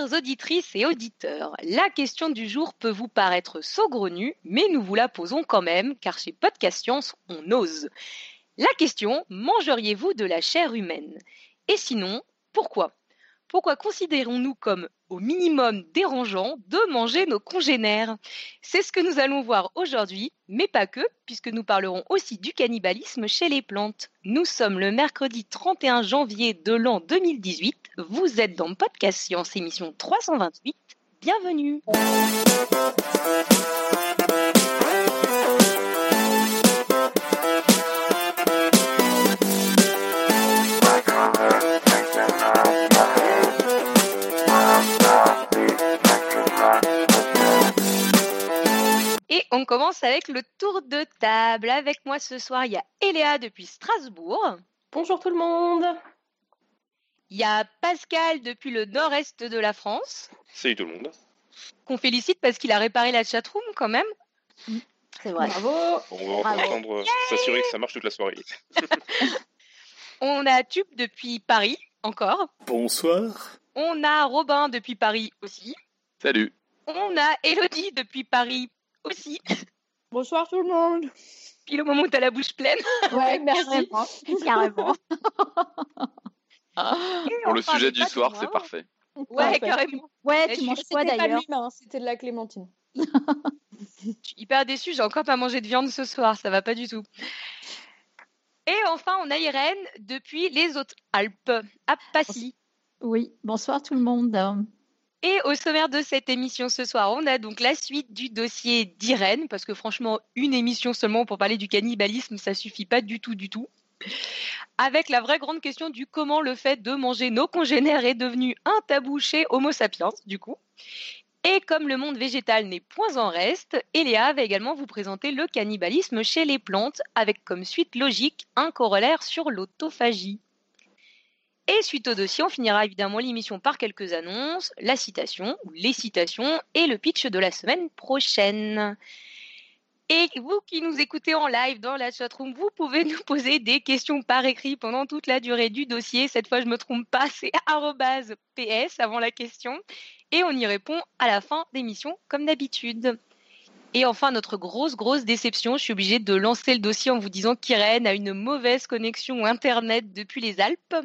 Auditrices et auditeurs, la question du jour peut vous paraître saugrenue, mais nous vous la posons quand même, car chez Podcast Science, on ose. La question, mangeriez-vous de la chair humaine? Et sinon, pourquoi? Pourquoi considérons-nous comme au minimum dérangeant de manger nos congénères C'est ce que nous allons voir aujourd'hui, mais pas que, puisque nous parlerons aussi du cannibalisme chez les plantes. Nous sommes le mercredi 31 janvier de l'an 2018. Vous êtes dans Podcast Science émission 328. Bienvenue. On commence avec le tour de table. Avec moi ce soir, il y a Eléa depuis Strasbourg. Bonjour tout le monde. Il y a Pascal depuis le nord-est de la France. Salut tout le monde. Qu'on félicite parce qu'il a réparé la chatroom quand même. C'est vrai. Bravo. On va entendre s'assurer que ça marche toute la soirée. on a Tube depuis Paris, encore. Bonsoir. On a Robin depuis Paris aussi. Salut. On a Elodie depuis Paris aussi. Bonsoir tout le monde. Puis au moment où tu as la bouche pleine. Ouais, merci. Carrément. Pour le sujet du soir, c'est parfait. Ouais, carrément. Ouais, tu manges quoi d'ailleurs C'était de la clémentine. Je suis hyper déçue, j'ai encore pas mangé de viande ce soir, ça va pas du tout. Et enfin, on a Irène depuis les Hautes-Alpes, à Passy. Oui, bonsoir tout le monde. Et au sommaire de cette émission ce soir, on a donc la suite du dossier d'Irène, parce que franchement, une émission seulement pour parler du cannibalisme, ça suffit pas du tout, du tout. Avec la vraie grande question du comment le fait de manger nos congénères est devenu un tabou chez Homo sapiens, du coup. Et comme le monde végétal n'est point en reste, Eléa va également vous présenter le cannibalisme chez les plantes, avec comme suite logique un corollaire sur l'autophagie. Et suite au dossier, on finira évidemment l'émission par quelques annonces, la citation ou les citations et le pitch de la semaine prochaine. Et vous qui nous écoutez en live dans la chatroom, vous pouvez nous poser des questions par écrit pendant toute la durée du dossier. Cette fois, je ne me trompe pas, c'est ps avant la question. Et on y répond à la fin d'émission comme d'habitude. Et enfin, notre grosse, grosse déception, je suis obligée de lancer le dossier en vous disant qu'Irène a une mauvaise connexion Internet depuis les Alpes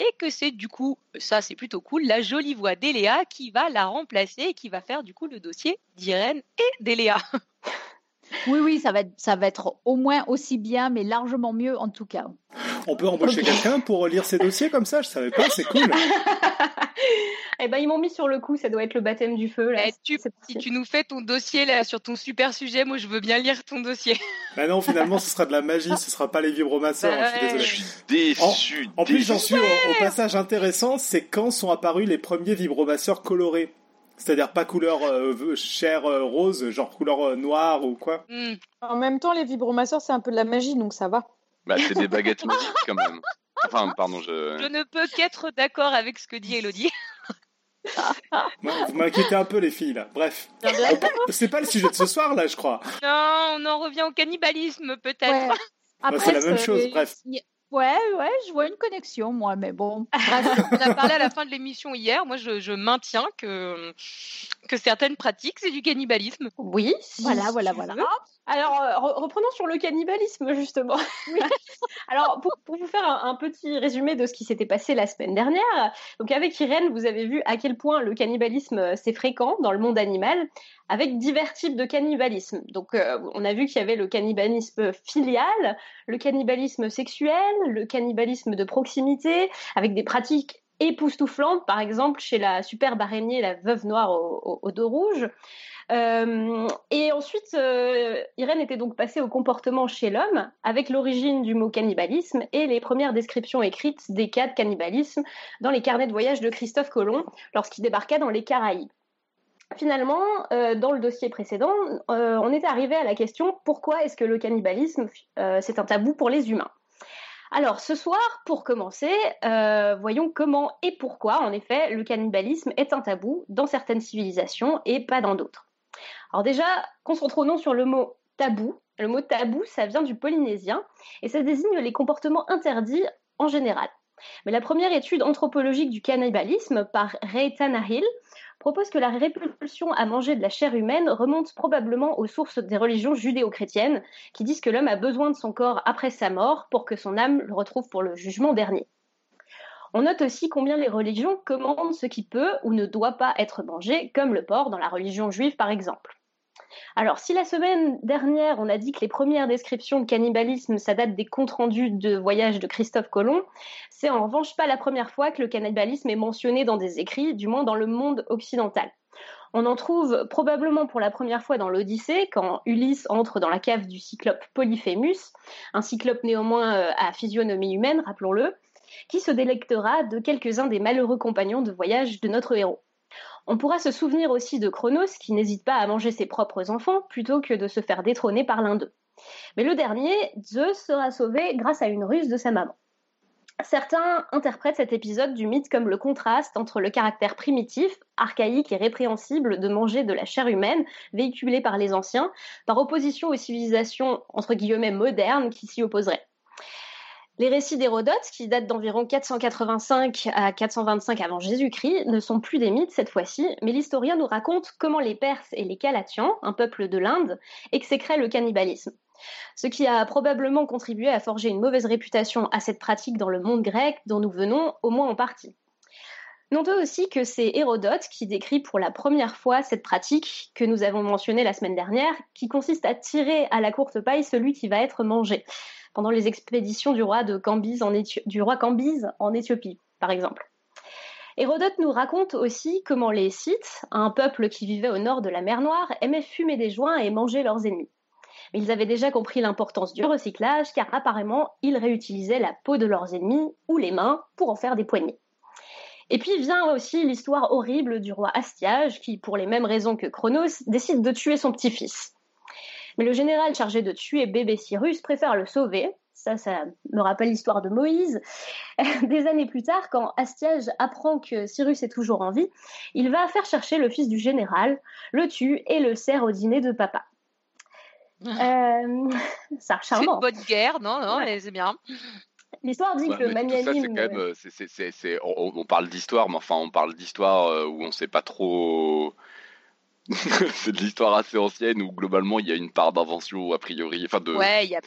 et que c'est du coup, ça c'est plutôt cool, la jolie voix d'Eléa qui va la remplacer et qui va faire du coup le dossier d'Irène et d'Eléa. Oui, oui, ça va, être, ça va être au moins aussi bien, mais largement mieux en tout cas. On peut embaucher quelqu'un pour lire ces dossiers comme ça Je savais pas, c'est cool. eh ben, ils m'ont mis sur le coup, ça doit être le baptême du feu. Là. Eh, tu, si tu nous fais ton dossier là sur ton super sujet, moi je veux bien lire ton dossier. Bah non, finalement, ce sera de la magie, ce sera pas les vibromasseurs. Bah hein, je suis déçu. En, en plus, j'en suis au, au, passage intéressant, c'est quand sont apparus les premiers vibromasseurs colorés. C'est-à-dire pas couleur euh, chair euh, rose, genre couleur euh, noire ou quoi. Mm. En même temps, les vibromasseurs, c'est un peu de la magie, donc ça va. Bah, c'est des baguettes magiques quand même. Enfin, pardon, je. Je ne peux qu'être d'accord avec ce que dit Elodie. vous m'inquiétez un peu, les filles, là. Bref. C'est pas le sujet de ce soir, là, je crois. Non, on en revient au cannibalisme, peut-être. Ouais. Après, c'est la même chose, bref. Ouais, ouais, je vois une connexion, moi, mais bon. on a parlé à la fin de l'émission hier. Moi, je, je, maintiens que, que certaines pratiques, c'est du cannibalisme. Oui, voilà, voilà, voilà. Alors, euh, reprenons sur le cannibalisme, justement. Oui. Alors, pour, pour, vous faire un, un, petit résumé de ce qui s'était passé la semaine dernière, donc avec Irène, vous avez vu à quel point le cannibalisme, euh, c'est fréquent dans le monde animal, avec divers types de cannibalisme. Donc, euh, on a vu qu'il y avait le cannibalisme filial, le cannibalisme sexuel, le cannibalisme de proximité, avec des pratiques époustouflantes, par exemple chez la superbe araignée, la veuve noire au, au, au dos rouge. Euh, et ensuite, euh, Irène était donc passée au comportement chez l'homme, avec l'origine du mot cannibalisme et les premières descriptions écrites des cas de cannibalisme dans les carnets de voyage de Christophe Colomb lorsqu'il débarqua dans les Caraïbes. Finalement, euh, dans le dossier précédent, on est arrivé à la question pourquoi est-ce que le cannibalisme c'est un tabou pour les humains? Alors ce soir, pour commencer, voyons comment et pourquoi, en effet, le cannibalisme est un tabou dans certaines civilisations et pas dans d'autres. Alors déjà, concentrons-nous sur le mot tabou. Le mot tabou, ça vient du polynésien et ça désigne les comportements interdits en général. Mais la première étude anthropologique du cannibalisme par Ray Tannehill propose que la répulsion à manger de la chair humaine remonte probablement aux sources des religions judéo-chrétiennes qui disent que l'homme a besoin de son corps après sa mort pour que son âme le retrouve pour le jugement dernier. On note aussi combien les religions commandent ce qui peut ou ne doit pas être mangé, comme le porc dans la religion juive par exemple. Alors, si la semaine dernière, on a dit que les premières descriptions de cannibalisme, ça date des comptes rendus de voyage de Christophe Colomb, c'est en revanche pas la première fois que le cannibalisme est mentionné dans des écrits, du moins dans le monde occidental. On en trouve probablement pour la première fois dans l'Odyssée, quand Ulysse entre dans la cave du cyclope Polyphémus, un cyclope néanmoins euh, à physionomie humaine, rappelons-le, qui se délectera de quelques-uns des malheureux compagnons de voyage de notre héros. On pourra se souvenir aussi de Cronos qui n'hésite pas à manger ses propres enfants plutôt que de se faire détrôner par l'un d'eux. Mais le dernier, Zeus sera sauvé grâce à une ruse de sa maman. Certains interprètent cet épisode du mythe comme le contraste entre le caractère primitif, archaïque et répréhensible de manger de la chair humaine véhiculée par les anciens, par opposition aux civilisations entre guillemets modernes qui s'y opposeraient. Les récits d'Hérodote, qui datent d'environ 485 à 425 avant Jésus-Christ, ne sont plus des mythes cette fois-ci, mais l'historien nous raconte comment les Perses et les Calatians, un peuple de l'Inde, exécraient le cannibalisme. Ce qui a probablement contribué à forger une mauvaise réputation à cette pratique dans le monde grec dont nous venons, au moins en partie. Notons aussi que c'est Hérodote qui décrit pour la première fois cette pratique que nous avons mentionnée la semaine dernière, qui consiste à tirer à la courte paille celui qui va être mangé pendant les expéditions du roi, de en Éthiopie, par exemple. Hérodote nous raconte aussi comment les Scythes, un peuple qui vivait au nord de la mer Noire, aimaient fumer des joints et manger leurs ennemis. Mais ils avaient déjà compris l'importance du recyclage car apparemment ils réutilisaient la peau de leurs ennemis ou les mains pour en faire des poignées. Et puis vient aussi l'histoire horrible du roi Astiage qui, pour les mêmes raisons que Chronos, décide de tuer son petit-fils. Mais le général chargé de tuer bébé Cyrus préfère le sauver. Ça, ça me rappelle l'histoire de Moïse. Des années plus tard, quand Astiage apprend que Cyrus est toujours en vie, il va faire chercher le fils du général, le tue et le sert au dîner de papa. Euh, ça charmant. C'est une bonne guerre, non, non, mais c'est bien. L'histoire dit que magnanime. on, parle d'histoire, mais enfin, on parle d'histoire euh, où on ne sait pas trop c'est de l'histoire assez ancienne où globalement il y a une part d'invention a priori. Enfin de... Ouais, il y a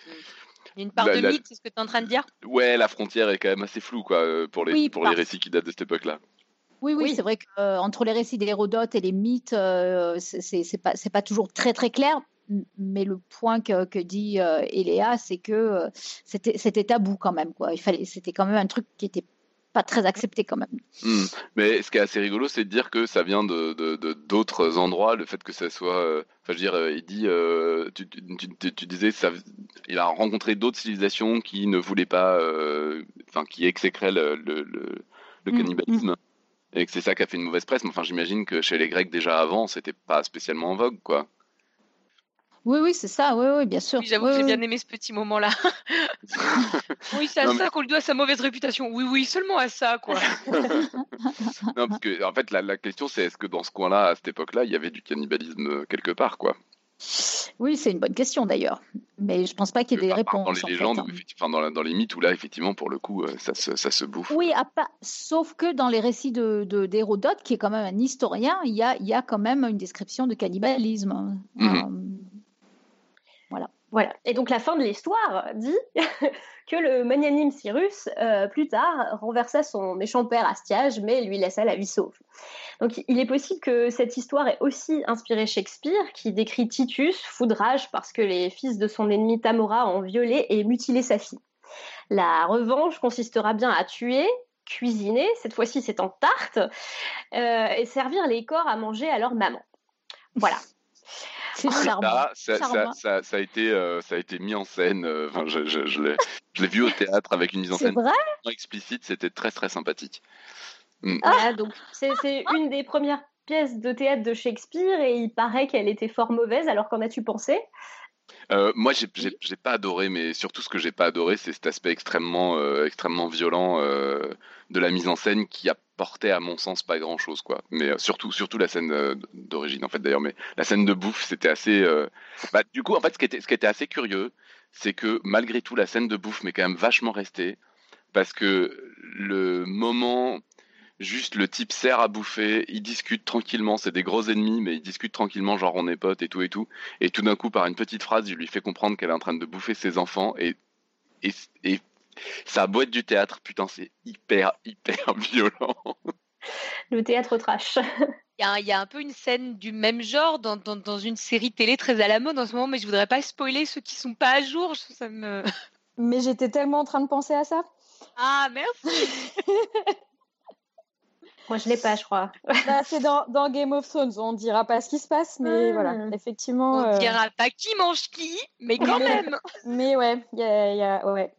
une part de mythe, c'est ce que tu es en train de dire? Ouais, la frontière est quand même assez floue quoi, euh, pour les, pour les récits qui datent de cette époque-là. Oui, oui, c'est vrai qu'entre euh, les récits d'Hérodote et les mythes, euh, c'est pas, pas toujours très très clair. Mais le point que, que dit Eléa, c'est que c'était tabou quand même. Quoi. Il fallait, c'était quand même un truc qui était pas très accepté quand même. Hmm. Mais ce qui est assez rigolo, c'est de dire que ça vient de d'autres endroits, le fait que ça soit. Euh, enfin, je veux dire, euh, il dit, euh, tu, tu, tu, disais, ça, il a rencontré d'autres civilisations qui ne voulaient pas, enfin, qui exécraient le, le, le, hmm, cannibalisme. Et que c'est ça qui a fait une mauvaise presse. Mais enfin, j'imagine que chez les Grecs déjà avant, c'était pas spécialement en vogue, quoi. Oui, oui, c'est ça, oui, oui, bien sûr. J'avoue que j'ai bien aimé ce petit moment-là. oui, c'est à ça qu'on lui doit sa mauvaise réputation. Oui, oui, seulement à ça, quoi. non, parce que, en fait, la, la question, c'est est-ce que dans ce coin-là, à cette époque-là, il y avait du cannibalisme euh, quelque part, quoi? Oui, c'est une bonne question d'ailleurs, mais je pense pas qu'il y ait des réponses. Dans les légendes, hein. enfin, dans, dans, les mythes, où là, effectivement, pour le coup, euh, ça se, ça se bouffe. Oui, pas, sauf que dans les récits d'Hérodote, de, qui est quand même un historien, il y a, il y a quand même une description de cannibalisme. Mhm. Euh, voilà. Et donc la fin de l'histoire dit que le magnanime Cyrus, euh, plus tard, renversa son méchant père Astiage, mais lui laissa la vie sauve. Donc il est possible que cette histoire ait aussi inspiré Shakespeare, qui décrit Titus, foudrage parce que les fils de son ennemi Tamora ont violé et mutilé sa fille. La revanche consistera bien à tuer, cuisiner, cette fois-ci c'est en tarte, euh, et servir les corps à manger à leur maman. Voilà. C'est charmant. Ça, ça, ça, a été, euh, ça a été mis en scène. Euh, je, je, je l'ai vu au théâtre avec une mise en scène vrai explicite. C'était très très sympathique. Mm. Ah, donc c'est une des premières pièces de théâtre de Shakespeare et il paraît qu'elle était fort mauvaise. Alors qu'en as-tu pensé? Euh, moi, j'ai pas adoré, mais surtout ce que j'ai pas adoré, c'est cet aspect extrêmement, euh, extrêmement violent euh, de la mise en scène qui apportait, à mon sens, pas grand chose, quoi. Mais surtout, surtout la scène d'origine, en fait, d'ailleurs. Mais la scène de bouffe, c'était assez. Bah, du coup, en fait, ce qui était, ce qui était assez curieux, c'est que malgré tout, la scène de bouffe m'est quand même vachement restée parce que le moment juste le type sert à bouffer, ils discutent tranquillement, c'est des gros ennemis, mais ils discutent tranquillement, genre on est potes et tout et tout. Et tout d'un coup, par une petite phrase, il lui fait comprendre qu'elle est en train de bouffer ses enfants et, et, et ça boîte du théâtre, putain, c'est hyper, hyper violent. Le théâtre trash. Il y, a, un peu une scène du même genre dans, dans, une série télé très à la mode en ce moment, mais je voudrais pas spoiler ceux qui sont pas à jour. Ça me... Mais j'étais tellement en train de penser à ça. Ah, merci Moi, je l'ai pas, je crois. Bah, c'est dans, dans, Game of Thrones. On dira pas ce qui se passe, mais ah. voilà, effectivement. On euh... dira pas qui mange qui, mais quand même. mais ouais, il y a, y a, ouais.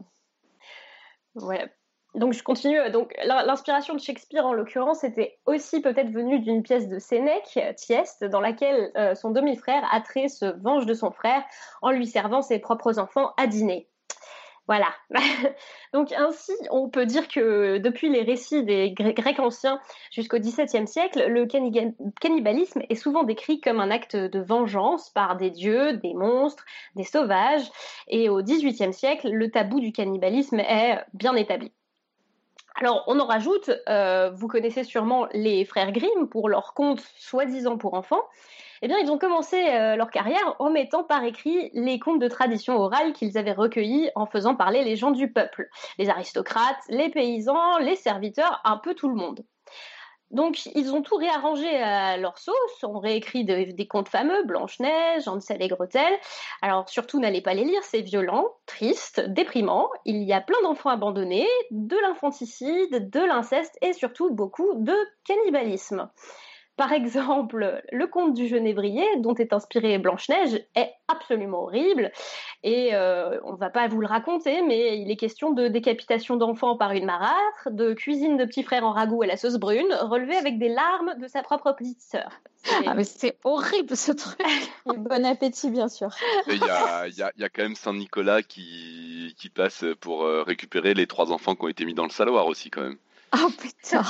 Ouais. Donc je continue. Donc l'inspiration de Shakespeare en l'occurrence était aussi peut-être venue d'une pièce de Sénèque, Thieste, dans laquelle euh, son demi-frère Atrée se venge de son frère en lui servant ses propres enfants à dîner. Voilà. Donc ainsi, on peut dire que depuis les récits des Grecs anciens jusqu'au XVIIe siècle, le cannibalisme est souvent décrit comme un acte de vengeance par des dieux, des monstres, des sauvages. Et au XVIIIe siècle, le tabou du cannibalisme est bien établi. Alors, on en rajoute, euh, vous connaissez sûrement les frères Grimm pour leur conte soi-disant pour enfants. Eh bien, ils ont commencé euh, leur carrière en mettant par écrit les contes de tradition orale qu'ils avaient recueillis en faisant parler les gens du peuple, les aristocrates, les paysans, les serviteurs, un peu tout le monde. Donc, ils ont tout réarrangé à leur sauce, ont réécrit des contes fameux, Blanche-Neige, Hansel et Gretel. Alors, surtout, n'allez pas les lire, c'est violent, triste, déprimant. Il y a plein d'enfants abandonnés, de l'infanticide, de l'inceste et surtout beaucoup de cannibalisme. Par exemple, le conte du genévrier, dont est inspiré Blanche-Neige, est absolument horrible. Et euh, on ne va pas vous le raconter, mais il est question de décapitation d'enfants par une marâtre, de cuisine de petits frères en ragoût à la sauce brune, relevé avec des larmes de sa propre petite sœur. Ah, mais c'est horrible ce truc. bon appétit, bien sûr. Il y a, y, a, y a, quand même Saint-Nicolas qui, qui passe pour euh, récupérer les trois enfants qui ont été mis dans le saloir aussi, quand même. Oh putain!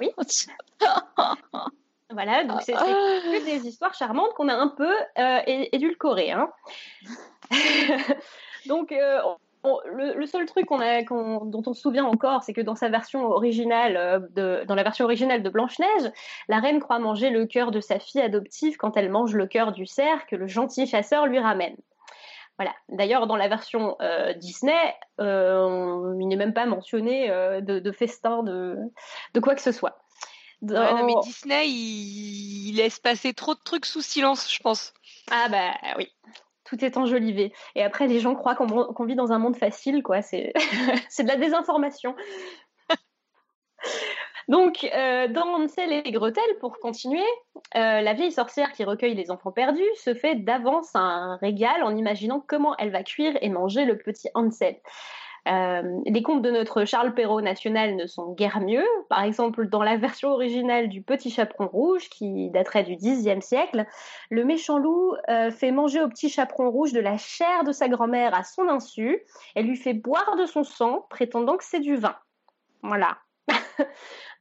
Oui. Voilà, donc c'est que des histoires charmantes qu'on a un peu euh, édulcorées. Hein. donc, euh, le, seul truc a, dont on se souvient encore, c'est que dans sa version originale, euh, de, dans la version originale de Blanche Neige, la reine croit manger le cœur de sa fille adoptive quand elle mange le cœur du cerf que le gentil chasseur lui ramène. Voilà. D'ailleurs, dans la version Disney, il n'est même pas mentionné de, de, festin de, de quoi que ce soit mais Disney, il... laisse passer trop de trucs sous silence, je pense. Ah bah oui, tout est enjolivé. Et après, les gens croient qu'on vit dans un monde facile, quoi. C'est de la désinformation. Donc, euh, dans Hansel et Gretel, pour continuer, euh, la vieille sorcière qui recueille les enfants perdus se fait d'avance un régal en imaginant comment elle va cuire et manger le petit Hansel. Euh, les contes de notre Charles Perrault national ne sont guère mieux. Par exemple, dans la version originale du Petit Chaperon Rouge, qui daterait du Xe siècle, le méchant loup euh, fait manger au petit chaperon rouge de la chair de sa grand-mère à son insu et lui fait boire de son sang, prétendant que c'est du vin. Voilà.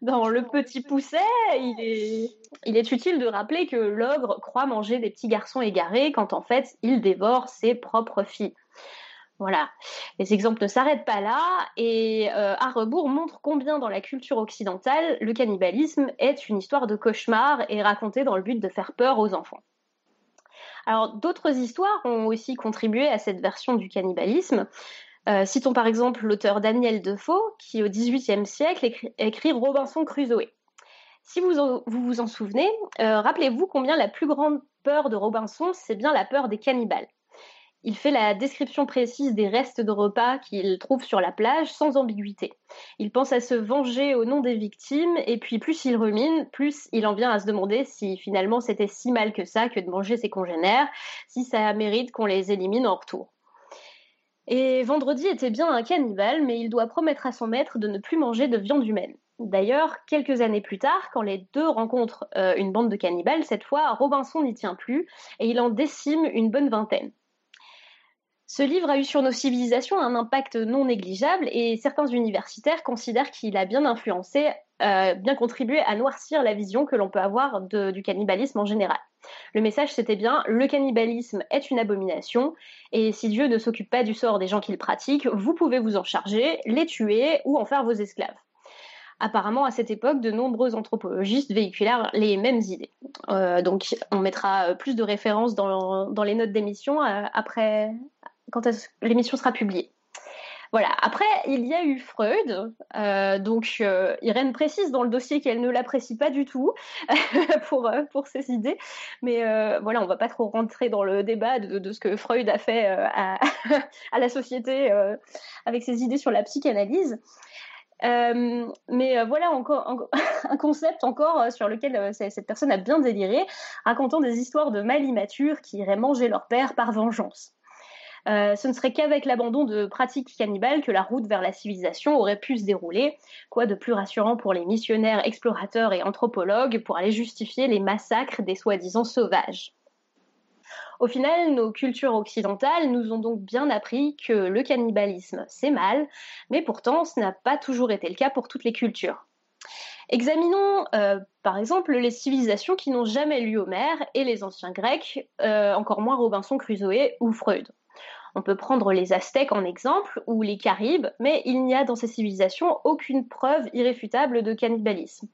dans le petit pousset, il est, il est utile de rappeler que l'ogre croit manger des petits garçons égarés quand en fait il dévore ses propres filles. Voilà, les exemples ne s'arrêtent pas là et euh, à rebours montre combien dans la culture occidentale le cannibalisme est une histoire de cauchemar et raconté dans le but de faire peur aux enfants. Alors d'autres histoires ont aussi contribué à cette version du cannibalisme. Euh, citons par exemple l'auteur Daniel Defoe qui au XVIIIe siècle écrit, Robinson Crusoe. Si vous vous, vous en souvenez, euh, rappelez-vous combien la plus grande peur de Robinson, c'est bien la peur des cannibales. Il fait la description précise des restes de repas qu'il trouve sur la plage sans ambiguïté. Il pense à se venger au nom des victimes et puis plus il rumine, plus il en vient à se demander si finalement c'était si mal que ça que de manger ses congénères, si ça mérite qu'on les élimine en retour. Et Vendredi était bien un cannibale, mais il doit promettre à son maître de ne plus manger de viande humaine. D'ailleurs, quelques années plus tard, quand les deux rencontrent euh, une bande de cannibales, cette fois, Robinson n'y tient plus et il en décime une bonne vingtaine. Ce livre a eu sur nos civilisations un impact non négligeable et certains universitaires considèrent qu'il a bien influencé, euh, bien contribué à noircir la vision que l'on peut avoir du cannibalisme en général. Le message c'était bien le cannibalisme est une abomination et si Dieu ne s'occupe pas du sort des gens qui le pratiquent, vous pouvez vous en charger, les tuer ou en faire vos esclaves. Apparemment, à cette époque, de nombreux anthropologistes véhiculèrent les mêmes idées. Euh, donc, on mettra plus de références dans, dans les notes d'émission après, quand l'émission sera publiée. Voilà. Après, il y a eu Freud. Euh, donc, euh, Irène précise dans le dossier qu'elle ne l'apprécie pas du tout pour, euh, pour ses idées. Mais voilà, on va pas trop rentrer dans le débat de, ce que Freud a fait à, la société avec ses idées sur la psychanalyse. mais voilà encore un concept encore sur lequel cette personne a bien déliré, racontant des histoires de mal immatures qui iraient manger leur père par vengeance. Euh, ce ne serait qu'avec l'abandon de pratiques cannibales que la route vers la civilisation aurait pu se dérouler. Quoi de plus rassurant pour les missionnaires, explorateurs et anthropologues pour aller justifier les massacres des soi-disant sauvages? Au final, nos cultures occidentales nous ont donc bien appris que le cannibalisme, c'est mal, mais pourtant, ce n'a pas toujours été le cas pour toutes les cultures. Examinons euh, par exemple les civilisations qui n'ont jamais lu Homère et les anciens Grecs, euh, encore moins Robinson Crusoe ou Freud. On peut prendre les Aztèques en exemple ou les Caribes, mais il n'y a dans ces civilisations aucune preuve irréfutable de cannibalisme.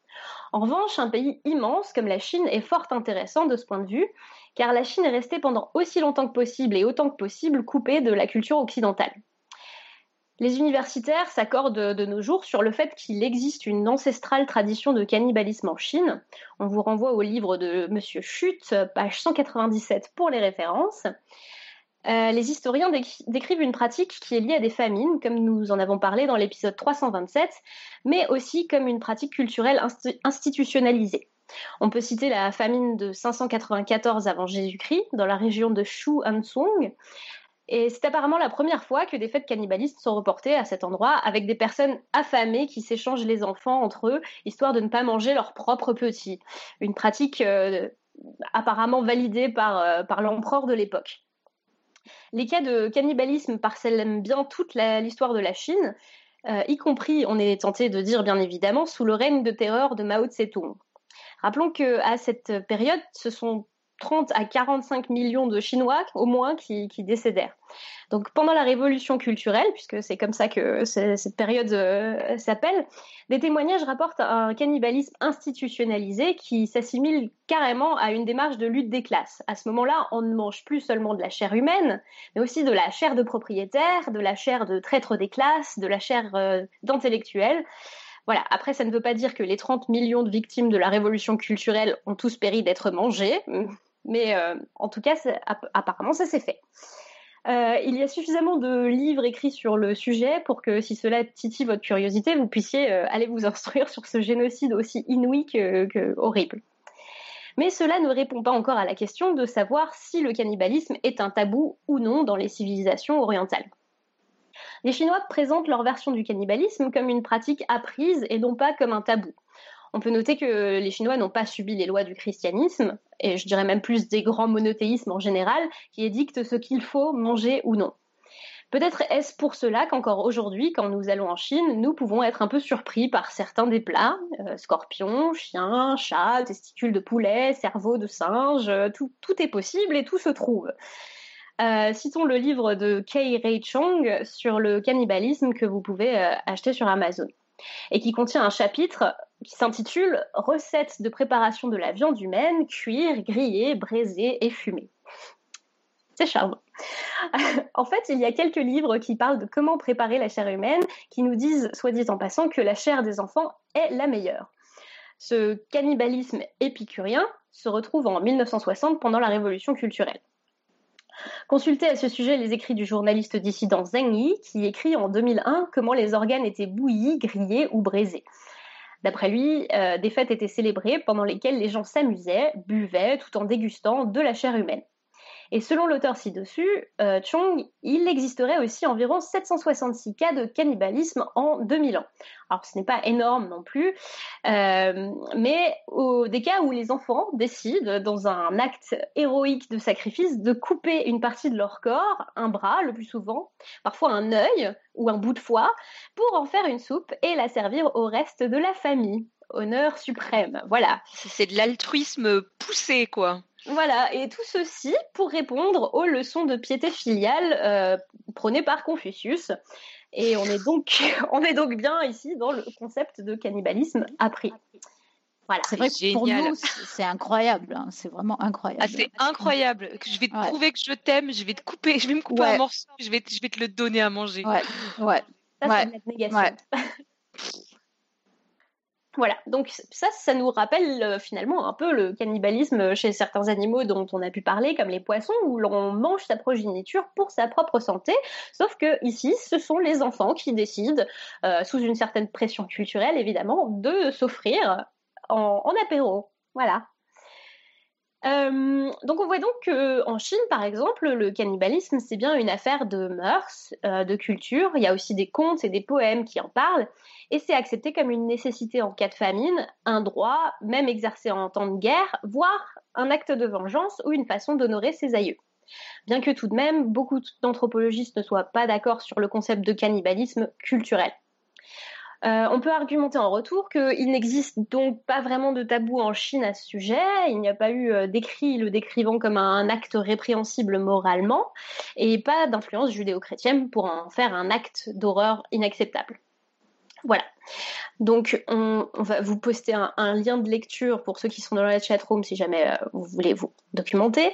En revanche, un pays immense comme la Chine est fort intéressant de ce point de vue, car la Chine est restée pendant aussi longtemps que possible et autant que possible coupée de la culture occidentale. Les universitaires s'accordent de nos jours sur le fait qu'il existe une ancestrale tradition de cannibalisme en Chine. On vous renvoie au livre de M. Chute, page 197 pour les références. Euh, les historiens décrivent une pratique qui est liée à des famines, comme nous en avons parlé dans l'épisode 327, mais aussi comme une pratique culturelle institutionnalisée. On peut citer la famine de 594 avant Jésus-Christ dans la région de Shu Hansung. Et c'est apparemment la première fois que des fêtes cannibalistes sont reportées à cet endroit avec des personnes affamées qui s'échangent les enfants entre eux, histoire de ne pas manger leurs propres petits. Une pratique euh, apparemment validée euh, par l'empereur de l'époque. Les cas de cannibalisme parcellent bien toute l'histoire de la Chine, euh, y compris, on est tenté de dire bien évidemment, sous le règne de terreur de Mao Tse-tung. Rappelons qu'à cette période, ce sont 30 à 45 millions de Chinois au moins qui, décédèrent. Donc pendant la révolution culturelle, puisque c'est comme ça que cette période euh, s'appelle, des témoignages rapportent un cannibalisme institutionnalisé qui s'assimile carrément à une démarche de lutte des classes. À ce moment-là, on ne mange plus seulement de la chair humaine, mais aussi de la chair de propriétaires, de la chair de traîtres des classes, de la chair euh, d'intellectuels. Voilà. Après, ça ne veut pas dire que les 30 millions de victimes de la révolution culturelle ont tous péri d'être mangés. Mais euh, en tout cas, apparemment, ça s'est fait. Euh, il y a suffisamment de livres écrits sur le sujet pour que, si cela titille votre curiosité, vous puissiez euh, aller vous instruire sur ce génocide aussi inouï que, horrible. Mais cela ne répond pas encore à la question de savoir si le cannibalisme est un tabou ou non dans les civilisations orientales. Les Chinois présentent leur version du cannibalisme comme une pratique apprise et non pas comme un tabou. On peut noter que les Chinois n'ont pas subi les lois du christianisme, et je dirais même plus des grands monothéismes en général, qui édictent ce qu'il faut manger ou non. Peut-être est-ce pour cela qu'encore aujourd'hui, quand nous allons en Chine, nous pouvons être un peu surpris par certains des plats, euh, scorpions, chiens, chats, testicules de poulet, cerveau de singe, euh, tout, est possible et tout se trouve. Euh, citons le livre de Kei Rei Chong sur le cannibalisme que vous pouvez acheter sur Amazon et qui contient un chapitre qui s'intitule Recettes de préparation de la viande humaine, cuire, griller, braiser et fumer. C'est charmant. en fait, il y a quelques livres qui parlent de comment préparer la chair humaine, qui nous disent, soit dit en passant, que la chair des enfants est la meilleure. Ce cannibalisme épicurien se retrouve en 1960 pendant la révolution culturelle. Consultez à ce sujet les écrits du journaliste dissident Zheng Yi, qui écrit en 2001 comment les organes étaient bouillis, grillés ou braisés. D'après lui, euh, des fêtes étaient célébrées pendant lesquelles les gens s'amusaient, buvaient, tout en dégustant de la chair humaine. Et selon l'auteur ci-dessus, euh, Chong, il existerait aussi environ 766 cas de cannibalisme en 2000 ans. Alors ce n'est pas énorme non plus, euh, mais au, des cas où les enfants décident, dans un acte héroïque de sacrifice, de couper une partie de leur corps, un bras le plus souvent, parfois un œil ou un bout de foie, pour en faire une soupe et la servir au reste de la famille. Honneur suprême, voilà. C'est de l'altruisme poussé, quoi. Voilà, et tout ceci pour répondre aux leçons de piété filiale euh, prônées par Confucius. Et on est donc, on est donc bien ici dans le concept de cannibalisme appris. Voilà. C'est vrai que pour nous, c'est incroyable. Hein. C'est vraiment incroyable. Ah, c'est incroyable. Je vais te prouver que je t'aime. Je vais te couper. Je vais me couper un morceau. Je vais, je vais te le donner à manger. Ouais. Ouais. Ça, c'est la négation. Voilà, donc ça, ça nous rappelle euh, finalement un peu le cannibalisme chez certains animaux dont on a pu parler, comme les poissons, où l'on mange sa progéniture pour sa propre santé. Sauf que ici, ce sont les enfants qui décident, euh, sous une certaine pression culturelle évidemment, de s'offrir en, en apéro. Voilà. Euh, donc on voit donc qu'en Chine, par exemple, le cannibalisme, c'est bien une affaire de mœurs, euh, de culture. Il y a aussi des contes et des poèmes qui en parlent. Et c'est accepté comme une nécessité en cas de famine, un droit, même exercé en temps de guerre, voire un acte de vengeance ou une façon d'honorer ses aïeux. Bien que tout de même, beaucoup d'anthropologistes ne soient pas d'accord sur le concept de cannibalisme culturel. Euh, on peut argumenter en retour qu'il n'existe donc pas vraiment de tabou en Chine à ce sujet. Il n'y a pas eu euh, d'écrit le décrivant comme un acte répréhensible moralement et pas d'influence judéo-chrétienne pour en faire un acte d'horreur inacceptable. Voilà. Donc, on, va vous poster un, lien de lecture pour ceux qui sont dans la chatroom si jamais euh, vous voulez vous documenter.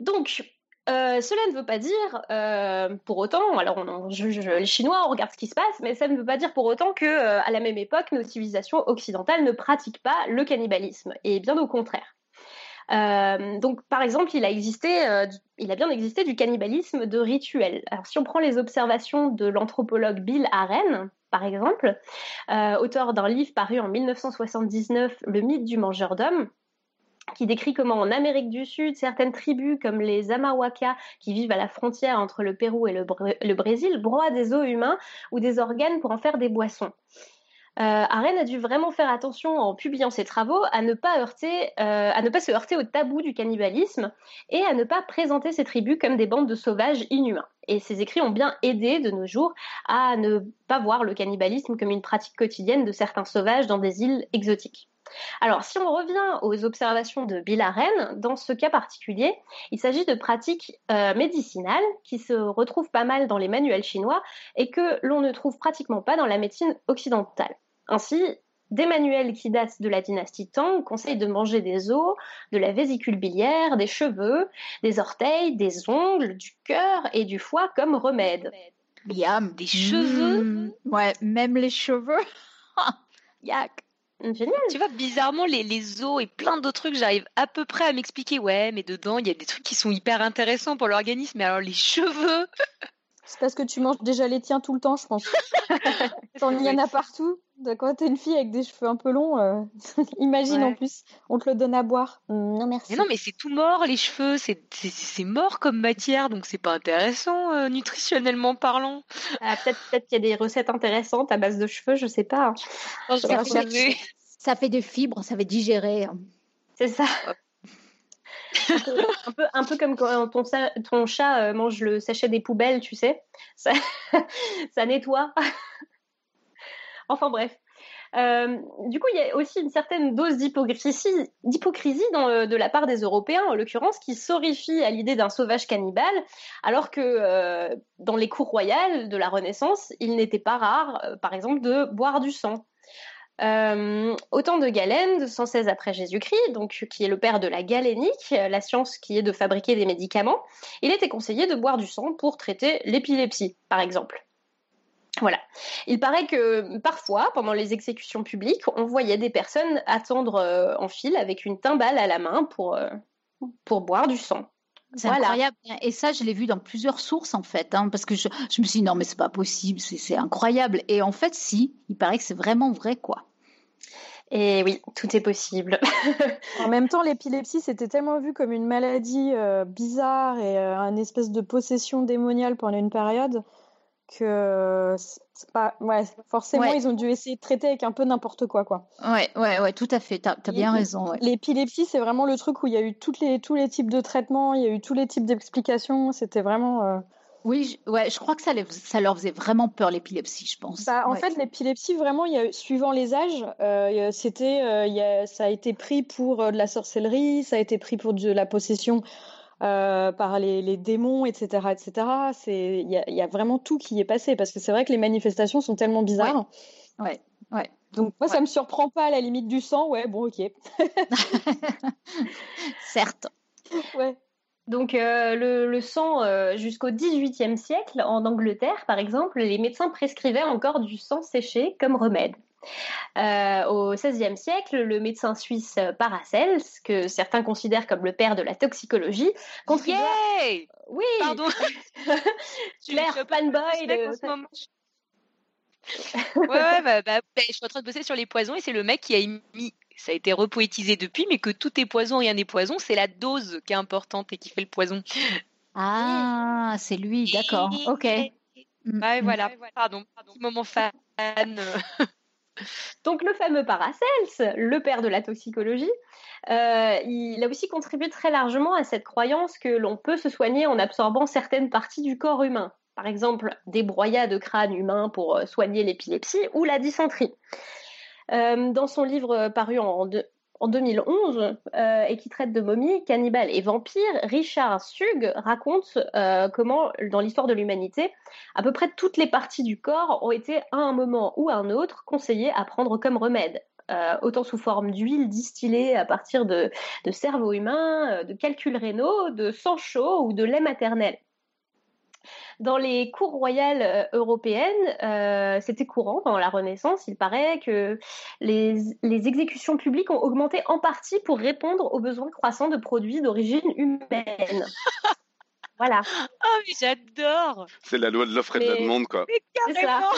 donc, euh, cela ne veut pas dire euh, pour autant, alors on, juge les Chinois, on regarde ce qui se passe, mais ça ne veut pas dire pour autant que euh, à la même époque, nos civilisations occidentales ne pratiquent pas le cannibalisme, et bien au contraire. donc, par exemple, il a bien existé du cannibalisme de rituel. Alors, si on prend les observations de l'anthropologue Bill Aren, par exemple, auteur d'un livre paru en 1979, Le mythe du mangeur d'hommes, qui décrit comment en Amérique du Sud, certaines tribus comme les Amawaka, qui vivent à la frontière entre le Pérou et le, Brésil, broient des os humains ou des organes pour en faire des boissons. Euh, Arène a dû vraiment faire attention en publiant ses travaux à ne pas euh, à ne pas se heurter au tabou du cannibalisme et à ne pas présenter ces tribus comme des bandes de sauvages inhumains. Et ses écrits ont bien aidé de nos jours à ne pas voir le cannibalisme comme une pratique quotidienne de certains sauvages dans des îles exotiques. Alors, si on revient aux observations de Bill Aren, dans ce cas particulier, il s'agit de pratiques euh, médicinales qui se retrouvent pas mal dans les manuels chinois et que l'on ne trouve pratiquement pas dans la médecine occidentale. Ainsi, des manuels qui datent de la dynastie Tang conseillent de manger des os, de la vésicule biliaire, des cheveux, des orteils, des ongles, du cœur et du foie comme remède. Miam, des cheveux mmh. Ouais, même les cheveux. Yak. Génial. Tu vois, bizarrement, les, les os et plein d'autres trucs, j'arrive à peu près à m'expliquer. Ouais, mais dedans, il y a des trucs qui sont hyper intéressants pour l'organisme. Mais alors, les cheveux. C'est parce que tu manges déjà les tiens tout le temps, je pense. Il y en a partout. Quand t'es une fille avec des cheveux un peu longs, euh, imagine en plus, on te le donne à boire. Non, merci. Mais non, mais c'est tout mort, les cheveux. C'est mort comme matière, donc c'est pas intéressant, euh, nutritionnellement parlant. Ah, peut-être peut qu'il y a des recettes intéressantes à base de cheveux, je sais pas. ça, fait des fibres, ça va digérer. C'est ça. un, peu, un peu comme quand ton, ton chat euh, mange le sachet des poubelles, tu sais. Ça, ça nettoie. Enfin bref. Euh, du coup, il y a aussi une certaine dose d'hypocrisie, euh, de la part des Européens, en l'occurrence, qui s'horrifient à l'idée d'un sauvage cannibale, alors que dans les cours royales de la Renaissance, il n'était pas rare, par exemple, de boire du sang. Euh, autant de Galène, de 116 après Jésus-Christ, qui est le père de la galénique, la science qui est de fabriquer des médicaments, il était conseillé de boire du sang pour traiter l'épilepsie, par exemple. Voilà. Il paraît que parfois, pendant les exécutions publiques, on voyait des personnes attendre euh, en file avec une timbale à la main pour, euh, pour boire du sang. C'est incroyable. Et ça, je l'ai vu dans plusieurs sources, en fait, hein, parce que je, je, me suis dit, non, mais c'est pas possible, c'est incroyable. Et en fait, si, il paraît que c'est vraiment vrai, quoi. Et oui, tout est possible. en même temps, l'épilepsie, c'était tellement vu comme une maladie euh, bizarre et euh, une espèce de possession démoniale pendant une période que c'est pas ouais forcément ils ont dû essayer de traiter avec un peu n'importe quoi quoi. Ouais ouais ouais tout à fait. T'as as bien raison l'épilepsie c'est vraiment le truc où il y a eu toutes les tous les types de traitements il y a eu tous les types d'explications. C'était vraiment euh, oui, je, ouais, je crois que ça, ça leur faisait vraiment peur l'épilepsie, je pense. Bah, en fait, l'épilepsie, vraiment, il y a, suivant les âges, euh, c'était, euh, ça a été pris pour euh, de la sorcellerie, ça a été pris pour de la possession par les, démons, etc., etc. C'est il y, a vraiment tout qui est passé parce que c'est vrai que les manifestations sont tellement bizarres. Ouais, ouais. Donc moi, ça me surprend pas à la limite du sang. Ouais, bon, ok. Certes. Ouais. Donc le, le, sang, jusqu'au XVIIIe siècle, en Angleterre par exemple, les médecins prescrivaient encore du sang séché comme remède. Euh, au XVIe siècle, le médecin suisse Paracels, que certains considèrent comme le père de la toxicologie, contribua... Oui Pardon Claire fanboy de... ouais, ouais bah, bah, bah, je suis en train de bosser sur les poisons et c'est le mec qui a mis ça a été repoétisé depuis, mais que tout est poison, rien n'est poison, c'est la dose qui est importante et qui fait le poison. Ah, c'est lui, d'accord, ok. Ouais, mm, mm. voilà, pardon, pardon. petit moment fan. Donc le fameux Paracels, le père de la toxicologie, euh, il a aussi contribué très largement à cette croyance que l'on peut se soigner en absorbant certaines parties du corps humain. Par exemple, des broyats de crâne humain pour euh, soigner l'épilepsie ou la dysenterie. Euh, dans son livre paru en, en 2011 euh, et qui traite de momies, cannibales et vampires, Richard Sugg raconte euh, comment, dans l'histoire de l'humanité, à peu près toutes les parties du corps ont été à un moment ou à un autre conseillées à prendre comme remède. Euh, autant sous forme d'huile distillée à partir de, de cerveau humain, de calculs rénaux, de sang chaud ou de lait maternel. Dans les cours royales euh, européennes, euh, c'était courant pendant la Renaissance. Il paraît que les, exécutions publiques ont augmenté en partie pour répondre aux besoins croissants de produits d'origine humaine. voilà. Oh, mais j'adore C'est la loi de l'offre et de la demande, quoi. Mais carrément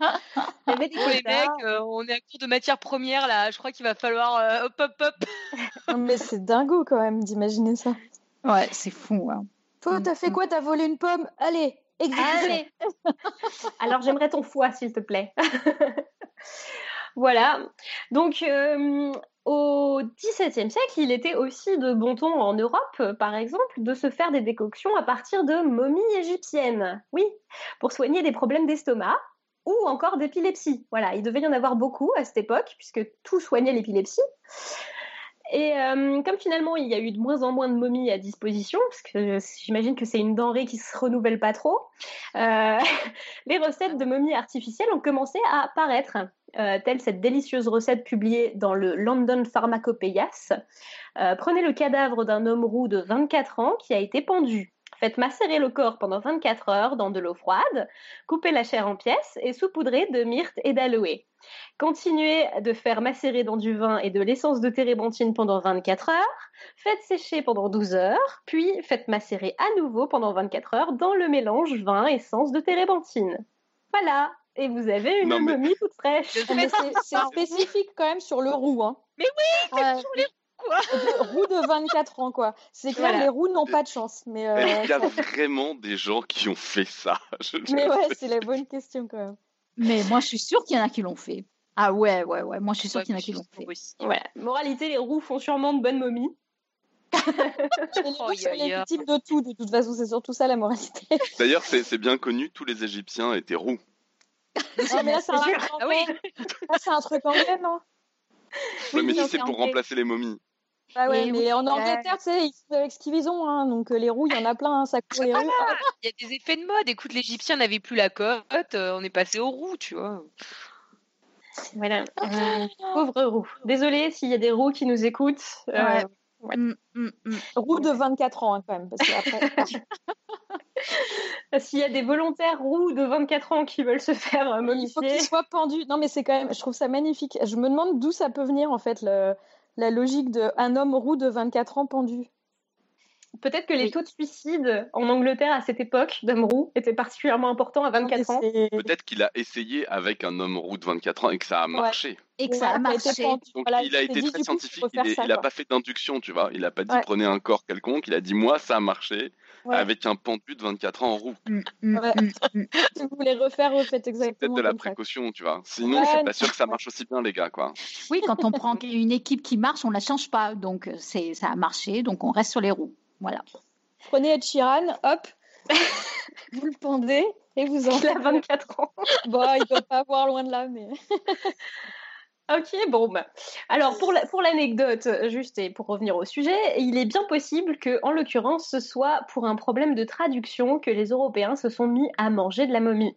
Il y avait des les mecs, euh, on est à court de matières premières là. Je crois qu'il va falloir hop hop hop. mais c'est dingo quand même d'imaginer ça. Ouais, c'est fou. Hein. Toi, t'as fait mm, quoi? T'as volé une pomme? Allez, exécution. Alors, j'aimerais ton foie, s'il te plaît. voilà. Donc, euh, au XVIIe siècle, il était aussi de bon ton en Europe, par exemple, de se faire des décoctions à partir de momies égyptiennes. Oui, pour soigner des problèmes d'estomac ou encore d'épilepsie. Voilà, il devait y en avoir beaucoup à cette époque, puisque tout soignait l'épilepsie. Et euh, comme finalement il y a eu de moins en moins de momies à disposition, parce que j'imagine que c'est une denrée qui se renouvelle pas trop, euh, les recettes de momies artificielles ont commencé à apparaître, euh, telle cette délicieuse recette publiée dans le London Pharmacopoeias. prenez le cadavre d'un homme roux de 24 ans qui a été pendu. Faites macérer le corps pendant 24 heures dans de l'eau froide, coupez la chair en pièces et saupoudrez de myrte et d'aloe. Continuez de faire macérer dans du vin et de l'essence de térébenthine pendant 24 heures. Faites sécher pendant 12 heures, puis faites macérer à nouveau pendant 24 heures dans le mélange vin essence de térébenthine. Voilà, et vous avez une momie toute fraîche. C'est spécifique quand même sur le roux. Hein. Mais oui, c'est sur les roux. Quoi. roux de 24 ans, quoi. C'est clair, les roux n'ont pas de chance. Mais euh, Il y a vraiment des gens qui ont fait ça. mais ouais, c'est la bonne question quand même. Mais moi, je suis sûre qu'il y en a qui l'ont fait. Ah ouais, ouais, ouais. Moi, je suis sûre qu'il y en a qui l'ont fait. Voilà. Moralité, les roux font sûrement de bonnes momies. les roux sont légitimes de tout, de toute façon, c'est surtout ça la moralité. D'ailleurs, c'est bien connu, tous les Égyptiens étaient roux. Ah, mais là, c'est un, truc ah, oui. un truc anglais, non? Oui, mais si c'est pour remplacer les momies. Bah ouais, mais en Angleterre, tu sais, ils font avec ce qu'ils ont, hein, donc euh, les roues, il y en a plein, hein, ça court les rues. Il y a des effets de mode. Écoute, l'Égyptien n'avait plus la cote, euh, on est passé aux roues, tu vois. Voilà. Euh, pauvre roue. Désolée s'il y a des roues qui nous écoutent. Ouais. Mm, mm, mm. Roue de 24 ans, hein, quand même. Parce S'il y a des volontaires roux de 24 ans qui veulent se faire momifier. Il faut qu'ils soient pendus. Non, mais c'est quand même, je trouve ça magnifique. Je me demande d'où ça peut venir, en fait, le, la logique d'un homme roux de 24 ans pendu. Peut-être que les taux de suicide en Angleterre à cette époque d'homme roux étaient particulièrement importants à 24 ans. Peut-être qu'il a essayé avec un homme roux de 24 ans et que ça a marché. Et que ça a marché. il a été très scientifique. il n'a pas fait d'induction, tu vois. Il n'a pas dit prenez un corps quelconque. Il a dit moi ça a marché avec un pendu de 24 ans en roux. Mm, mm, mm, si vous voulez refaire, refaites exactement. Peut-être de la précaution, tu vois. Sinon, je suis pas sûr que ça marche aussi bien, les gars, quoi. Oui, quand on prend une équipe qui marche, on la change pas. Donc c'est ça a marché, donc on reste sur les roues. Voilà. Prenez Ed Sheeran, hop, vous le pendez et vous en. Il a 24 ans. bon, il doit pas avoir loin de là, mais. Ok, bon. Bah. Alors, pour, pour l'anecdote, juste et pour revenir au sujet, il est bien possible que, en l'occurrence, ce soit pour un problème de traduction que les Européens se sont mis à manger de la momie.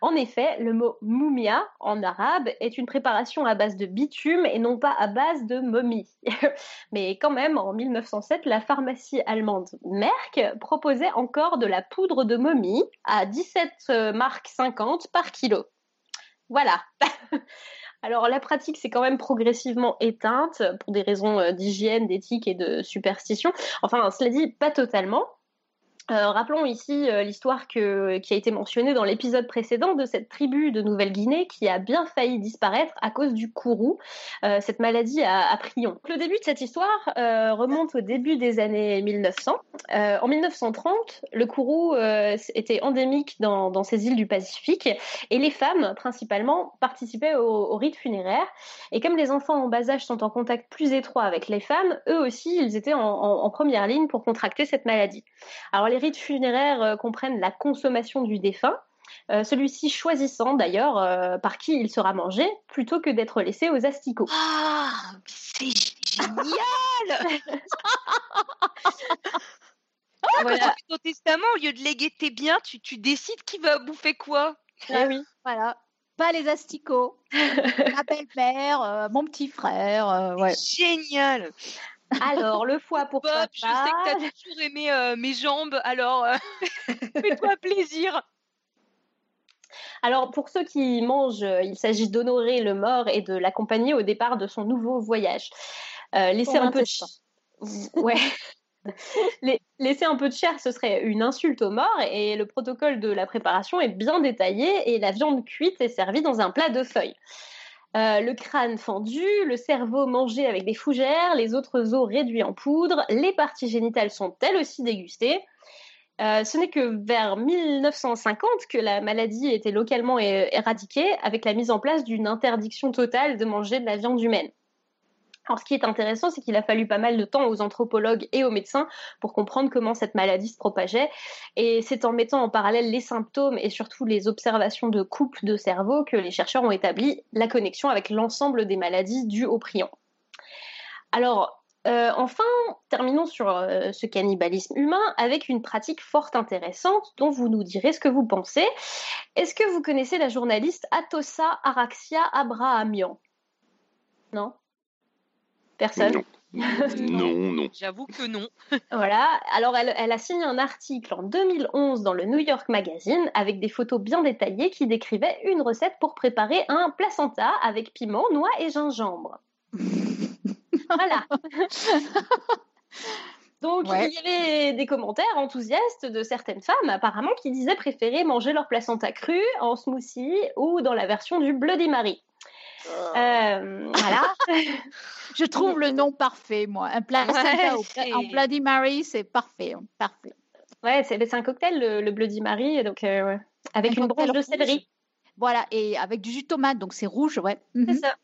En effet, le mot mumia en arabe est une préparation à base de bitume et non pas à base de momie. Mais quand même, en 1907, la pharmacie allemande Merck proposait encore de la poudre de momie à 17 euh, marques 50 par kilo. Voilà. Alors la pratique s'est quand même progressivement éteinte pour des raisons euh, d'hygiène, d'éthique et de superstition. Enfin, cela dit, pas totalement. Euh, rappelons ici euh, l'histoire qui a été mentionnée dans l'épisode précédent de cette tribu de Nouvelle-Guinée qui a bien failli disparaître à cause du kourou, euh, cette maladie à, à, prion. Le début de cette histoire remonte au début des années 1900. en 1930, le kourou était endémique dans, ces îles du Pacifique et les femmes, principalement, participaient au, au rite funéraire. Et comme les enfants en bas âge sont en contact plus étroit avec les femmes, eux aussi, ils étaient en, en, en première ligne pour contracter cette maladie. Alors les rites funéraires euh, comprennent la consommation du défunt, euh, celui-ci choisissant d'ailleurs euh, par qui il sera mangé plutôt que d'être laissé aux asticots. Ah, c'est génial ah, Quand tu fais ton testament, au lieu de léguer tes biens, tu, tu décides qui va bouffer quoi. Ah oui, voilà. Pas les asticots. Ma belle-mère, mon petit frère. ouais. Génial alors, le foie pour Bob, je sais que tu as toujours aimé euh, mes jambes, alors euh, fais-toi plaisir. Alors, pour ceux qui mangent, euh, il s'agit d'honorer le mort et de l'accompagner au départ de son nouveau voyage. laisser un peu de... ouais. laisser un peu de chair, ce serait une insulte au mort et le protocole de la préparation est bien détaillé et la viande cuite est servie dans un plat de feuilles. Euh, le crâne fendu, le cerveau mangé avec des fougères, les autres os réduits en poudre, les parties génitales sont elles aussi dégustées. Euh, ce n'est que vers 1950 que la maladie était localement éradiquée avec la mise en place d'une interdiction totale de manger de la viande humaine. Alors, ce qui est intéressant, c'est qu'il a fallu pas mal de temps aux anthropologues et aux médecins pour comprendre comment cette maladie se propageait. Et c'est en mettant en parallèle les symptômes et surtout les observations de couple de cerveau que les chercheurs ont établi la connexion avec l'ensemble des maladies dues au prion. Alors, euh, enfin, terminons sur euh, ce cannibalisme humain avec une pratique fort intéressante dont vous nous direz ce que vous pensez. Est-ce que vous connaissez la journaliste Atossa Araxia Abrahamian? Non? Personne non, non. J'avoue que non. voilà. Alors, elle, a signé un article en 2011 dans le New York Magazine avec des photos bien détaillées qui décrivaient une recette pour préparer un placenta avec piment, noix et gingembre. voilà. Donc, il y avait des commentaires enthousiastes de certaines femmes, apparemment, qui disaient préférer manger leur placenta cru en smoothie ou dans la version du Bloody Mary. Euh, voilà. je trouve le nom parfait, moi. Un placenta en Bloody Mary, c'est parfait, hein, parfait. Ouais, c'est un cocktail, le, Bloody Mary, donc euh, avec une branche de céleri. Voilà, et avec du jus de tomate, donc c'est rouge, ouais. C'est mhm. ça.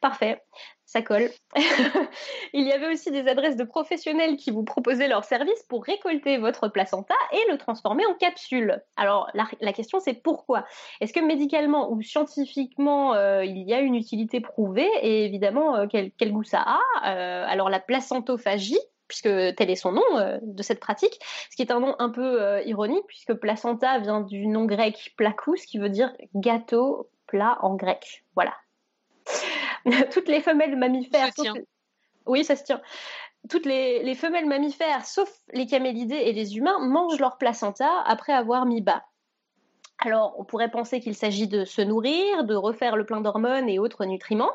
Parfait ça colle. Il y avait aussi des adresses de professionnels qui vous proposaient leur service pour récolter votre placenta et le transformer en capsule. Alors la, question c'est pourquoi? Est-ce que médicalement ou scientifiquement euh, il y a une utilité prouvée? Et évidemment euh, quel, goût ça a? Euh, Alors la placentophagie puisque tel est son nom de cette pratique, ce qui est un nom un peu ironique, puisque placenta vient du nom grec plakous, qui veut dire gâteau plat en grec. Voilà, toutes les femelles mammifères. Oui, ça se tient. Toutes les, femelles mammifères, sauf les camélidés et les humains, mangent leur placenta après avoir mis bas. Alors, on pourrait penser qu'il s'agit de se nourrir, de refaire le plein d'hormones et autres nutriments,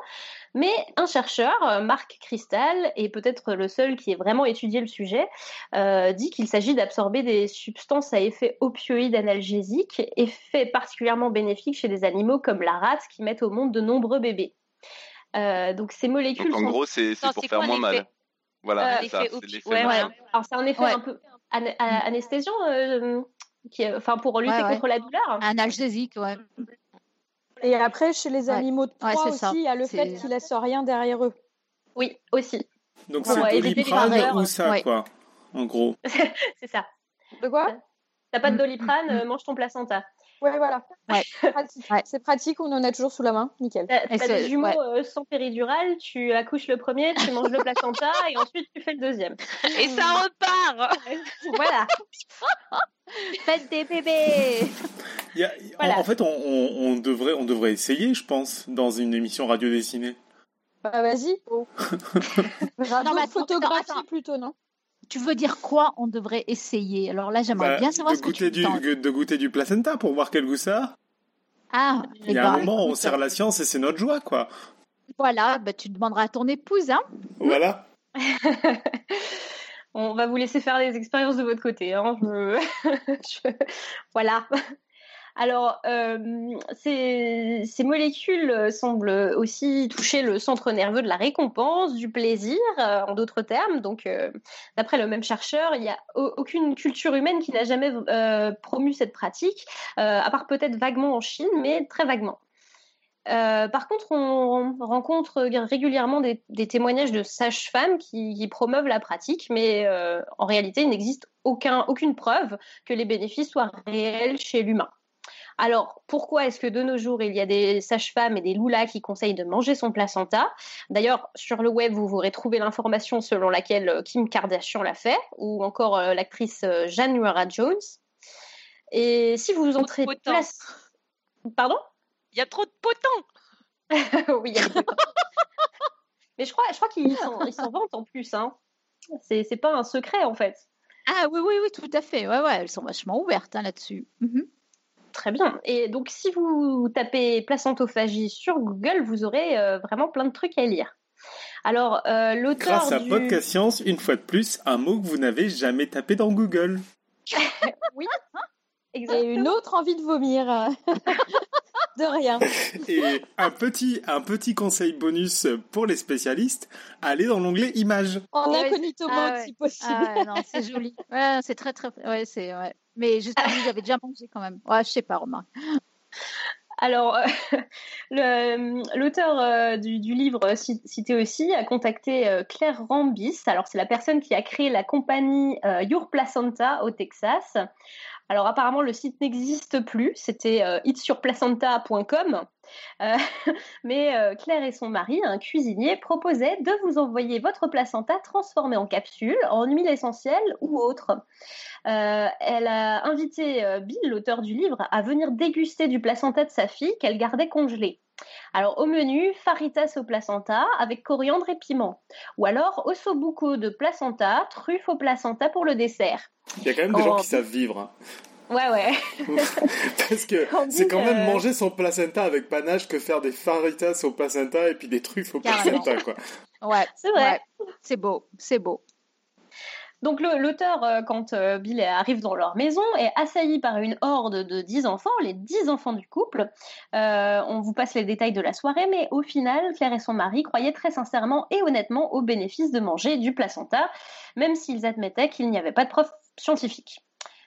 mais un chercheur, Marc Cristal, et peut-être le seul qui ait vraiment étudié le sujet, euh, dit qu'il s'agit d'absorber des substances à effet opioïde analgésique, effet particulièrement bénéfique chez des animaux comme la rate qui mettent au monde de nombreux bébés. Euh, donc ces molécules. en gros, c'est pour faire moins mal. Voilà, euh, c'est l'effet. Ouais, Alors c'est un effet un peu anesthésiant, euh, qui, enfin pour lutter contre la douleur. Analgésique, ouais. Et après, chez les animaux de proie aussi, il y a le fait qu'ils laissent rien derrière eux. Oui, aussi. Donc c'est doliprane ou ça, quoi, en gros? c'est ça. De quoi? T'as pas de doliprane, mange ton placenta. Ouais, voilà. Ouais. C'est pratique, on en a toujours sous la main. Nickel. T'as des jumeaux euh, sans péridurale, tu accouches le premier, tu manges le placenta et ensuite tu fais le deuxième. Et ça repart Voilà. Faites des bébés en, fait, on, devrait, on devrait essayer, je pense, dans une émission radio dessinée. Bah vas-y. non, mais photographie plutôt, non? Tu veux dire quoi on devrait essayer? Alors là, j'aimerais bah, bien savoir de ce goûter que tu du, De goûter du placenta pour voir quel goût ça a. Ah, Il y a un ben, moment, on sert la science et c'est notre joie, quoi. Voilà, bah, tu demanderas à ton épouse, hein Voilà. on va vous laisser faire les expériences de votre côté. Hein. Voilà. Alors, euh, ces, molécules semblent aussi toucher le centre nerveux de la récompense, du plaisir, euh, en d'autres termes. Donc, euh, d'après le même chercheur, il n'y a aucune culture humaine qui n'a jamais promu cette pratique, à part peut-être vaguement en Chine, mais très vaguement. par contre, on rencontre régulièrement des, témoignages de sages-femmes qui, promeuvent la pratique, mais en réalité, il n'existe aucune preuve que les bénéfices soient réels chez l'humain. Alors, pourquoi est-ce que de nos jours, il y a des sages-femmes et des loulas qui conseillent de manger son placenta? D'ailleurs, sur le web, vous pourrez trouver l'information selon laquelle euh, Kim Kardashian l'a fait, ou encore euh, l'actrice euh, Jeanne Jones. Et si vous entrez place... Pardon? Il y a trop de potents Oui, il y a trop de Mais je crois, je crois qu'ils s'en vantent en plus. Hein. C'est pas un secret, en fait. Ah oui, oui, oui, tout à fait. Ouais, ouais, elles sont vachement ouvertes hein, là-dessus. Mhm. Très bien. Et donc, si vous tapez placentophagie sur Google, vous aurez euh, vraiment plein de trucs à lire. Alors, euh, l'auteur. Grâce à Podcast Science, une fois de plus, un mot que vous n'avez jamais tapé dans Google. oui. Exactement. Et une autre envie de vomir. de rien. Et un petit, un petit conseil bonus pour les spécialistes, allez dans l'onglet images. En incognito mode, ah si possible. Ah c'est joli. Ouais, c'est très, très, ouais, c'est, ouais. Mais justement, j'avais déjà mangé quand même. Ouais, je sais pas, Romain. Alors, l'auteur euh, du, livre cité aussi a contacté euh, Claire Rambis. Alors, c'est la personne qui a créé la compagnie euh, Your Placenta au Texas. Alors apparemment le site n'existe plus, c'était euh, itsurplacenta.com. Euh, mais euh, Claire et son mari, un cuisinier, proposaient de vous envoyer votre placenta transformé en capsule, en huile essentielle ou autre. elle a invité Bill, l'auteur du livre, à venir déguster du placenta de sa fille qu'elle gardait congelé. Alors au menu, faritas au placenta avec coriandre et piment. Ou alors ossobuco de placenta, truffe au placenta pour le dessert. Il y a quand même des gens qui savent vivre. Hein. Ouais, ouais. Parce que c'est quand même manger son placenta avec panache que faire des faritas au placenta et puis des truffes au placenta, quoi. Ouais, c'est vrai. C'est beau, c'est beau. Donc l'auteur, euh, quand euh, Bill arrive dans leur maison, est assailli par une horde de 10 enfants, les 10 enfants du couple. Euh, on vous passe les détails de la soirée, mais au final, Claire et son mari croyaient très sincèrement et honnêtement au bénéfice de manger du placenta, même s'ils admettaient qu'il n'y avait pas de preuve scientifique.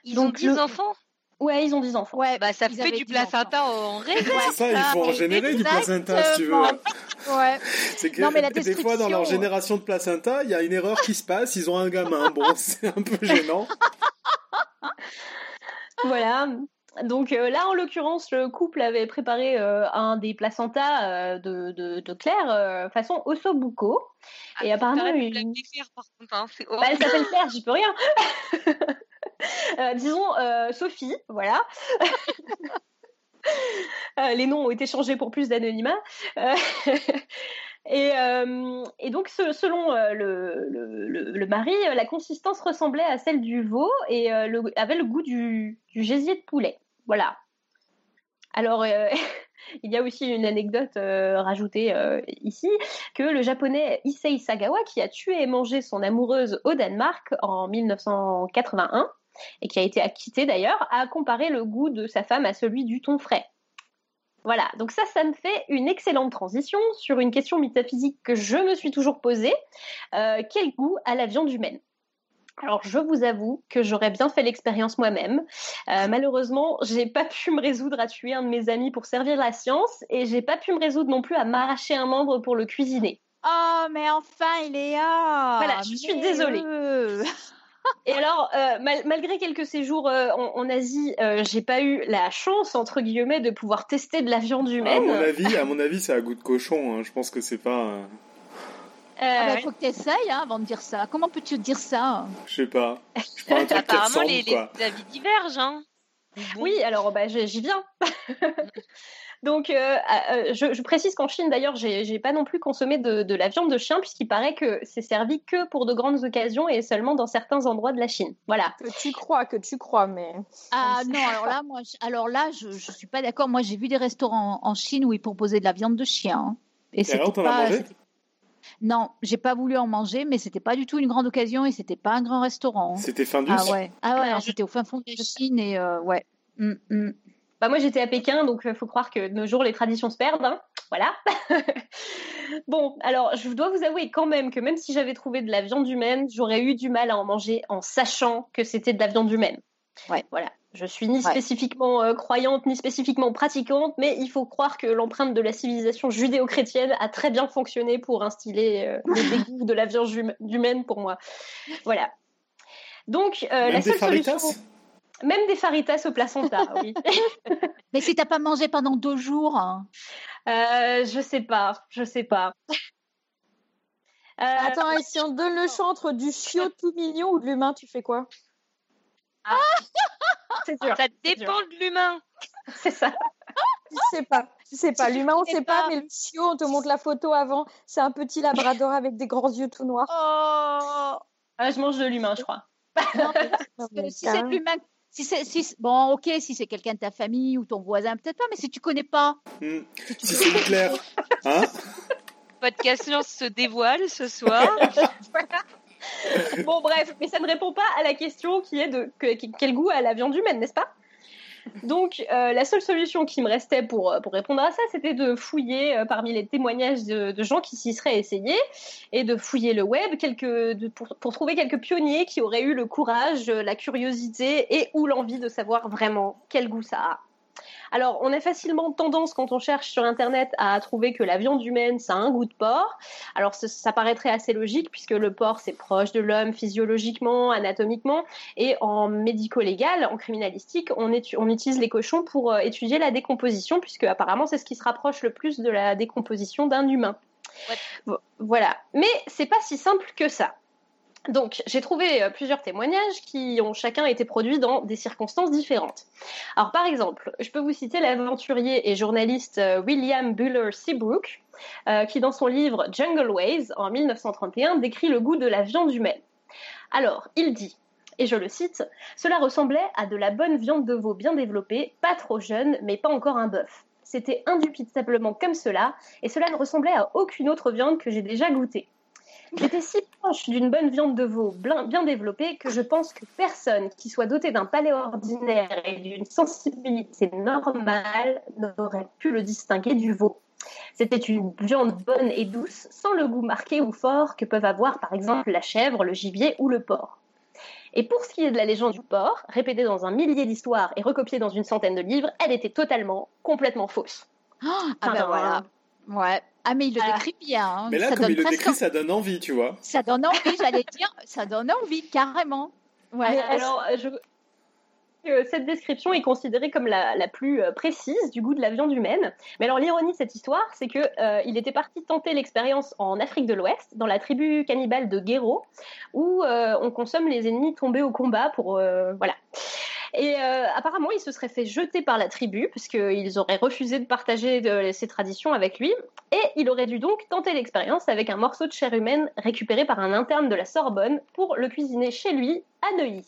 Ils Donc, ont 10 enfants? Ouais, ils ont 10 enfants. Ouais, bah ça fait du placenta en réserve. c'est ça, il faut en générer du placenta si tu veux. Ouais. C'est que non, mais la des fois dans leur génération de placenta, il y a une erreur qui se passe, ils ont un gamin. Bon, c'est un peu gênant. voilà. Donc euh, là, en l'occurrence, le couple avait préparé euh, un des placentas euh, de, de, de, Claire façon ossobuco. Ah, et apparemment, une... Claire, par contre, hein, bah, elle s'appelle Claire, j'y peux rien. Euh, disons euh, Sophie, voilà. Euh, les noms ont été changés pour plus d'anonymat. Et, donc, selon le, mari, la consistance ressemblait à celle du veau et avait le goût du, du, gésier de poulet. Voilà. Alors, il y a aussi une anecdote rajoutée ici que le japonais Issei Sagawa, qui a tué et mangé son amoureuse au Danemark en 1981, et qui a été acquitté d'ailleurs, a comparé le goût de sa femme à celui du thon frais. Voilà, donc ça, ça me fait une excellente transition sur une question métaphysique que je me suis toujours posée. Euh, quel goût a la viande humaine? Alors, je vous avoue que j'aurais bien fait l'expérience moi-même. Euh, malheureusement, j'ai pas pu me résoudre à tuer un de mes amis pour servir la science et j'ai pas pu me résoudre non plus à m'arracher un membre pour le cuisiner. Oh, mais enfin, il est là Voilà, je suis désolée. Et alors, euh, malgré quelques séjours euh, en, Asie, euh, j'ai pas eu la chance entre guillemets de pouvoir tester de la viande humaine. À mon avis, à mon avis, ça a goût de cochon. Hein. Je pense que c'est pas. Ah bah, faut que tu essayes hein, avant de dire ça. Comment peux-tu dire ça Je sais pas. Je prends un truc Apparemment, les, les avis divergent. Hein. Oui, alors bah, j'y viens. Donc, euh, euh, je, précise qu'en Chine, d'ailleurs, j'ai pas non plus consommé de, la viande de chien, puisqu'il paraît que c'est servi que pour de grandes occasions et seulement dans certains endroits de la Chine. Voilà. Que tu crois, que tu crois, mais. Ah non, alors là, moi, je, alors là, je, je suis pas d'accord. Moi, j'ai vu des restaurants en, Chine où ils proposaient de la viande de chien. Hein. Et c'était pas. Non, j'ai pas voulu en manger, mais c'était pas du tout une grande occasion et c'était pas un grand restaurant. C'était fin du. Ah ouais, ah ouais, c'était au fin fond de la Chine et euh, ouais. Mm, mm. Bah moi j'étais à Pékin, donc il euh, faut croire que de nos jours les traditions se perdent. Hein. Voilà. bon, alors je dois vous avouer quand même que même si j'avais trouvé de la viande humaine, j'aurais eu du mal à en manger en sachant que c'était de la viande humaine. Ouais, voilà. Je suis ni spécifiquement euh, croyante ni spécifiquement pratiquante, mais il faut croire que l'empreinte de la civilisation judéo-chrétienne a très bien fonctionné pour instiller euh, le dégoût de la viande humaine pour moi. Voilà. Donc la seule solution. Même des faritas au placenta, oui. Mais si t'as pas mangé pendant deux jours hein. euh, Je sais pas, je sais pas. Euh, Attends, et si on donne le choix entre du chiot tout mignon ou de l'humain, tu fais quoi? Ah. C'est sûr. Ça dépend de l'humain. C'est ça. Tu sais pas. Tu sais pas. L'humain, on sait pas, mais le chiot, on te montre la photo avant. C'est un petit labrador avec des grands yeux tout noirs. Oh. Ah, je mange de l'humain, je crois. si c'est l'humain si c'est si, bon, ok, si c'est quelqu'un de ta famille ou ton voisin, peut-être pas, mais si tu connais pas. Hmm. Si, c'est clair, hein? Podcast science se dévoile ce soir. bon, bref, mais ça ne répond pas à la question qui est de quel goût a la viande humaine, n'est-ce pas? Donc, euh, la seule solution qui me restait pour, euh, répondre à ça, c'était de fouiller euh, parmi les témoignages de, gens qui s'y seraient essayés et de fouiller le web pour, trouver quelques pionniers qui auraient eu le courage, la curiosité et ou l'envie de savoir vraiment quel goût ça a. Alors, on a facilement tendance, quand on cherche sur Internet, à trouver que la viande humaine, ça a un goût de porc. Alors, ça, paraîtrait assez logique, puisque le porc, c'est proche de l'homme physiologiquement, anatomiquement. Et en médico-légal, en criminalistique, on, utilise les cochons pour euh, étudier la décomposition, puisque apparemment, c'est ce qui se rapproche le plus de la décomposition d'un humain. Voilà. Mais c'est pas si simple que ça. Donc, j'ai trouvé euh, plusieurs témoignages qui ont chacun été produits dans des circonstances différentes. Alors, par exemple, je peux vous citer l'aventurier et journaliste euh, William Buller Seabrook, euh, qui, dans son livre Jungle Ways, en 1931, décrit le goût de la viande humaine. Alors, il dit, et je le cite, Cela ressemblait à de la bonne viande de veau bien développée, pas trop jeune, mais pas encore un bœuf. C'était indubitablement comme cela, et cela ne ressemblait à aucune autre viande que j'ai déjà goûtée. J'étais si proche d'une bonne viande de veau bien développée que je pense que personne qui soit doté d'un palais ordinaire et d'une sensibilité normale n'aurait pu le distinguer du veau. C'était une viande bonne et douce, sans le goût marqué ou fort que peuvent avoir par exemple la chèvre, le gibier ou le porc. Et pour ce qui est de la légende du porc, répétée dans un millier d'histoires et recopiée dans une centaine de livres, elle était totalement, complètement fausse. ah ben voilà. Ouais. Ah, mais il le décrit bien. Hein. Mais là, comme il le décrit, ça donne envie, tu vois. Ça donne envie, j'allais dire, ça donne envie, carrément. Ouais. alors, je... cette description est considérée comme la, la, plus euh, précise du goût de la viande humaine. Mais alors, l'ironie de cette histoire, c'est qu'il euh, il était parti tenter l'expérience en Afrique de l'Ouest, dans la tribu cannibale de Guéro, où euh, on consomme les ennemis tombés au combat pour. voilà. Et euh, apparemment, il se serait fait jeter par la tribu parce qu'ils auraient refusé de partager de, ses traditions avec lui. Et il aurait dû donc tenter l'expérience avec un morceau de chair humaine récupéré par un interne de la Sorbonne pour le cuisiner chez lui à Neuilly.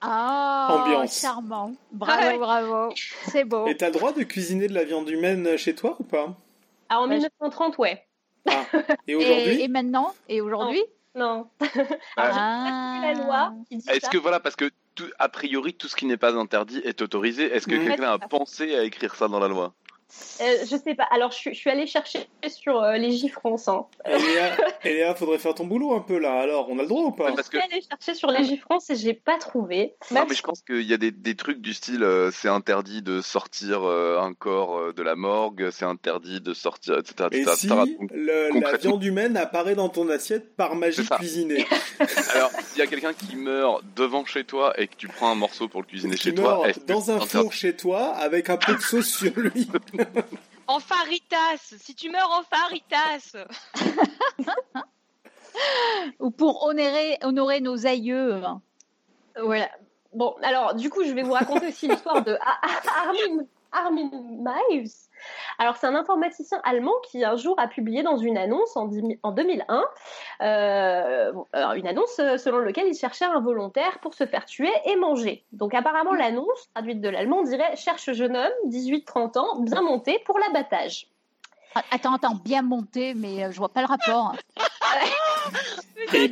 Ah, Ambiance. charmant. Bravo, bravo. C'est beau. Et t'as le droit de cuisiner de la viande humaine chez toi ou pas? Ah, En 1930, ouais. Ah. Et aujourd'hui? Et, maintenant? Et aujourd'hui? Non. Ah. la loi Est-ce que voilà, parce que a priori, tout ce qui n'est pas interdit est autorisé. Est-ce que quelqu'un a pensé à écrire ça dans la loi? Euh, je sais pas. Alors, je, suis- je suis allée chercher sur euh, Légifrance. Hein. Eléa, Eléa, faudrait faire ton boulot un peu là. Alors, on a le droit ou pas? Ouais, parce Je que suis allée chercher sur Légifrance et j'ai pas trouvé. non, mais je pense qu'il y a des, des trucs du style euh, c'est interdit de sortir euh, un corps euh, de la morgue, c'est interdit de sortir, etc. Et etc., si etc. La viande humaine apparaît dans ton assiette par magie cuisinée? Alors, s'il y a quelqu'un qui meurt devant chez toi et que tu prends un morceau pour le cuisiner qui chez meurt toi, que dans un four chez toi avec un peu de sauce sur lui? En faritas Si tu meurs en faritas Ou pour honorer, honorer nos aïeux. Voilà. Bon, alors, du coup, je vais vous raconter aussi l'histoire de Armin, Armin Miles. Alors, c'est un informaticien allemand qui, un jour, a publié dans une annonce en, dix- en 2001, euh, une annonce euh, selon laquelle il cherchait un volontaire pour se faire tuer et manger. Donc, apparemment, l'annonce, traduite de l'allemand, dirait « Cherche jeune homme, 18-30 ans, bien monté pour l'abattage ». Ah, Attends, attends, bien monté, mais euh, je vois pas le rapport.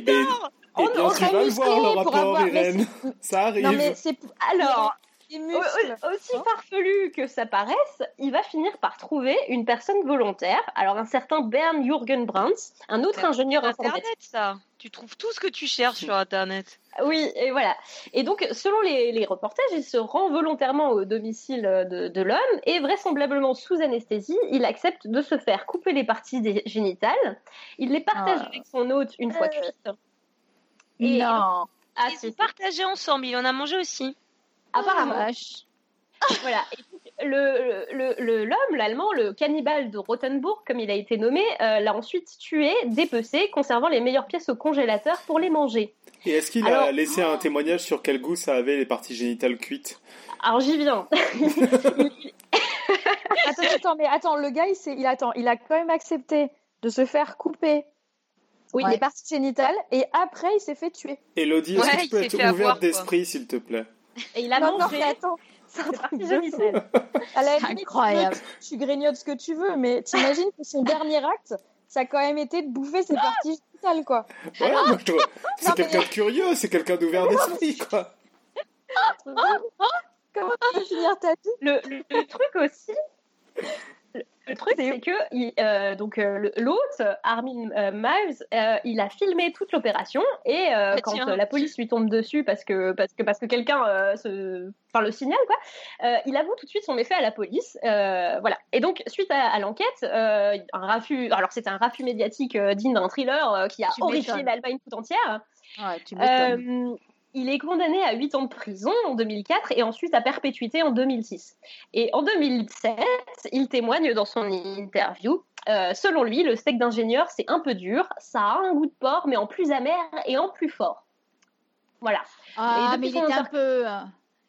On- on serait vas le musclé voir le pour rapport, avoir- Irène. Ça arrive. Non, mais c'est Alors, Aussi Hein farfelu que ça paraisse, il va finir par trouver une personne volontaire. Alors un certain Bern Jürgen Brandt, un autre ingénieur informatique. Internet, ça. Tu trouves tout ce que tu cherches sur Internet. Oui, et voilà. Et donc, selon les, les reportages, il se rend volontairement au domicile de, de l'homme et vraisemblablement sous anesthésie, il accepte de se faire couper les parties des génitales. Il les partage Ah. avec son hôte une fois Euh. cuites. Et- non. Ah, Ils si, ont si. partagé ensemble, il en a mangé aussi. Apparemment. Oh, vache. Voilà. Le, le, le- l'homme, l'allemand, le cannibale de Rothenburg, comme il a été nommé, euh, l'a ensuite tué, dépecé, conservant les meilleures pièces au congélateur pour les manger. Et est-ce qu'il Alors- a laissé un témoignage sur quel goût ça avait les parties génitales cuites? Alors j'y viens. Attends, attends, mais attends, le gars, il, s'est- il, attend, il a quand même accepté de se faire couper Oui, les parties génitales et après, il s'est fait tuer. Elodie, est-ce Ouais, que tu peux être ouverte quoi. d'esprit, s'il te plaît? Et il a non, non, mangé mais attends, c'est C'est limite, incroyable. Tu grignotes ce que tu veux, mais t'imagines que son dernier acte, ça a quand même été de bouffer ses parties génitales, quoi. Ouais, moi, je trouve- C'est Non, mais- quelqu'un de curieux, c'est quelqu'un d'ouvert d'esprit, quoi. Comment tu veux finir ta vie? Le, le- le truc aussi, le, truc c'est que il- euh, donc euh, l'hôte Armin euh, Miles, euh, il a filmé toute l'opération et euh, Ah, quand la police lui tombe dessus parce que parce que parce que quelqu'un se, enfin le signale quoi, il avoue tout de suite son méfait à la police, voilà. Et donc suite à, à l'enquête, un raffut, alors c'était un raffut médiatique digne d'un thriller qui a Tu horrifié l'Allemagne tout entière. Ouais, tu il est condamné à 8 ans de prison en 2004 et ensuite à perpétuité en 2006. Et en 2007, il témoigne dans son interview. euh, selon lui, le steak d'ingénieur, c'est un peu dur, ça a un goût de porc, mais en plus amer et en plus fort. Voilà. ah, et mais depuis il était un peu. euh,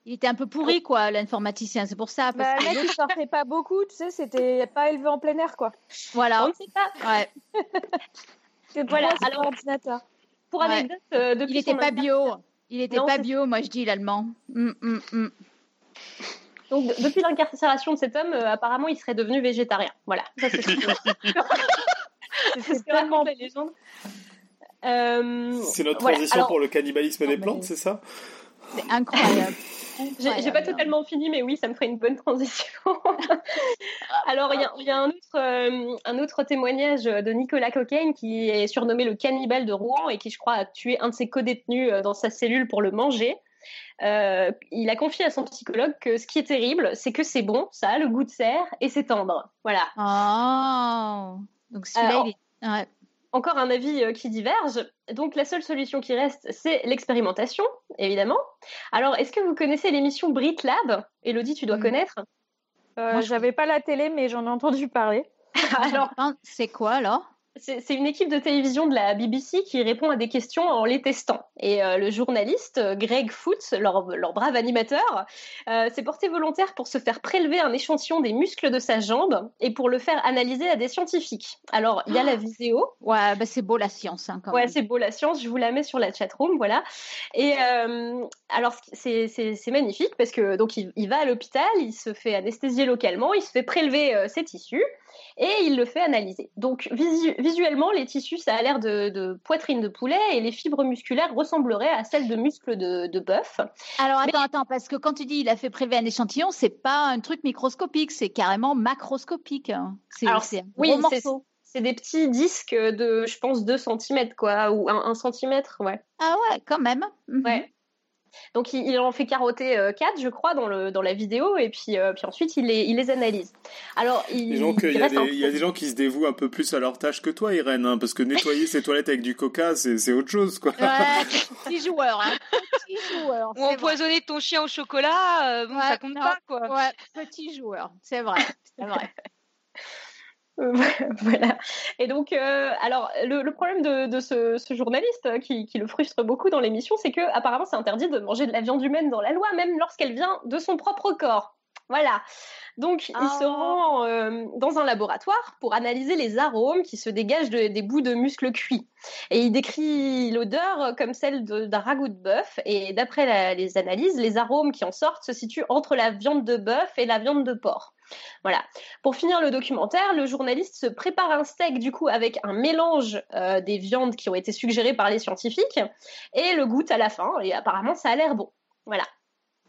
Il était un peu pourri, quoi, l'informaticien. C'est pour ça. Parce Bah, que le mec, il sortait pas beaucoup, tu sais, c'était pas élevé en plein air, quoi. On Voilà. ne sait pas. Ouais. C'est Voilà, alors- l'ordinateur. Pour Ouais. anecdote, euh, depuis Il était son pas bio. Il était Non, pas bio, moi je dis l'allemand. Hum, hum, hum. Donc, de- depuis l'incarcération de cet homme, euh, apparemment, il serait devenu végétarien. Voilà. Ça, c'est ce que- c'est ce que racontent les légendes. Euh, C'est notre voilà. transition Alors, pour le cannibalisme des mais- plantes, c'est ça? C'est incroyable. J'ai pas totalement fini, mais oui, ça me ferait une bonne transition. Alors, il y a, il y a un, autre, euh, un autre témoignage de Nicolas Cocaine, qui est surnommé le cannibale de Rouen et qui, je crois, a tué un de ses co-détenus euh, dans sa cellule pour le manger. Euh, il a confié à son psychologue que ce qui est terrible, c'est que c'est bon, ça a le goût de serre et c'est tendre. Voilà. Oh. Donc celui-là, Alors- il est. Ouais. Encore un avis euh, qui diverge. Donc, la seule solution qui reste, c'est l'expérimentation, évidemment. Alors, est-ce que vous connaissez l'émission Brit Lab? Elodie, tu dois Mm. connaître. Euh, Moi, je- J'avais pas la télé, mais j'en ai entendu parler. Alors, Hein, C'est quoi alors? C'est une équipe de télévision de la BBC qui répond à des questions en les testant. Et euh, le journaliste euh, Greg Foots, leur, leur brave animateur, euh, s'est porté volontaire pour se faire prélever un échantillon des muscles de sa jambe et pour le faire analyser à des scientifiques. Alors, il y a la vidéo. Ouais, bah, c'est beau la science hein, quand Ouais, c'est beau la science, je vous la mets sur la chatroom, voilà. Et euh, alors, c'est- magnifique parce que donc il, il va à l'hôpital, il se fait anesthésier localement, il se fait prélever ses tissus. Et il le fait analyser. Donc visuellement, les tissus, ça a l'air de, poitrine de poulet et les fibres musculaires ressembleraient à celles de muscles de, bœuf. Alors attends, attends, parce que quand tu dis il a fait prélever un échantillon, c'est pas un truc microscopique, c'est carrément macroscopique. Hein. C'est un oui, gros morceau c'est des petits disques de, je pense, 2 cm, quoi, ou 1 cm, ouais. Ah ouais, quand même. Ouais. Donc il, en fait carotter 4, euh, je crois, dans, le, dans la vidéo, et puis, euh, puis ensuite il les, il les analyse. Alors, il, il, y, a des, il y, a des gens qui se dévouent un peu plus à leur tâche que toi, Irène, hein, parce que nettoyer ses toilettes avec du coca, c'est autre chose, quoi. Ouais, petit joueur, hein. petit joueur. Ou empoisonner ton chien au chocolat, euh, bon, ça compte pas, quoi. Ouais, petit joueur, c'est vrai, c'est vrai. voilà. Et donc, euh, alors, le, problème de, ce, journaliste euh, qui, le frustre beaucoup dans l'émission, c'est que apparemment, c'est interdit de manger de la viande humaine dans la loi, même lorsqu'elle vient de son propre corps. Voilà. Donc, il se rend euh, dans un laboratoire pour analyser les arômes qui se dégagent des bouts de muscles cuits. Et il décrit l'odeur comme celle d'un ragoût de bœuf. Et d'après les analyses, les arômes qui en sortent se situent entre la viande de bœuf et la viande de porc. Voilà. Pour finir le documentaire, le journaliste se prépare un steak du coup avec un mélange euh, des viandes qui ont été suggérées par les scientifiques et le goûte à la fin. Et apparemment, ça a l'air bon. Voilà.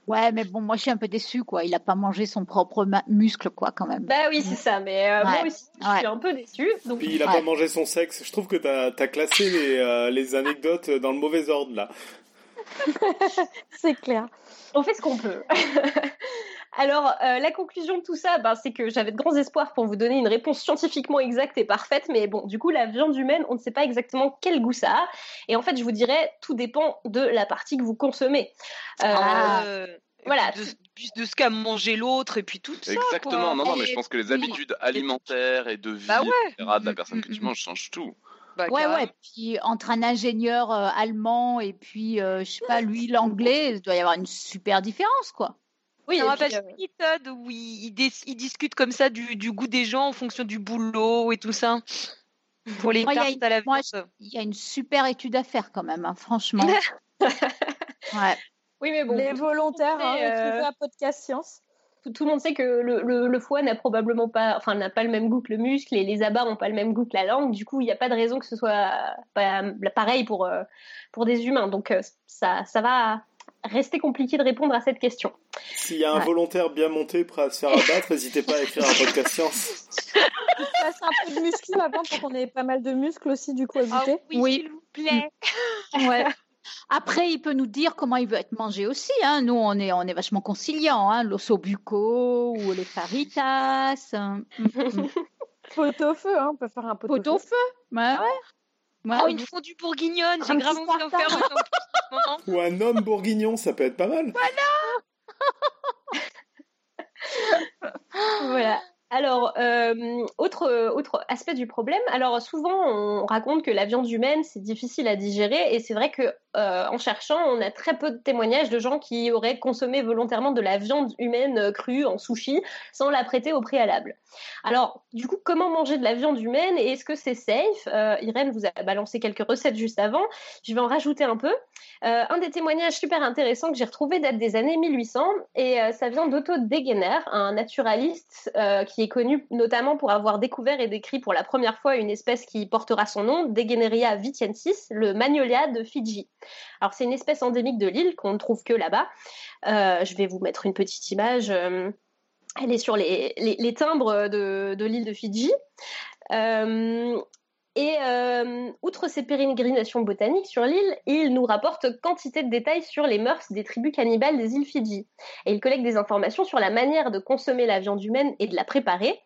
Ouais, mais bon, moi je suis un peu déçue, quoi. Il n'a pas mangé son propre muscle, quoi, quand même. Bah oui, c'est ça, mais euh, moi aussi, je suis un peu déçue. Donc... Puis il n'a pas mangé son sexe. Je trouve que tu as, classé les, euh, les anecdotes dans le mauvais ordre, là. c'est clair. On fait ce qu'on peut. Alors, euh, la conclusion de tout ça, ben, c'est que j'avais de grands espoirs pour vous donner une réponse scientifiquement exacte et parfaite, mais bon, du coup, la viande humaine, on ne sait pas exactement quel goût ça a. Et en fait, je vous dirais, tout dépend de la partie que vous consommez. Euh, ah. voilà. De, de ce qu'a mangé l'autre et puis tout ça. Exactement. Non, non, mais je pense que les habitudes alimentaires et de vie, bah de la personne que tu manges changent tout. Bah, ouais, ouais. Puis entre un ingénieur euh, allemand et puis, je sais pas, lui, l'anglais, il doit y avoir une super différence, quoi. Oui, ça rappelle une méthode où ils, discutent comme ça du, goût des gens en fonction du boulot et tout ça. Pour les cartes à la Il y a une super étude à faire quand même, hein, franchement. ouais. Oui, mais bon. Les volontaires, hein, euh... à podcast science. Tout, le monde sait que le, foie n'a probablement pas, enfin, n'a pas le même goût que le muscle et les abats n'ont pas le même goût que la langue. Du coup, il n'y a pas de raison que ce soit pas, pareil pour, euh, pour des humains. Donc, euh, ça, ça va rester compliqué de répondre à cette question. S'il y a un volontaire bien monté prêt à se faire abattre, n'hésitez pas à écrire un podcast science. Il passe un peu de muscles avant pour qu'on ait pas mal de muscles aussi du coup à goûter. Oh, oui, s'il vous plaît. ouais. Après, il peut nous dire comment il veut être mangé aussi. Hein. Nous, on est, on est vachement conciliant. Hein. L'osso bucco ou les faritas. pot au feu, hein. on peut faire un pot, pot au feu. Ouais, ouais. Oh, une fondue bourguignonne, j'ai grave envie d'en faire Ou un homme bourguignon, ça peut être pas mal. Voilà Voilà. Alors, euh, autre, autre aspect du problème, alors souvent on raconte que la viande humaine c'est difficile à digérer et c'est vrai que euh, en cherchant on a très peu de témoignages de gens qui auraient consommé volontairement de la viande humaine euh, crue en sushi sans la prêter au préalable. Alors, du coup, comment manger de la viande humaine et est-ce que c'est safe? Irène vous a balancé quelques recettes juste avant, je vais en rajouter un peu. un des témoignages super intéressants que j'ai retrouvé date des années 1800 et ça vient d'Otto Degener, un naturaliste qui est connu notamment pour avoir découvert et décrit pour la première fois une espèce qui portera son nom, Degeneria vitiensis, le magnolia de Fidji. Alors c'est une espèce endémique de l'île qu'on ne trouve que là-bas. Euh, je vais vous mettre une petite image. Euh, elle est sur les, timbres de, l'île de Fidji. Euh, et euh, outre ses pérégrinations botaniques sur l'île, il nous rapporte quantité de détails sur les mœurs des tribus cannibales des îles Fidji. Et il collecte des informations sur la manière de consommer la viande humaine et de la préparer.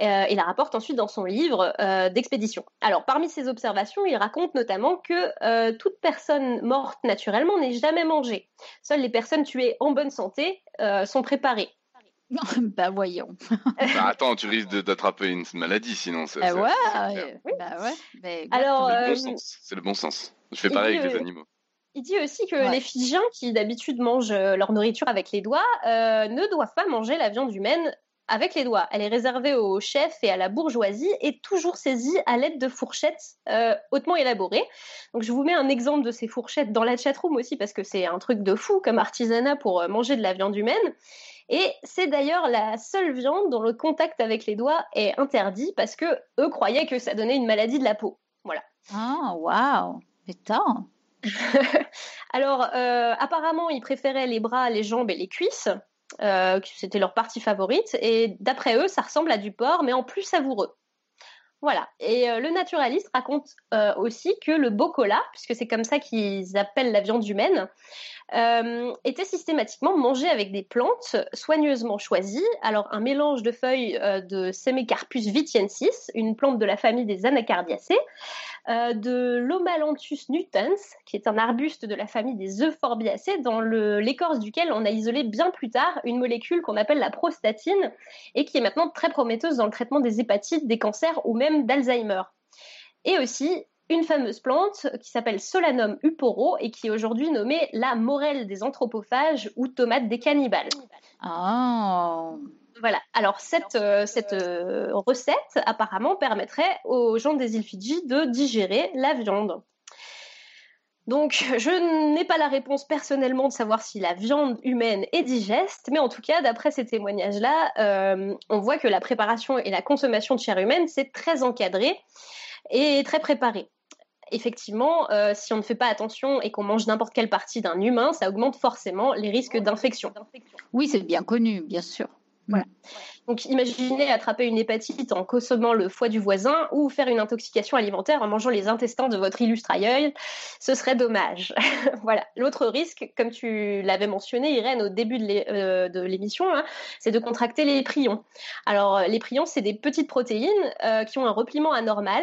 Euh, il la rapporte ensuite dans son livre euh, d'expédition. Alors, parmi ses observations, il raconte notamment que toute personne morte naturellement n'est jamais mangée. Seules les personnes tuées en bonne santé sont préparées. bah voyons. bah, attends, tu risques d'attraper une maladie sinon. C'est, bah ouais, bah ouais. Alors, c'est le, bon sens. Je fais pareil avec les animaux. Il dit aussi que les Fidjiens, qui d'habitude mangent euh, leur nourriture avec les doigts, euh, ne doivent pas manger la viande humaine avec les doigts. Elle est réservée aux chefs et à la bourgeoisie et toujours saisie à l'aide de fourchettes euh, hautement élaborées. Donc je vous mets un exemple de ces fourchettes dans la chatroom aussi parce que c'est un truc de fou comme artisanat pour manger de la viande humaine. Et c'est d'ailleurs la seule viande dont le contact avec les doigts est interdit parce que eux croyaient que ça donnait une maladie de la peau. Voilà. Ah, waouh Putain Alors, euh, apparemment, ils préféraient les bras, les jambes et les cuisses. Euh, c'était leur partie favorite. Et d'après eux, ça ressemble à du porc, mais en plus savoureux. Voilà. Et euh, le naturaliste raconte euh, aussi que le bocola, puisque c'est comme ça qu'ils appellent la viande humaine, euh, était systématiquement mangé avec des plantes soigneusement choisies. Alors un mélange de feuilles de Semecarpus vitiensis, une plante de la famille des Anacardiacées, de l'Omalanthus nutans, qui est un arbuste de la famille des Euphorbiacées, dans l'écorce duquel on a isolé bien plus tard une molécule qu'on appelle la prostatine et qui est maintenant très prometteuse dans le traitement des hépatites, des cancers ou même d'Alzheimer. Et aussi une fameuse plante qui s'appelle Solanum uporo et qui est aujourd'hui nommée la morelle des anthropophages ou tomate des cannibales. Ah. Voilà. Alors cette, euh, cette euh, recette apparemment permettrait aux gens des îles Fidji de digérer la viande. Donc, je n'ai pas la réponse personnellement de savoir si la viande humaine est digeste, mais en tout cas, d'après ces témoignages-là, euh, on voit que la préparation et la consommation de chair humaine, c'est très encadré et très préparé. Effectivement, euh, si on ne fait pas attention et qu'on mange n'importe quelle partie d'un humain, ça augmente forcément les risques d'infection. Oui, c'est bien connu, bien sûr. Voilà. Donc imaginez attraper une hépatite en consommant le foie du voisin ou faire une intoxication alimentaire en mangeant les intestins de votre illustre aïeul, ce serait dommage. voilà. L'autre risque, comme tu l'avais mentionné Irène au début de euh, l'émission, hein, c'est de contracter les prions. Alors les prions, c'est des petites protéines euh, qui ont un repliement anormal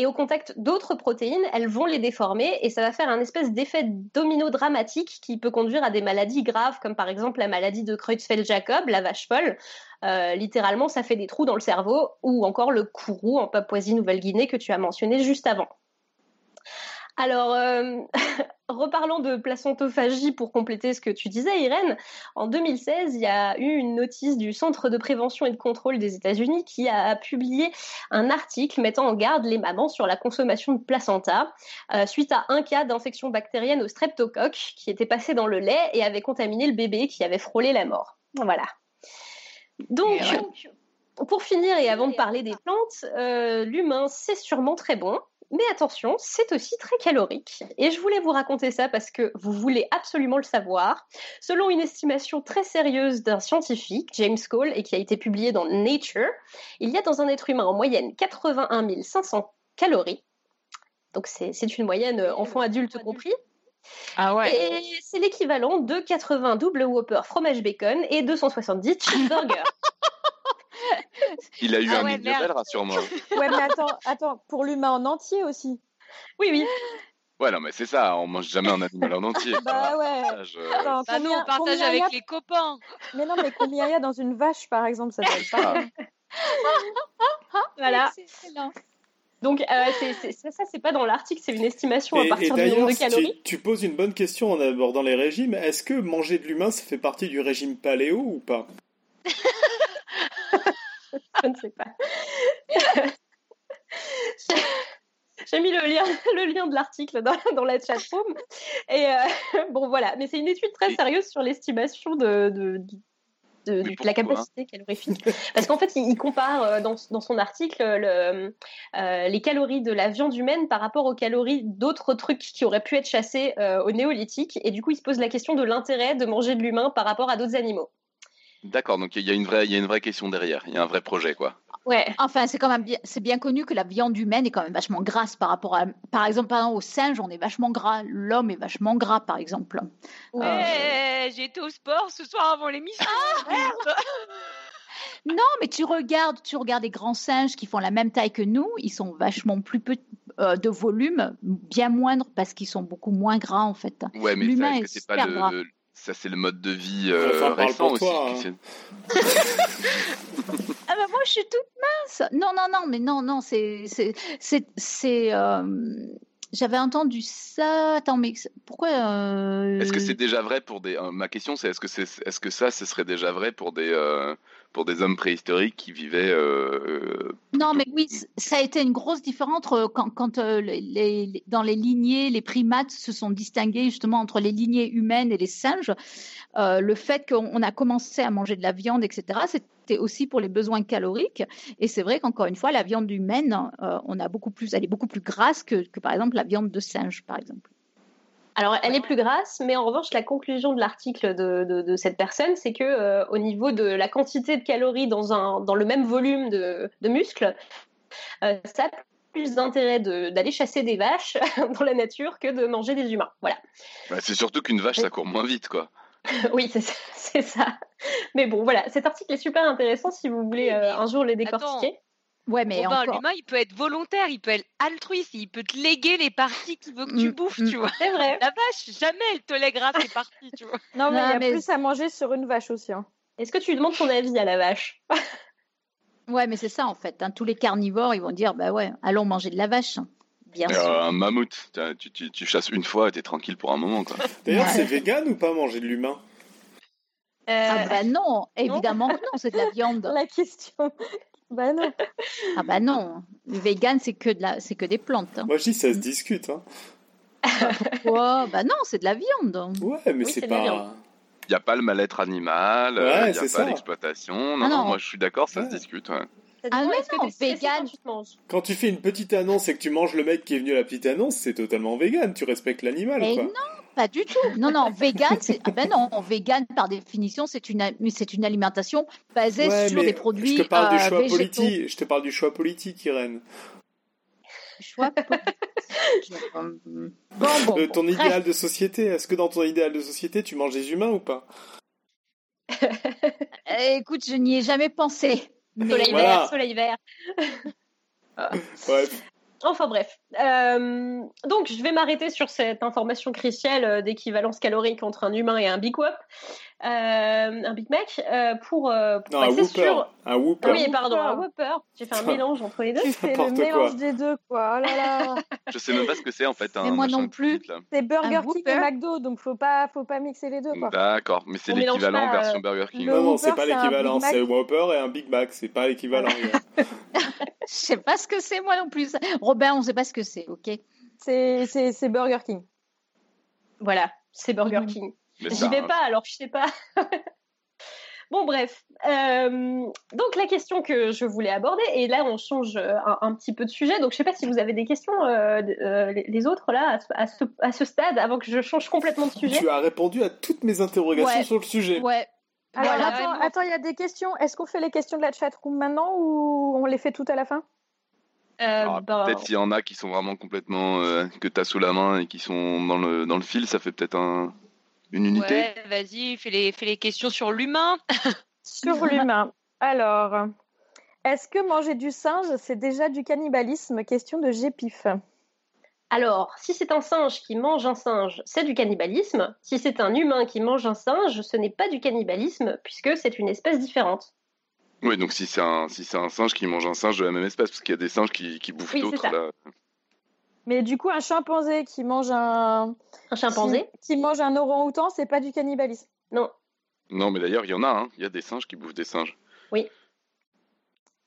et au contact d'autres protéines, elles vont les déformer et ça va faire un espèce d'effet domino dramatique qui peut conduire à des maladies graves comme par exemple la maladie de Creutzfeldt-Jacob, la vache folle. Euh, littéralement, ça fait des trous dans le cerveau ou encore le kourou en Papouasie-Nouvelle-Guinée que tu as mentionné juste avant. Alors, euh, reparlons de placentophagie pour compléter ce que tu disais, Irène. En 2016, il y a eu une notice du Centre de prévention et de contrôle des États-Unis qui a publié un article mettant en garde les mamans sur la consommation de placenta euh, suite à un cas d'infection bactérienne au streptocoque qui était passé dans le lait et avait contaminé le bébé qui avait frôlé la mort. Voilà. Donc, pour finir et avant de parler des plantes, euh, l'humain, c'est sûrement très bon. Mais attention, c'est aussi très calorique. Et je voulais vous raconter ça parce que vous voulez absolument le savoir. Selon une estimation très sérieuse d'un scientifique, James Cole, et qui a été publiée dans Nature, il y a dans un être humain en moyenne 81 500 calories. Donc c'est une moyenne euh, enfant-adulte compris. Ah ouais. Et c'est l'équivalent de 80 double Whopper fromage bacon et 270 cheeseburgers. Il a eu ah un ouais, Nobel, rassure-moi. Ouais, mais attends, attends, pour l'humain en entier aussi. Oui, oui. Ouais, non, mais c'est ça, on mange jamais un animal en entier. bah ouais. Attends, bah nous, on partage avec les copains. Mais non, mais combien il y a dans une vache, par exemple, ça doit pas. voilà. Donc, euh, c'est, ça, ça c'est pas dans l'article, c'est une estimation à partir du nombre de calories. Tu, tu, poses une bonne question en abordant les régimes. Est-ce que manger de l'humain, ça fait partie du régime paléo ou pas? je ne sais pas. J'ai mis le lien, le lien de l'article dans, dans, la chatroom. Et euh, bon, voilà. Mais c'est une étude très sérieuse sur l'estimation de, de, de, de la capacité calorifique. Parce qu'en fait, il, compare euh, dans, dans, son article le, euh, les calories de la viande humaine par rapport aux calories d'autres trucs qui auraient pu être chassés euh, au néolithique. Et du coup, il se pose la question de l'intérêt de manger de l'humain par rapport à d'autres animaux. D'accord, donc il y a une vraie, il y a une vraie question derrière, il y a un vrai projet, quoi. Ouais. Enfin, c'est quand même bien, c'est bien connu que la viande humaine est quand même vachement grasse par rapport à, par exemple, par au singe, on est vachement gras, l'homme est vachement gras, par exemple. Ouais, euh... j'ai été au sport ce soir avant l'émission. Ah, merde. non, mais tu regardes, tu regardes les grands singes qui font la même taille que nous, ils sont vachement plus petits euh, de volume, bien moindre parce qu'ils sont beaucoup moins gras en fait. Ouais, mais l'humain est, est, pas le, ça c'est le mode de vie euh, récent aussi. Toi, hein. ah bah moi je suis toute mince. Non non non mais non non c'est c'est c'est euh, j'avais entendu ça. Attends mais pourquoi euh... Est-ce que c'est déjà vrai pour des euh, ma question c'est est-ce que c'est est-ce que ça ce serait déjà vrai pour des euh, pour des hommes préhistoriques qui vivaient Non, mais oui, ça a été une grosse différence quand, quand les, dans les lignées, les primates se sont distingués justement entre les lignées humaines et les singes. le fait qu'on a commencé à manger de la viande, etc., c'était aussi pour les besoins caloriques. Et c'est vrai qu'encore une fois, la viande humaine, on a beaucoup plus, elle est beaucoup plus grasse que, que par exemple la viande de singe, par exemple. Alors, elle est plus grasse, mais en revanche, la conclusion de l'article de, cette personne, c'est que euh, au niveau de la quantité de calories dans, un, dans le même volume de, muscles, euh, ça a plus d'intérêt d'aller chasser des vaches dans la nature que de manger des humains. Voilà. c'est surtout qu'une vache, ça court moins vite, quoi. oui, c'est ça. Mais bon, voilà, cet article est super intéressant si vous voulez euh, un jour le décortiquer. Ouais, mais l'humain, il peut être volontaire, il peut être altruiste, il peut te léguer les parties qu'il veut que tu mm, bouffes, mm. tu vois. C'est vrai. La vache, jamais elle te lèguera ses parties, tu vois. Non, mais il y a plus à manger sur une vache aussi. Hein. Est-ce que tu lui demandes ton avis à la vache? Ouais, mais c'est ça en fait. Hein. Tous les carnivores, ils vont dire, bah ouais, allons manger de la vache. Hein. Bien sûr. un mammouth, tu, chasses une fois et t'es tranquille pour un moment. D'ailleurs, c'est vegan ou pas manger de l'humain? Euh, Ah bah non, évidemment que non, c'est de la viande. La question. Bah non. Ah bah non. Le vegan, c'est que, de la... c'est que des plantes. Hein. Moi, je dis ça se discute. Hein. Bah non, c'est de la viande. Ouais, mais c'est pas. Il n'y a pas le mal-être animal, il n'y a pas l'exploitation. Non, ah non, moi je suis d'accord, ça se discute. Ouais. Ah non, non, vegan. Quand tu fais une petite annonce et que tu manges le mec qui est venu à la petite annonce, c'est totalement vegan. Tu respectes l'animal. Mais non, pas du tout. Non, non, vegan, c'est ah ben non, vegan par définition, c'est une c'est une alimentation basée sur des produits. Je te parle du euh, choix politique. Je te parle du choix politique, Irène. Choix bon, bon, euh, ton idéal de société. Est-ce que dans ton idéal de société, tu manges des humains ou pas? Eh, Écoute, je n'y ai jamais pensé. Soleil vert, soleil vert. Bref. Enfin bref. Euh, donc je vais m'arrêter sur cette information cruciale euh, d'équivalence calorique entre un humain et un Big euh, un Big Mac, pour, non, passer un sur... Un Whooper. Oui, pardon, un Whopper. J'ai fait un mélange entre les deux. Tu fais le mélange des deux, quoi. Oh là là. je sais même pas ce que c'est en fait. Un moi non plus. C'est Burger King et McDo, donc faut pas, faut pas mixer les deux. D'accord, mais c'est l'équivalent version Burger King. Non, non, c'est pas l'équivalent. C'est Whopper et un Big Mac, c'est pas l'équivalent. Je sais pas ce que c'est moi non plus. Robin, on sait pas ce que c'est, ok C'est Burger King. Voilà, c'est Burger mhm. King. J'y vais pas, alors je sais pas. bon, bref. Euh, donc la question que je voulais aborder, et là on change euh, un, petit peu de sujet. Donc je sais pas si vous avez des questions, euh, les, autres là, à ce, à, ce, stade, avant que je change complètement de sujet. Tu as répondu à toutes mes interrogations sur le sujet. Ouais. Alors attends, il y a des questions. Est-ce qu'on fait les questions de la chatroom maintenant ou on les fait toutes à la fin? Euh, bah, Peut-être s'il y en a qui sont vraiment complètement euh, que tu as sous la main et qui sont dans le, dans le fil, ça fait peut-être un, une unité? Ouais, vas-y, fais les, fais les questions sur l'humain. sur l'humain. Alors, est-ce que manger du singe, c'est déjà du cannibalisme? Question de Gépif. Alors, si c'est un singe qui mange un singe, c'est du cannibalisme. Si c'est un humain qui mange un singe, ce n'est pas du cannibalisme, puisque c'est une espèce différente. Oui, donc si c'est un, si un singe qui mange un singe de la même espèce, parce qu'il y a des singes qui, qui bouffent d'autres. Mais du coup, un chimpanzé qui mange un. Un chimpanzé qui, mange un orang-outan, c'est pas du cannibalisme. Non. Non, mais d'ailleurs, il y en a, hein. il y a des singes qui bouffent des singes. Oui.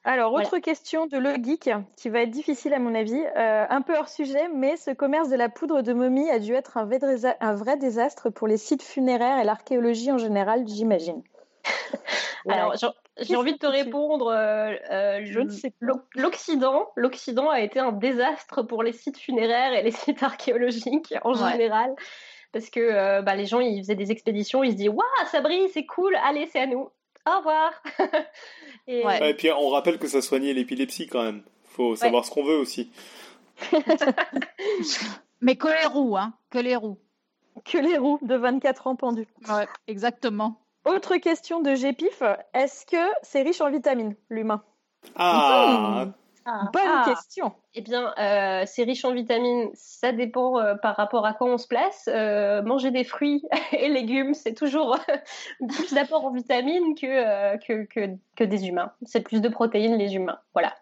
Alors, autre question de Le Geek, qui va être difficile à mon avis, euh, un peu hors sujet, mais ce commerce de la poudre de momie a dû être un vrai, désastre pour les sites funéraires et l'archéologie en général, j'imagine. Alors, j'ai envie de te répondre, euh, euh, l'Occident, l'Occident a été un désastre pour les sites funéraires et les sites archéologiques en général, parce que bah, les gens ils faisaient des expéditions, ils se disaient waouh ça brille, c'est cool, allez c'est à nous au revoir. et... et... puis on rappelle que ça soignait l'épilepsie quand même. Faut savoir ce qu'on veut aussi. Mais que les roues, hein, que les roues. Que les roues de 24 ans pendues. Ouais, exactement. Autre question de Gépif, est-ce que c'est riche en vitamines, l'humain? Ah, ah. Bonne ah. question. Eh bien, euh, c'est riche en vitamines. Ça dépend euh, par rapport à quand on se place. Euh, manger des fruits et légumes, c'est toujours plus d'apport en vitamines que, que, que, des humains. C'est plus de protéines les humains. Voilà.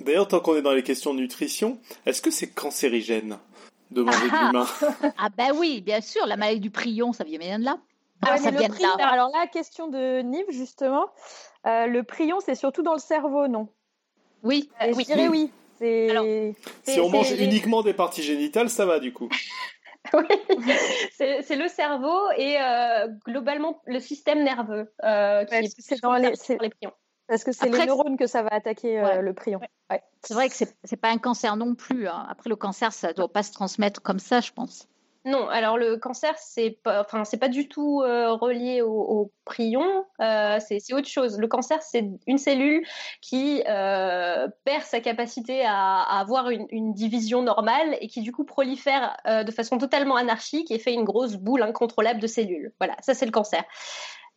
D'ailleurs, tant qu'on est dans les questions de nutrition, est-ce que c'est cancérigène de manger de l'humain? Ah ben oui, bien sûr. La maladie du prion, ça vient de là. Ah, ça vient de là. Alors la question de Nive, justement. le prion, c'est surtout dans le cerveau, non? Oui, euh, je dirais oui. si on mange uniquement des parties génitales, ça va du coup. oui, c'est le cerveau et euh, globalement le système nerveux euh, qui est, dans les, les prions. Parce que c'est les neurones que ça va attaquer euh, le prion. C'est vrai que c'est pas un cancer non plus. Hein. Après, le cancer, ça doit pas se transmettre comme ça, je pense. Non, alors le cancer, c'est pas, pas du tout euh, relié au, prion, euh, c'est autre chose. Le cancer, c'est une cellule qui euh, perd sa capacité à, avoir une, division normale et qui du coup prolifère de façon totalement anarchique et fait une grosse boule incontrôlable de cellules. Voilà, ça c'est le cancer.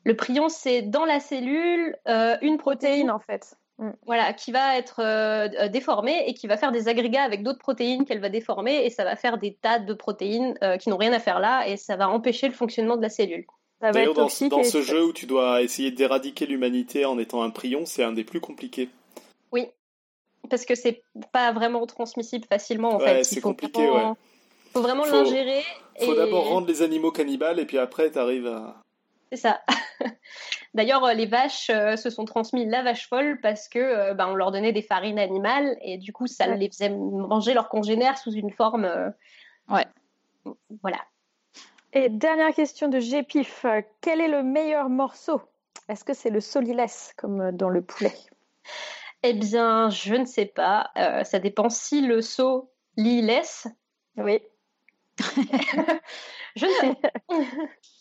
Le prion, c'est dans la cellule une protéine en fait. Mm. Voilà, qui va être euh, déformée et qui va faire des agrégats avec d'autres protéines qu'elle va déformer et ça va faire des tas de protéines euh, qui n'ont rien à faire là et ça va empêcher le fonctionnement de la cellule. D'ailleurs, dans, dans ce jeu où tu dois essayer d'éradiquer l'humanité en étant un prion, c'est un des plus compliqués. Oui, parce que c'est pas vraiment transmissible facilement en fait. C'est compliqué, ouais. Faut vraiment l'ingérer. Il faut d'abord rendre les animaux cannibales et puis après tu arrives à. C'est ça. D'ailleurs, euh, les vaches euh, se sont transmis la vache folle parce que euh, bah, on leur donnait des farines animales et du coup, ça les faisait manger leurs congénères sous une forme. Ouais. Voilà. Et dernière question de Gpif. Quel est le meilleur morceau? Est-ce que c'est le solilès comme dans le poulet? Eh bien, je ne sais pas. ça dépend si le saut laisse. Oui. je ne sais.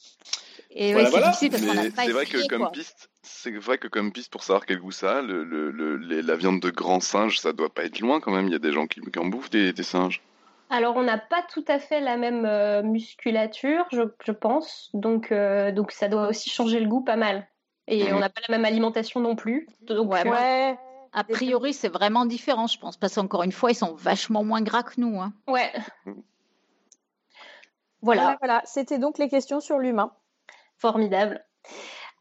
Et c'est vrai que comme piste, c'est vrai que comme piste pour savoir quel goût ça a, le, la viande de grand singe, ça doit pas être loin quand même. Il y a des gens qui, en bouffent des, singes. Alors, on n'a pas tout à fait la même euh, musculature, je, pense. Donc, euh, donc, ça doit aussi changer le goût pas mal. Et mhm. on n'a pas la même alimentation non plus. Donc, ouais, A priori, c'est vraiment différent, je pense. Parce qu'encore une fois, ils sont vachement moins gras que nous. Hein. Ouais. Voilà. voilà. C'était donc les questions sur l'humain. Formidable.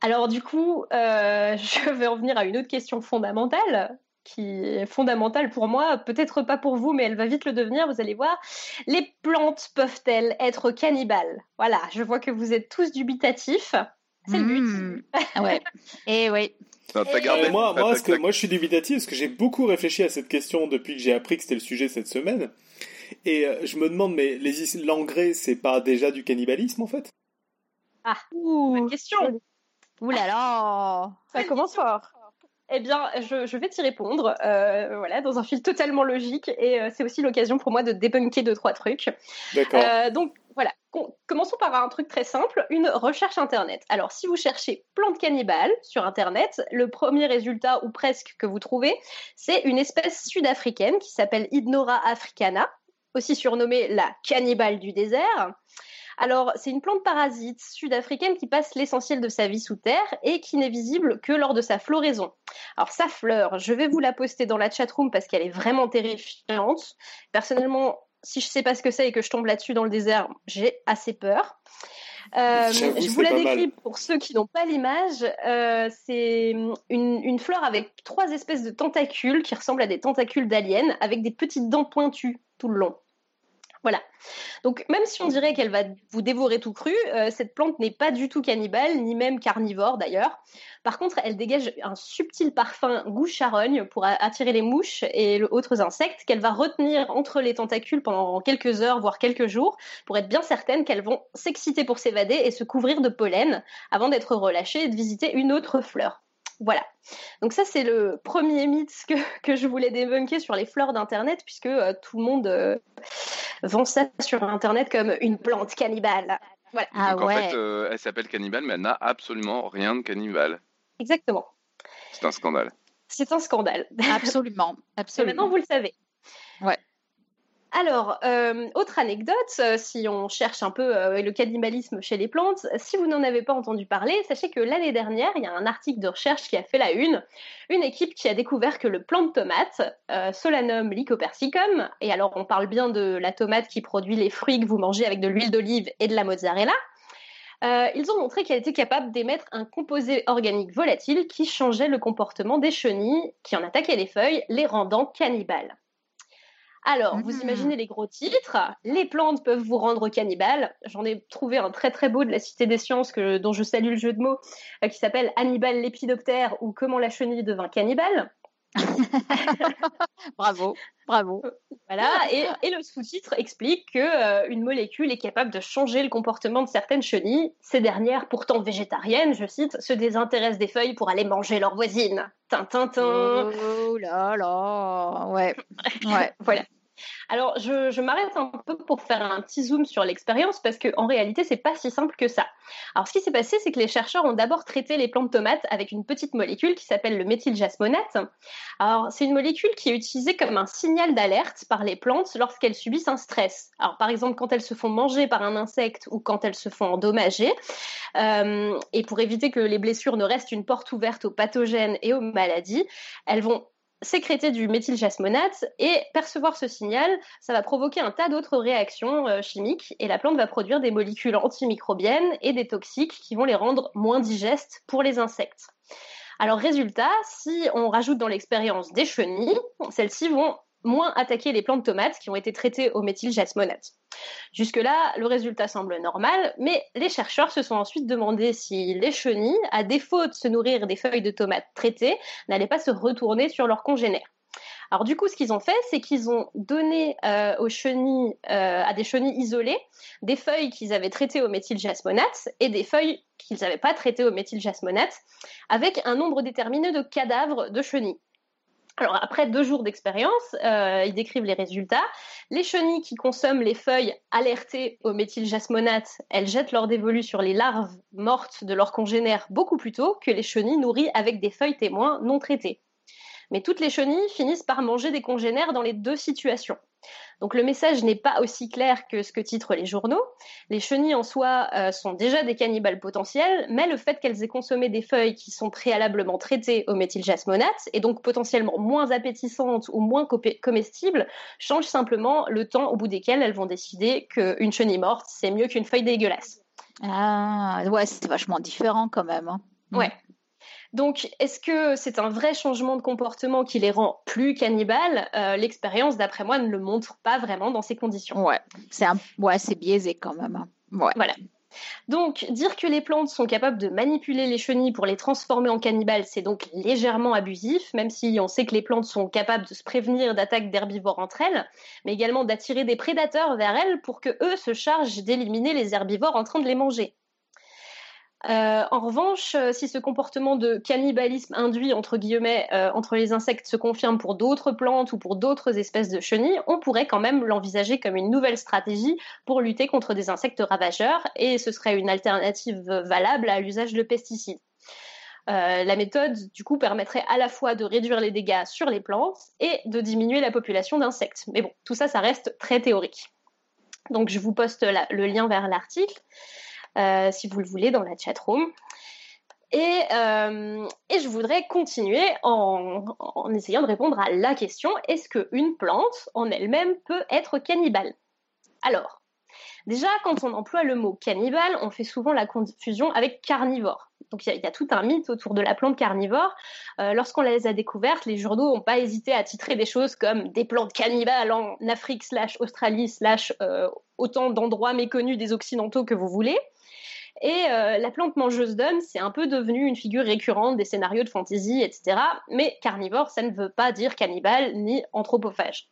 Alors du coup, euh, je vais revenir à une autre question fondamentale qui est fondamentale pour moi, peut-être pas pour vous, mais elle va vite le devenir, vous allez voir. Les plantes peuvent-elles être cannibales? Voilà, je vois que vous êtes tous dubitatifs. C'est le but. Hmm. ouais. Et eh oui. moi, moi, que, moi, je suis dubitatif parce que j'ai beaucoup réfléchi à cette question depuis que j'ai appris que c'était le sujet cette semaine. Et euh, je me demande, mais l'engrais, c'est pas déjà du cannibalisme en fait? Ah, bonne question. Ouh là là, ça commence fort. Eh bien, je, vais t'y répondre, euh, voilà, dans un fil totalement logique, et euh, c'est aussi l'occasion pour moi de débunker deux trois trucs. D'accord. Euh, donc voilà, commençons par un truc très simple, une recherche internet. Alors, si vous cherchez plantes cannibales sur internet, le premier résultat ou presque que vous trouvez, c'est une espèce sud-africaine qui s'appelle Idnora africana, aussi surnommée la cannibale du désert. Alors, c'est une plante parasite sud-africaine qui passe l'essentiel de sa vie sous terre et qui n'est visible que lors de sa floraison. Alors, sa fleur, je vais vous la poster dans la chatroom parce qu'elle est vraiment terrifiante. Personnellement, si je ne sais pas ce que c'est et que je tombe là-dessus dans le désert, j'ai assez peur. Euh, je vous la décris pour ceux qui n'ont pas l'image. Euh, c'est une, une, fleur avec trois espèces de tentacules qui ressemblent à des tentacules d'aliens avec des petites dents pointues tout le long. Voilà. Donc même si on dirait qu'elle va vous dévorer tout cru, euh, cette plante n'est pas du tout cannibale, ni même carnivore d'ailleurs. Par contre, elle dégage un subtil parfum goût charogne pour attirer les mouches et autres insectes qu'elle va retenir entre les tentacules pendant quelques heures, voire quelques jours, pour être bien certaine qu'elles vont s'exciter pour s'évader et se couvrir de pollen avant d'être relâchées et de visiter une autre fleur. Voilà. Donc ça, c'est le premier mythe que, que, je voulais débunker sur les fleurs d'Internet, puisque euh, tout le monde euh, vend ça sur Internet comme une plante cannibale. Voilà. Ah Donc, en fait, euh, elle s'appelle cannibale, mais elle n'a absolument rien de cannibale. Exactement. C'est un scandale. C'est un scandale. Absolument. Absolument. maintenant, vous le savez. Ouais. Alors, euh, autre anecdote, euh, si on cherche un peu euh, le cannibalisme chez les plantes, si vous n'en avez pas entendu parler, sachez que l'année dernière, il y a un article de recherche qui a fait la une, une équipe qui a découvert que le plant de tomate, Solanum lycopersicum, et alors on parle bien de la tomate qui produit les fruits que vous mangez avec de l'huile d'olive et de la mozzarella, ils ont montré qu'elle était capable d'émettre un composé organique volatile qui changeait le comportement des chenilles qui en attaquaient les feuilles, les rendant cannibales. Alors, vous mmh. imaginez les gros titres. Les plantes peuvent vous rendre cannibale. J'en ai trouvé un très très beau de la Cité des Sciences que, dont je salue le jeu de mots, euh, qui s'appelle Hannibal l'épidoptère ou Comment la chenille devint cannibale. bravo, bravo. Voilà, et, le sous-titre explique que euh, une molécule est capable de changer le comportement de certaines chenilles. Ces dernières, pourtant végétariennes, je cite, se désintéressent des feuilles pour aller manger leurs voisines. Tintintin. Oh là là, ouais, ouais. voilà. Alors, je, m'arrête un peu pour faire un petit zoom sur l'expérience parce qu'en réalité, c'est pas si simple que ça. Alors, ce qui s'est passé, c'est que les chercheurs ont d'abord traité les plantes tomates avec une petite molécule qui s'appelle le méthyljasmonate. Alors, c'est une molécule qui est utilisée comme un signal d'alerte par les plantes lorsqu'elles subissent un stress. Alors, par exemple, quand elles se font manger par un insecte ou quand elles se font endommager. Euh, et pour éviter que les blessures ne restent une porte ouverte aux pathogènes et aux maladies, elles vont sécréter du méthyljasmonate et percevoir ce signal, ça va provoquer un tas d'autres réactions euh, chimiques et la plante va produire des molécules antimicrobiennes et des toxiques qui vont les rendre moins digestes pour les insectes. Alors résultat, si on rajoute dans l'expérience des chenilles, celles-ci vont moins attaquer les plantes tomates qui ont été traitées au méthyljasmonate. Jusque-là, le résultat semble normal, mais les chercheurs se sont ensuite demandé si les chenilles, à défaut de se nourrir des feuilles de tomates traitées, n'allaient pas se retourner sur leurs congénères. Alors du coup, ce qu'ils ont fait, c'est qu'ils ont donné euh, euh, à des chenilles isolées, des feuilles qu'ils avaient traitées au méthyljasmonate et des feuilles qu'ils n'avaient pas traitées au méthyljasmonate, avec un nombre déterminé de cadavres de chenilles. Alors après deux jours d'expérience, euh, ils décrivent les résultats. Les chenilles qui consomment les feuilles alertées au méthyljasmonate, elles jettent leur dévolu sur les larves mortes de leurs congénères beaucoup plus tôt que les chenilles nourries avec des feuilles témoins non traitées. Mais toutes les chenilles finissent par manger des congénères dans les deux situations. Donc le message n'est pas aussi clair que ce que titrent les journaux. Les chenilles en soi euh, sont déjà des cannibales potentiels, mais le fait qu'elles aient consommé des feuilles qui sont préalablement traitées au méthyljasmonate et donc potentiellement moins appétissantes ou moins comestibles change simplement le temps au bout desquels elles vont décider qu'une chenille morte c'est mieux qu'une feuille dégueulasse. Ah ouais, c'est vachement différent quand même. Hein. Ouais. Donc, est-ce que c'est un vrai changement de comportement qui les rend plus cannibales? Euh, L'expérience, d'après moi, ne le montre pas vraiment dans ces conditions. Ouais, c'est un... ouais, biaisé quand même. Hein. Ouais. Voilà. Donc, dire que les plantes sont capables de manipuler les chenilles pour les transformer en cannibales, c'est donc légèrement abusif, même si on sait que les plantes sont capables de se prévenir d'attaques d'herbivores entre elles, mais également d'attirer des prédateurs vers elles pour que eux se chargent d'éliminer les herbivores en train de les manger. Euh, en revanche, euh, si ce comportement de cannibalisme induit entre guillemets euh, entre les insectes se confirme pour d'autres plantes ou pour d'autres espèces de chenilles, on pourrait quand même l'envisager comme une nouvelle stratégie pour lutter contre des insectes ravageurs et ce serait une alternative valable à l'usage de pesticides. la méthode, du coup, permettrait à la fois de réduire les dégâts sur les plantes et de diminuer la population d'insectes. Mais bon, tout ça, ça reste très théorique. Donc, je vous poste le lien vers l'article. Euh, si vous le voulez, dans la chatroom. Et, euh, et, je voudrais continuer en, en, essayant de répondre à la question est-ce qu'une plante en elle-même peut être cannibale? Alors, déjà, quand on emploie le mot cannibale, on fait souvent la confusion avec carnivore. Donc il y, a tout un mythe autour de la plante carnivore. Euh, Lorsqu'on les a découvertes, les journaux n'ont pas hésité à titrer des choses comme des plantes cannibales en Afrique slash Australie slash autant d'endroits méconnus des Occidentaux que vous voulez. Et euh, la plante mangeuse d'hommes, c'est un peu devenu une figure récurrente des scénarios de fantasy, etc. Mais carnivore, ça ne veut pas dire cannibale ni anthropophage.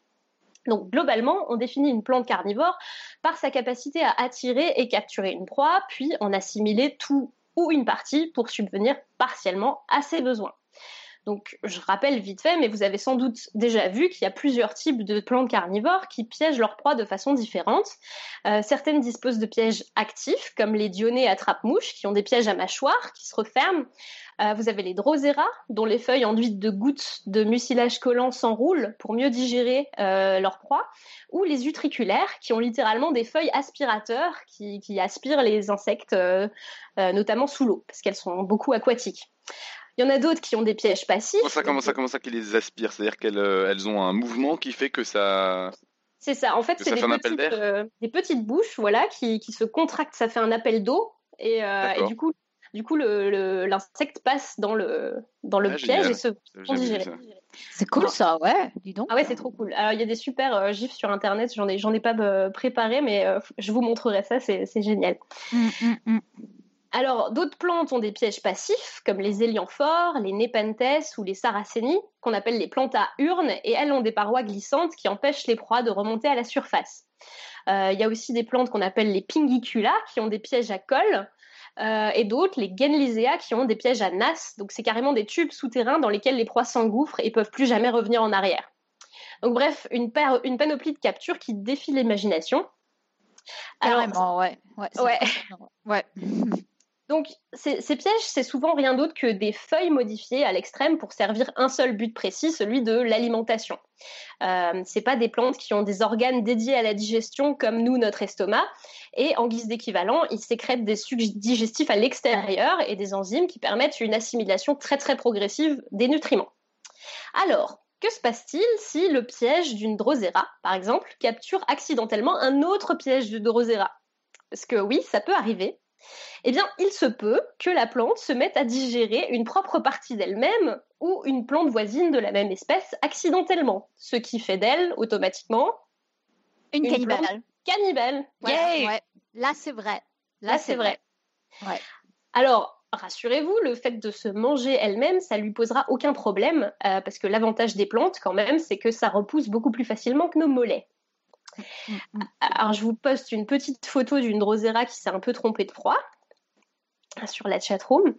Donc globalement, on définit une plante carnivore par sa capacité à attirer et capturer une proie, puis en assimiler tout ou une partie pour subvenir partiellement à ses besoins. Donc, je rappelle vite fait, mais vous avez sans doute déjà vu qu'il y a plusieurs types de plantes carnivores qui piègent leurs proies de façon différente. Euh, certaines disposent de pièges actifs, comme les dionnées à trappe-mouches, qui ont des pièges à mâchoire qui se referment. Euh, vous avez les drosera, dont les feuilles enduites de gouttes de mucilage collant s'enroulent pour mieux digérer euh, leur proie, ou les utriculaires, qui ont littéralement des feuilles aspirateurs qui, qui aspirent les insectes, notamment sous l'eau, parce qu'elles sont beaucoup aquatiques. Il y en a d'autres qui ont des pièges passifs. Comment ça, comment ça, comment ça qui les aspirent? C'est-à-dire qu'elles euh, elles ont un mouvement qui fait que ça. C'est ça. En fait, c'est des, petites, euh, des petites bouches, voilà, qui, qui, se contractent. Ça fait un appel d'eau, et, euh, et, du coup, du coup, l'insecte passe dans le dans le ah, piège et se digérer. C'est cool ça, ouais. Dis donc. Ah ouais, c'est trop cool. Alors il y a des super gifs sur internet. J'en ai j'en ai pas préparé, mais je vous montrerai ça. C'est génial. Mmh, mmh, mmh. Alors, d'autres plantes ont des pièges passifs, comme les élianphores, les népenthes ou les saracénies, qu'on appelle les plantes à urnes, et elles ont des parois glissantes qui empêchent les proies de remonter à la surface. Euh, il y a aussi des plantes qu'on appelle les pingicula, qui ont des pièges à colle, euh, et d'autres, les Genlisea, qui ont des pièges à nas. Donc, c'est carrément des tubes souterrains dans lesquels les proies s'engouffrent et peuvent plus jamais revenir en arrière. Donc, bref, une, une panoplie de captures qui défie l'imagination. Carrément, ouais. Ouais. ouais. Donc, ces, pièges, c'est souvent rien d'autre que des feuilles modifiées à l'extrême pour servir un seul but précis, celui de l'alimentation. Euh, c'est pas des plantes qui ont des organes dédiés à la digestion comme nous, notre estomac. Et en guise d'équivalent, ils sécrètent des sucs digestifs à l'extérieur et des enzymes qui permettent une assimilation très très progressive des nutriments. Alors, que se passe-t-il si le piège d'une drosera, par exemple, capture accidentellement un autre piège de drosera? Parce que oui, ça peut arriver? Eh bien, il se peut que la plante se mette à digérer une propre partie d'elle-même ou une plante voisine de la même espèce accidentellement, ce qui fait d'elle automatiquement une, cannibale. Cannibale. Là, c'est vrai. Là, c'est vrai. Alors, rassurez-vous, le fait de se manger elle-même, ça lui posera aucun problème, euh, parce que l'avantage des plantes, quand même, c'est que ça repousse beaucoup plus facilement que nos mollets. Alors, je vous poste une petite photo d'une drosera qui s'est un peu trompée de froid sur la chatroom.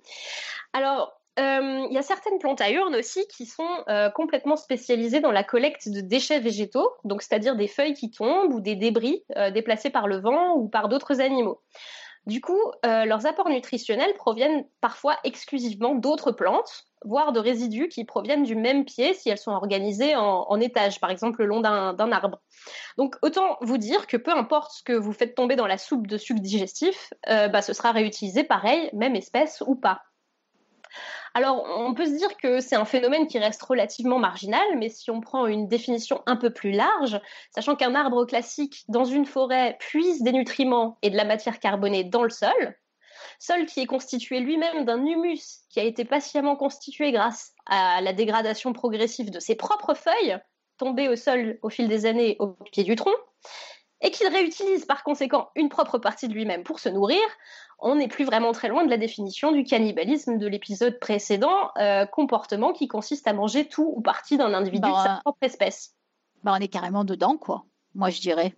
Alors, euh, il y a certaines plantes à urnes aussi qui sont euh, complètement spécialisées dans la collecte de déchets végétaux, donc c'est-à-dire des feuilles qui tombent ou des débris euh, déplacés par le vent ou par d'autres animaux. Du coup, leurs apports nutritionnels proviennent parfois exclusivement d'autres plantes, voire de résidus qui proviennent du même pied si elles sont organisées en, étages, par exemple le long d'un arbre. Donc autant vous dire que peu importe ce que vous faites tomber dans la soupe de sucre digestif, euh, bah, ce sera réutilisé pareil, même espèce ou pas. Alors, on peut se dire que c'est un phénomène qui reste relativement marginal, mais si on prend une définition un peu plus large, sachant qu'un arbre classique dans une forêt puise des nutriments et de la matière carbonée dans le sol, sol qui est constitué lui-même d'un humus qui a été patiemment constitué grâce à la dégradation progressive de ses propres feuilles, tombées au sol au fil des années au pied du tronc, et qu'il réutilise par conséquent une propre partie de lui-même pour se nourrir, on n'est plus vraiment très loin de la définition du cannibalisme de l'épisode précédent, euh, comportement qui consiste à manger tout ou partie d'un individu de sa propre espèce. Bah, on est carrément dedans, quoi. Moi, je dirais.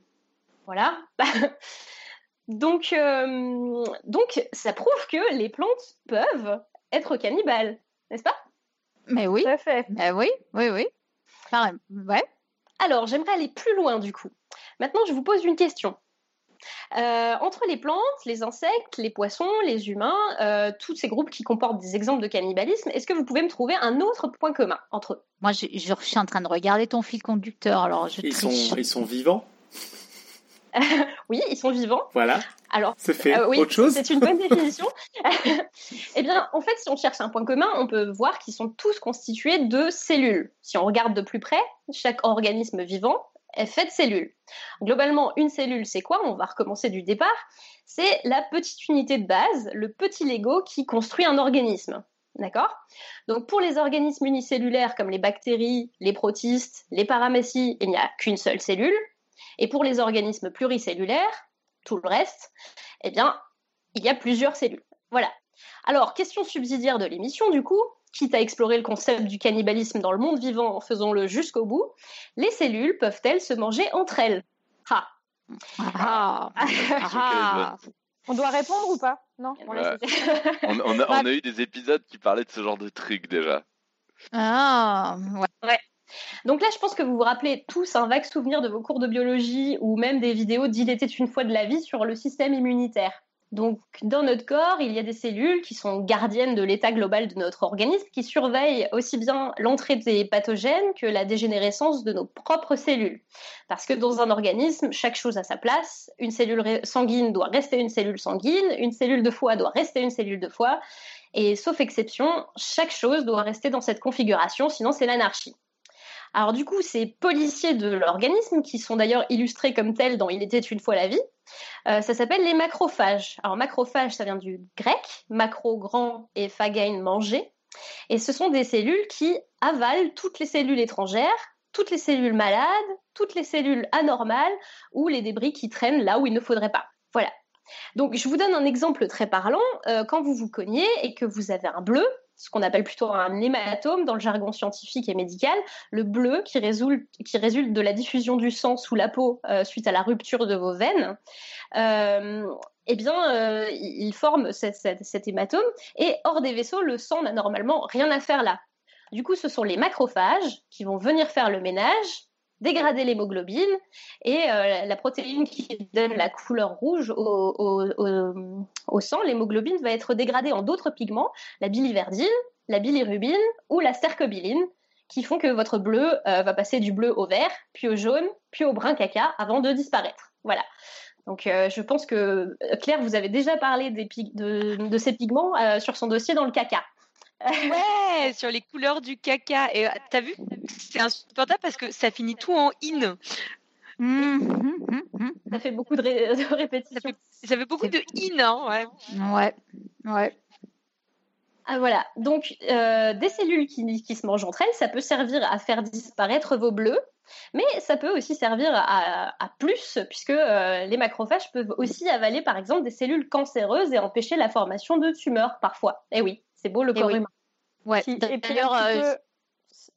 Voilà. Donc, euh, donc, ça prouve que les plantes peuvent être cannibales, n'est-ce pas? Mais oui. Tout fait. Mais oui, oui, oui. ouais. Alors, j'aimerais aller plus loin du coup. Maintenant, je vous pose une question. Euh, entre les plantes, les insectes, les poissons, les humains, euh, tous ces groupes qui comportent des exemples de cannibalisme, est-ce que vous pouvez me trouver un autre point commun entre eux? Moi, je, je, suis en train de regarder ton fil conducteur. Alors, je ils, sont, ils sont vivants? oui, ils sont vivants. Voilà. Alors, c'est fait. Euh, oui, autre chose. C'est une bonne définition. eh bien, en fait, si on cherche un point commun, on peut voir qu'ils sont tous constitués de cellules. Si on regarde de plus près, chaque organisme vivant est fait de cellules. Globalement, une cellule, c'est quoi? On va recommencer du départ. C'est la petite unité de base, le petit Lego qui construit un organisme. D'accord? Donc pour les organismes unicellulaires comme les bactéries, les protistes, les paramécies, il n'y a qu'une seule cellule. Et pour les organismes pluricellulaires, tout le reste, eh bien, il y a plusieurs cellules. Voilà. Alors, question subsidiaire de l'émission, du coup, quitte à explorer le concept du cannibalisme dans le monde vivant, faisons-le jusqu'au bout. Les cellules peuvent-elles se manger entre elles? Ah. Ah. Ah. On doit répondre ou pas? Non on, a, eu des épisodes qui parlaient de ce genre de truc déjà. Ah, ouais. Donc là, je pense que vous vous rappelez tous un vague souvenir de vos cours de biologie ou même des vidéos d'Il était une fois de la vie sur le système immunitaire. Donc, dans notre corps, il y a des cellules qui sont gardiennes de l'état global de notre organisme, qui surveillent aussi bien l'entrée des pathogènes que la dégénérescence de nos propres cellules. Parce que dans un organisme, chaque chose a sa place. Une cellule sanguine doit rester une cellule sanguine, une cellule de foie doit rester une cellule de foie. Et sauf exception, chaque chose doit rester dans cette configuration, sinon c'est l'anarchie. Alors du coup, ces policiers de l'organisme, qui sont d'ailleurs illustrés comme tels dans Il était une fois la vie, euh, ça s'appelle les macrophages. Alors macrophage, ça vient du grec, macro grand et phagein manger. Et ce sont des cellules qui avalent toutes les cellules étrangères, toutes les cellules malades, toutes les cellules anormales ou les débris qui traînent là où il ne faudrait pas. Voilà. Donc, je vous donne un exemple très parlant. Euh, quand vous vous cognez et que vous avez un bleu, ce qu'on appelle plutôt un hématome dans le jargon scientifique et médical, le bleu qui résulte, de la diffusion du sang sous la peau euh, suite à la rupture de vos veines, euh, eh bien, il forme cet hématome et hors des vaisseaux, le sang n'a normalement rien à faire là. Du coup, ce sont les macrophages qui vont venir faire le ménage dégrader l'hémoglobine et euh, la protéine qui donne la couleur rouge au, sang, l'hémoglobine va être dégradée en d'autres pigments, la biliverdine, la bilirubine ou la stercobiline, qui font que votre bleu euh, va passer du bleu au vert, puis au jaune, puis au brun caca avant de disparaître. Voilà. Donc euh, je pense que Claire, vous avez déjà parlé de, ces pigments sur son dossier dans le caca. Ouais, sur les couleurs du caca. Et euh, t'as vu? C'est insupportable parce que ça finit tout en in. Mmh, mmh, mmh, ça fait beaucoup de, répétitions. Ça fait, beaucoup de in, hein, ouais. Ouais, ouais. Ah, voilà, donc euh, des cellules qui, qui, se mangent entre elles, ça peut servir à faire disparaître vos bleus, mais ça peut aussi servir à, plus, puisque euh, les macrophages peuvent aussi avaler par exemple des cellules cancéreuses et empêcher la formation de tumeurs parfois. Eh oui, c'est beau le corps humain. Ouais. Et puis euh,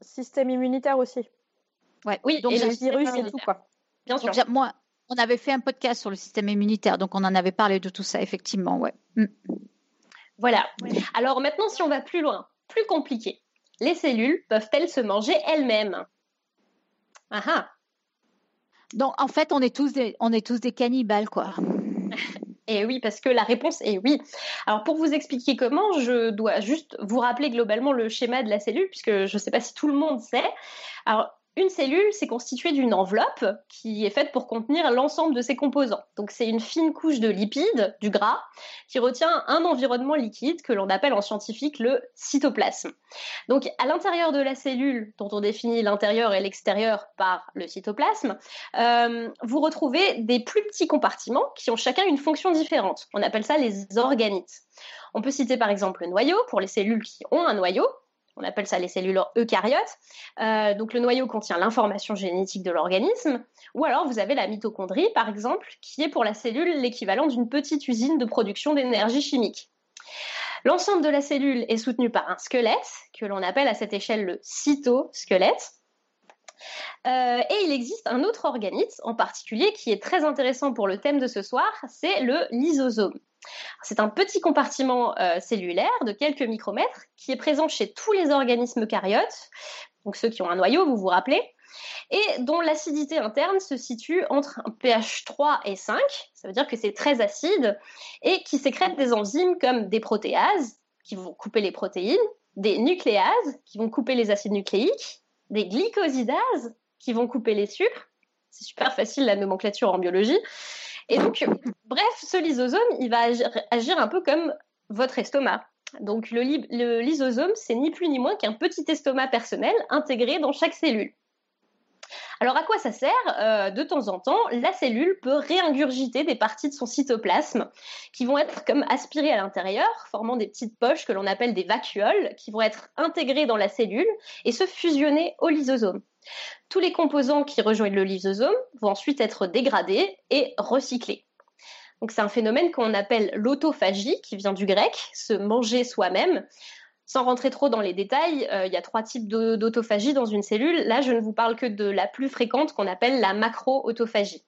système immunitaire aussi. Ouais. Oui, donc et le virus et tout quoi. Bien sûr. moi, on avait fait un podcast sur le système immunitaire, donc on en avait parlé de tout ça effectivement, ouais. Mm. Voilà. Alors maintenant, si on va plus loin, plus compliqué, les cellules peuvent-elles se manger elles-mêmes? Ah ah. Donc en fait, on est tous des, on est tous des cannibales quoi. Et oui, parce que la réponse est oui. Alors pour vous expliquer comment, je dois juste vous rappeler globalement le schéma de la cellule, puisque je ne sais pas si tout le monde sait. Une cellule, c'est constitué d'une enveloppe qui est faite pour contenir l'ensemble de ses composants. Donc c'est une fine couche de lipides, du gras, qui retient un environnement liquide que l'on appelle en scientifique le cytoplasme. Donc à l'intérieur de la cellule, dont on définit l'intérieur et l'extérieur par le cytoplasme, euh, vous retrouvez des plus petits compartiments qui ont chacun une fonction différente. On appelle ça les organites. On peut citer par exemple le noyau pour les cellules qui ont un noyau, on appelle ça les cellules eucaryotes. Euh, donc le noyau contient l'information génétique de l'organisme. Ou alors vous avez la mitochondrie, par exemple, qui est pour la cellule l'équivalent d'une petite usine de production d'énergie chimique. L'ensemble de la cellule est soutenu par un squelette, que l'on appelle à cette échelle le cytosquelette. Euh, et il existe un autre organite en particulier qui est très intéressant pour le thème de ce soir, c'est le lysosome. C'est un petit compartiment euh, cellulaire de quelques micromètres qui est présent chez tous les organismes eucaryotes, donc ceux qui ont un noyau, vous vous rappelez, et dont l'acidité interne se situe entre un pH 3 et 5, ça veut dire que c'est très acide, et qui sécrète des enzymes comme des protéases, qui vont couper les protéines, des nucléases, qui vont couper les acides nucléiques, des glycosidases, qui vont couper les sucres. C'est super facile la nomenclature en biologie. Et donc, bref, ce lysosome, il va agir, un peu comme votre estomac. Donc, le, lysosome, c'est ni plus ni moins qu'un petit estomac personnel intégré dans chaque cellule. Alors à quoi ça sert? Euh, De temps en temps, la cellule peut réingurgiter des parties de son cytoplasme qui vont être comme aspirées à l'intérieur, formant des petites poches que l'on appelle des vacuoles, qui vont être intégrées dans la cellule et se fusionner au lysosome. Tous les composants qui rejoignent le lysosome vont ensuite être dégradés et recyclés. C'est un phénomène qu'on appelle l'autophagie, qui vient du grec, se manger soi-même. Sans rentrer trop dans les détails, euh, il y a trois types d'autophagie dans une cellule. Là, je ne vous parle que de la plus fréquente qu'on appelle la macro-autophagie.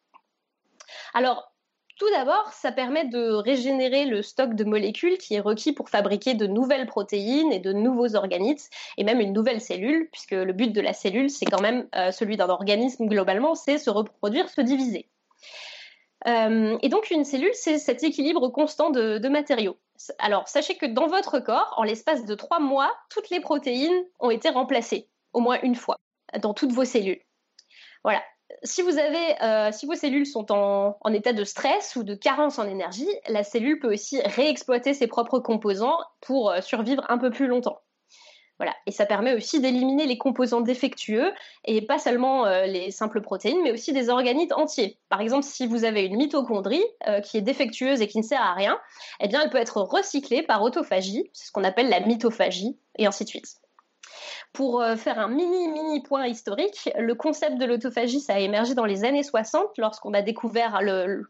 Alors, tout d'abord, ça permet de régénérer le stock de molécules qui est requis pour fabriquer de nouvelles protéines et de nouveaux organites, et même une nouvelle cellule, puisque le but de la cellule, c'est quand même euh, celui d'un organisme globalement, c'est se reproduire, se diviser. Euh, et donc une cellule, c'est cet équilibre constant de, matériaux. Alors sachez que dans votre corps, en l'espace de trois mois, toutes les protéines ont été remplacées, au moins une fois, dans toutes vos cellules. Voilà euh, si vos cellules sont en, état de stress ou de carence en énergie, la cellule peut aussi réexploiter ses propres composants pour euh, survivre un peu plus longtemps. Voilà. Et ça permet aussi d'éliminer les composants défectueux et pas seulement euh, les simples protéines, mais aussi des organites entiers. Par exemple, si vous avez une mitochondrie qui est défectueuse et qui ne sert à rien, eh bien, elle peut être recyclée par autophagie, c'est ce qu'on appelle la mitophagie, et ainsi de suite. Pour euh, faire un mini, mini point historique, le concept de l'autophagie, ça a émergé dans les années 60 lorsqu'on a découvert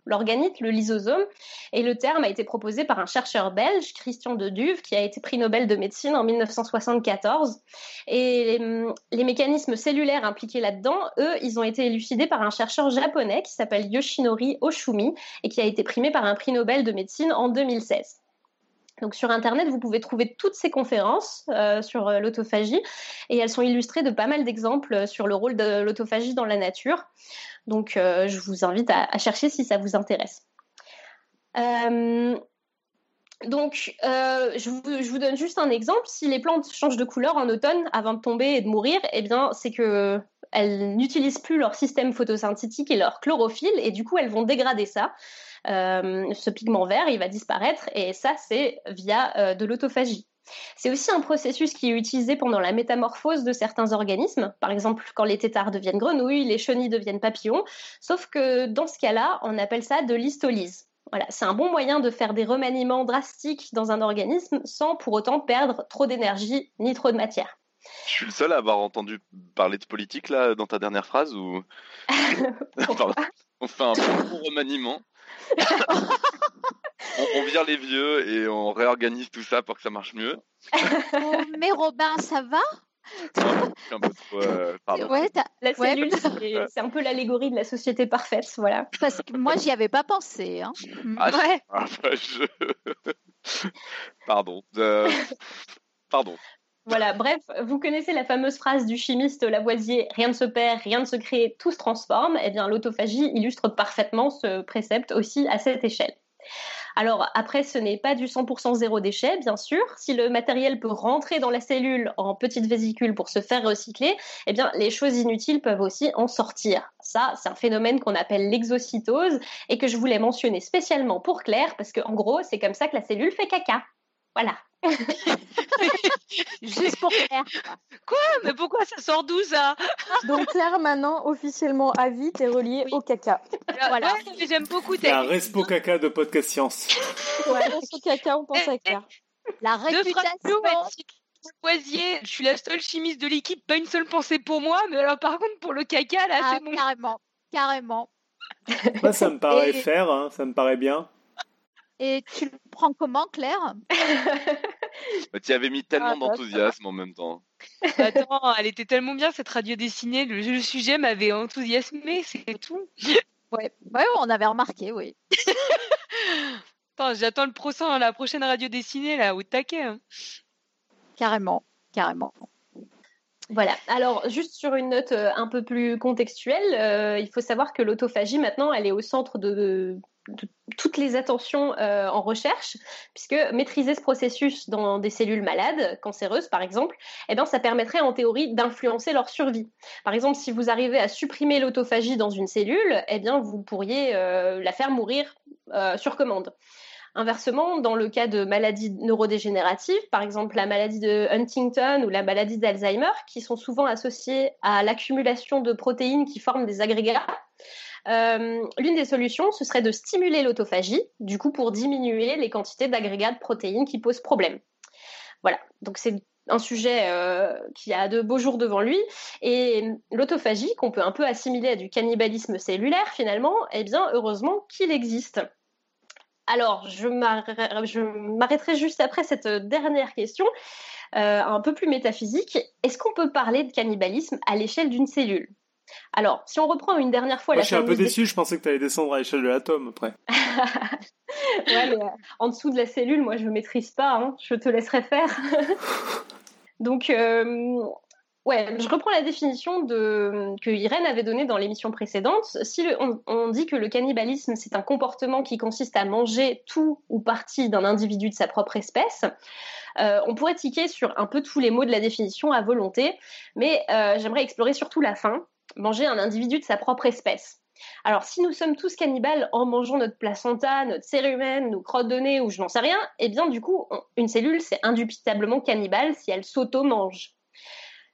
l'organite, le, lysosome, et le terme a été proposé par un chercheur belge, Christian de Duve, qui a été prix Nobel de médecine en 1974. Et les, mécanismes cellulaires impliqués là-dedans, eux, ils ont été élucidés par un chercheur japonais qui s'appelle Yoshinori Oshumi et qui a été primé par un prix Nobel de médecine en 2016. Donc sur Internet, vous pouvez trouver toutes ces conférences euh, sur euh, l'autophagie et elles sont illustrées de pas mal d'exemples euh, sur le rôle de l'autophagie dans la nature. Donc je vous invite à, chercher si ça vous intéresse. donc je vous, donne juste un exemple. Si les plantes changent de couleur en automne avant de tomber et de mourir, eh bien c'est que elles n'utilisent plus leur système photosynthétique et leur chlorophylle et du coup elles vont dégrader ça. Euh, ce pigment vert, il va disparaître et ça, c'est via euh, de l'autophagie. C'est aussi un processus qui est utilisé pendant la métamorphose de certains organismes, par exemple quand les têtards deviennent grenouilles, les chenilles deviennent papillons, sauf que dans ce cas-là, on appelle ça de l'histolyse. Voilà, c'est un bon moyen de faire des remaniements drastiques dans un organisme sans pour autant perdre trop d'énergie ni trop de matière. Je suis le seul à avoir entendu parler de politique là dans ta dernière phrase ou on fait un bon remaniement on, vire les vieux et on réorganise tout ça pour que ça marche mieux. Mais Robin, ça va? Un peu euh, la cellule, c'est un peu l'allégorie de la société parfaite, voilà. Parce que moi, j'y avais pas pensé. Hein. Ah, ouais. Ah, bah, pardon. Euh, pardon. Voilà, bref, vous connaissez la fameuse phrase du chimiste Lavoisier rien ne se perd, rien ne se crée, tout se transforme. Eh bien, l'autophagie illustre parfaitement ce précepte aussi à cette échelle. Alors après, ce n'est pas du 100% zéro déchet, bien sûr. Si le matériel peut rentrer dans la cellule en petite vésicule pour se faire recycler, eh bien les choses inutiles peuvent aussi en sortir. Ça, c'est un phénomène qu'on appelle l'exocytose et que je voulais mentionner spécialement pour Claire parce qu'en gros, c'est comme ça que la cellule fait caca. Voilà. Juste pour Claire. Quoi Mais pourquoi ça sort d'où ça? Donc Claire, maintenant, officiellement à vie, t'es reliée au caca. Voilà. j'aime beaucoup La respo caca de podcast science. Ouais, respo caca, on pense à Claire. La réputation. Poisier, je suis la seule chimiste de l'équipe, pas une seule pensée pour moi, mais alors par contre pour le caca, là, ah, c'est bon. Carrément, carrément. Moi, ça me paraît faire, hein, ça me paraît bien. Et tu le prends comment, Claire? Bah, Tu avais mis tellement ah, d'enthousiasme en même temps. Attends, elle était tellement bien cette radio dessinée. Le, sujet m'avait enthousiasmé, c'est tout. Ouais. ouais, on avait remarqué, oui. j'attends le procès dans la prochaine radio dessinée, là, au taquet. Hein. Carrément, carrément. Voilà. Alors, juste sur une note euh, un peu plus contextuelle, euh, il faut savoir que l'autophagie, maintenant, elle est au centre de, toutes les attentions euh, en recherche, puisque maîtriser ce processus dans des cellules malades, cancéreuses par exemple, eh bien, ça permettrait en théorie d'influencer leur survie. Par exemple, si vous arrivez à supprimer l'autophagie dans une cellule, eh bien, vous pourriez euh, la faire mourir euh, sur commande. Inversement, dans le cas de maladies neurodégénératives, par exemple la maladie de Huntington ou la maladie d'Alzheimer, qui sont souvent associées à l'accumulation de protéines qui forment des agrégats, l'une des solutions, ce serait de stimuler l'autophagie, du coup pour diminuer les quantités d'agrégats de protéines qui posent problème. Voilà, donc c'est un sujet euh, qui a de beaux jours devant lui. Et l'autophagie, qu'on peut un peu assimiler à du cannibalisme cellulaire finalement, eh bien heureusement qu'il existe. Alors, je m'arrêterai juste après cette dernière question, euh, un peu plus métaphysique. Est-ce qu'on peut parler de cannibalisme à l'échelle d'une cellule? Alors, si on reprend une dernière fois Moi, Je suis un peu déçu, je pensais que tu allais descendre à l'échelle de l'atome après. ouais, mais euh, en dessous de la cellule, moi, je ne maîtrise pas, hein. je te laisserai faire. Donc, euh, ouais, je reprends la définition de, que Irène avait donnée dans l'émission précédente. Si on, dit que le cannibalisme, c'est un comportement qui consiste à manger tout ou partie d'un individu de sa propre espèce, euh, on pourrait tiquer sur un peu tous les mots de la définition à volonté, mais j'aimerais explorer surtout la fin, manger un individu de sa propre espèce. Alors, si nous sommes tous cannibales en mangeant notre placenta, notre cérumen, nos crottes de nez ou je n'en sais rien, eh bien, du coup, une cellule, c'est indubitablement cannibale si elle s'auto-mange.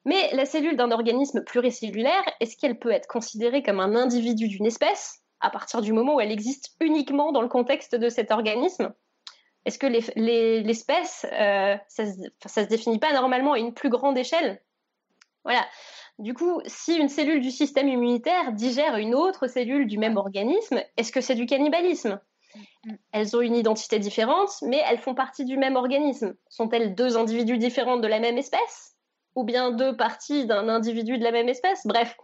Mais la cellule d'un organisme pluricellulaire, est-ce qu'elle peut être considérée comme un individu d'une espèce à partir du moment où elle existe uniquement dans le contexte de cet organisme? Est-ce que l'espèce, euh, ça, ça se définit pas normalement à une plus grande échelle? Voilà. Du coup, si une cellule du système immunitaire digère une autre cellule du même organisme, est-ce que c'est du cannibalisme? Mm. Elles ont une identité différente, mais elles font partie du même organisme. Sont-elles deux individus différents de la même espèce? Ou bien deux parties d'un individu de la même espèce? Bref,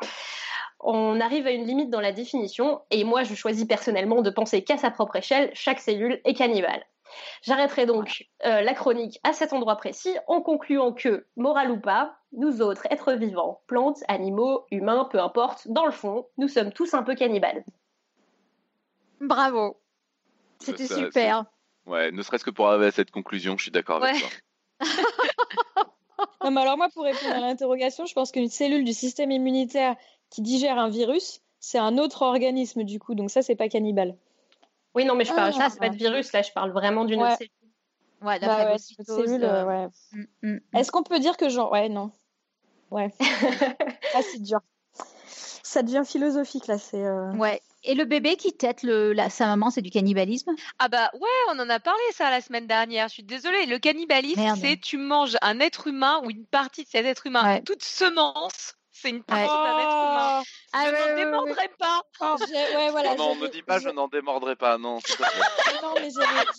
on arrive à une limite dans la définition, et moi je choisis personnellement de penser qu'à sa propre échelle, chaque cellule est cannibale. J'arrêterai donc euh, la chronique à cet endroit précis en concluant que, moral ou pas, nous autres, êtres vivants, plantes, animaux, humains, peu importe, dans le fond, nous sommes tous un peu cannibales. Bravo. C'était super. Ouais, ne serait-ce que pour arriver à cette conclusion, je suis d'accord avec toi. non, mais alors moi, pour répondre à l'interrogation, je pense qu'une cellule du système immunitaire qui digère un virus, c'est un autre organisme du coup, donc ça, c'est pas cannibale. Oui, non, mais je parle, ah, pas de virus, là, je parle vraiment d'une ouais. cellule. Ouais, bah cellule, euh, ouais. Mm, mm, mm. Est-ce qu'on peut dire que genre, ouais, non. Ouais. ah, c'est dur. Ça devient philosophique, là, c'est. Euh, ouais. Et le bébé qui tête le, la, sa maman, c'est du cannibalisme? Ah bah ouais, on en a parlé ça la semaine dernière. Je suis désolée. Le cannibalisme, c'est tu manges un être humain ou une partie de cet être humain, toute semence c'est une partie d'un être humain. Ah, je n'en démordrai pas. Ouais, voilà, non, ne dis pas je n'en démordrai pas, non. non, mais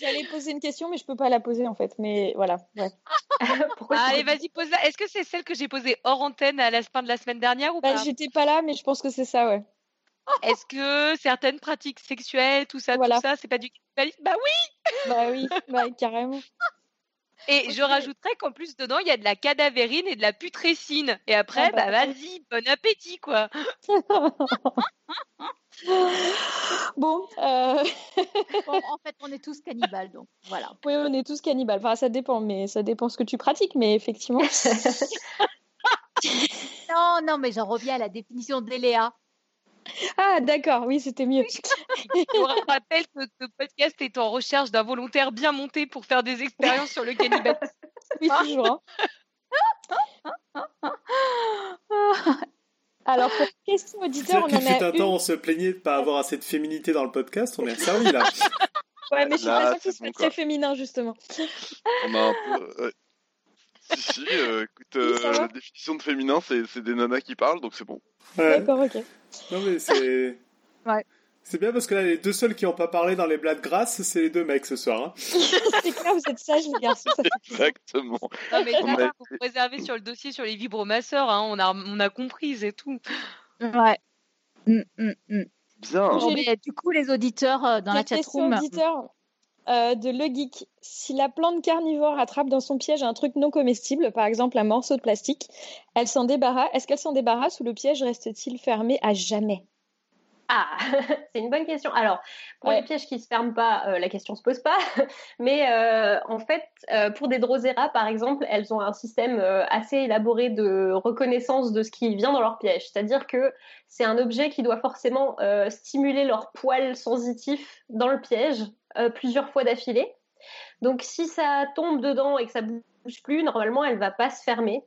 j'allais poser une question, mais je peux pas la poser en fait. Mais voilà. Pourquoi Allez, vas-y, pose-la. Est-ce que c'est celle que j'ai posée hors antenne à la fin de la semaine dernière ou bah, pas J'étais pas là, mais je pense que c'est ça, ouais. Est-ce que certaines pratiques sexuelles, tout ça, tout ça, c'est pas du cannibalisme Bah oui Bah oui, bah, carrément. Et je rajouterais qu'en plus, dedans, il y a de la cadavérine et de la putrécine. Et après, ah bah, bah vas-y, bon appétit, quoi. bon, euh... en fait, on est tous cannibales, donc voilà. Oui, on est tous cannibales. Enfin, ça dépend, mais ça dépend ce que tu pratiques, mais effectivement. non, non, mais j'en reviens à la définition d'Eléa. Ah, d'accord, oui, c'était mieux. Je vous rappelle que ce podcast est en recherche d'un volontaire bien monté pour faire des expériences sur le cannibalisme. Oui, toujours. Hein. Alors, pour question auditeur, on en a. un temps, on se plaignait de ne pas avoir assez de féminité dans le podcast, on est servi là. ouais, mais je suis pas sûre que ce très féminin, justement. On a un peu. Si, si, euh, écoute, euh, la définition de féminin, c'est des nanas qui parlent, donc c'est bon. D'accord, ok. Non, mais c'est. ouais. C'est bien parce que là, les deux seuls qui n'ont pas parlé dans les blagues grasses, c'est les deux mecs ce soir. Hein. c'est clair, vous êtes sages, les garçons. Exactement. Non, mais là, vous préserver sur le dossier sur les vibromasseurs, hein. on, a, on a compris, c'est tout. Ouais. Mm, mm, mm. Bien. mais, du coup, les auditeurs euh, dans la chatroom. auditeurs euh, de Le Geek. Si la plante carnivore attrape dans son piège un truc non comestible, par exemple un morceau de plastique, elle s'en débarrasse. Est-ce qu'elle s'en débarrasse ou le piège reste-t-il fermé à jamais? Ah, c'est une bonne question. Alors, pour les pièges qui ne se ferment pas, euh, la question ne se pose pas. Mais euh, en fait, pour des Drosera, par exemple, elles ont un système assez élaboré de reconnaissance de ce qui vient dans leur piège. C'est-à-dire que c'est un objet qui doit forcément stimuler leur poil sensitif dans le piège plusieurs fois d'affilée. Donc si ça tombe dedans et que ça bouge plus, normalement elle va pas se fermer.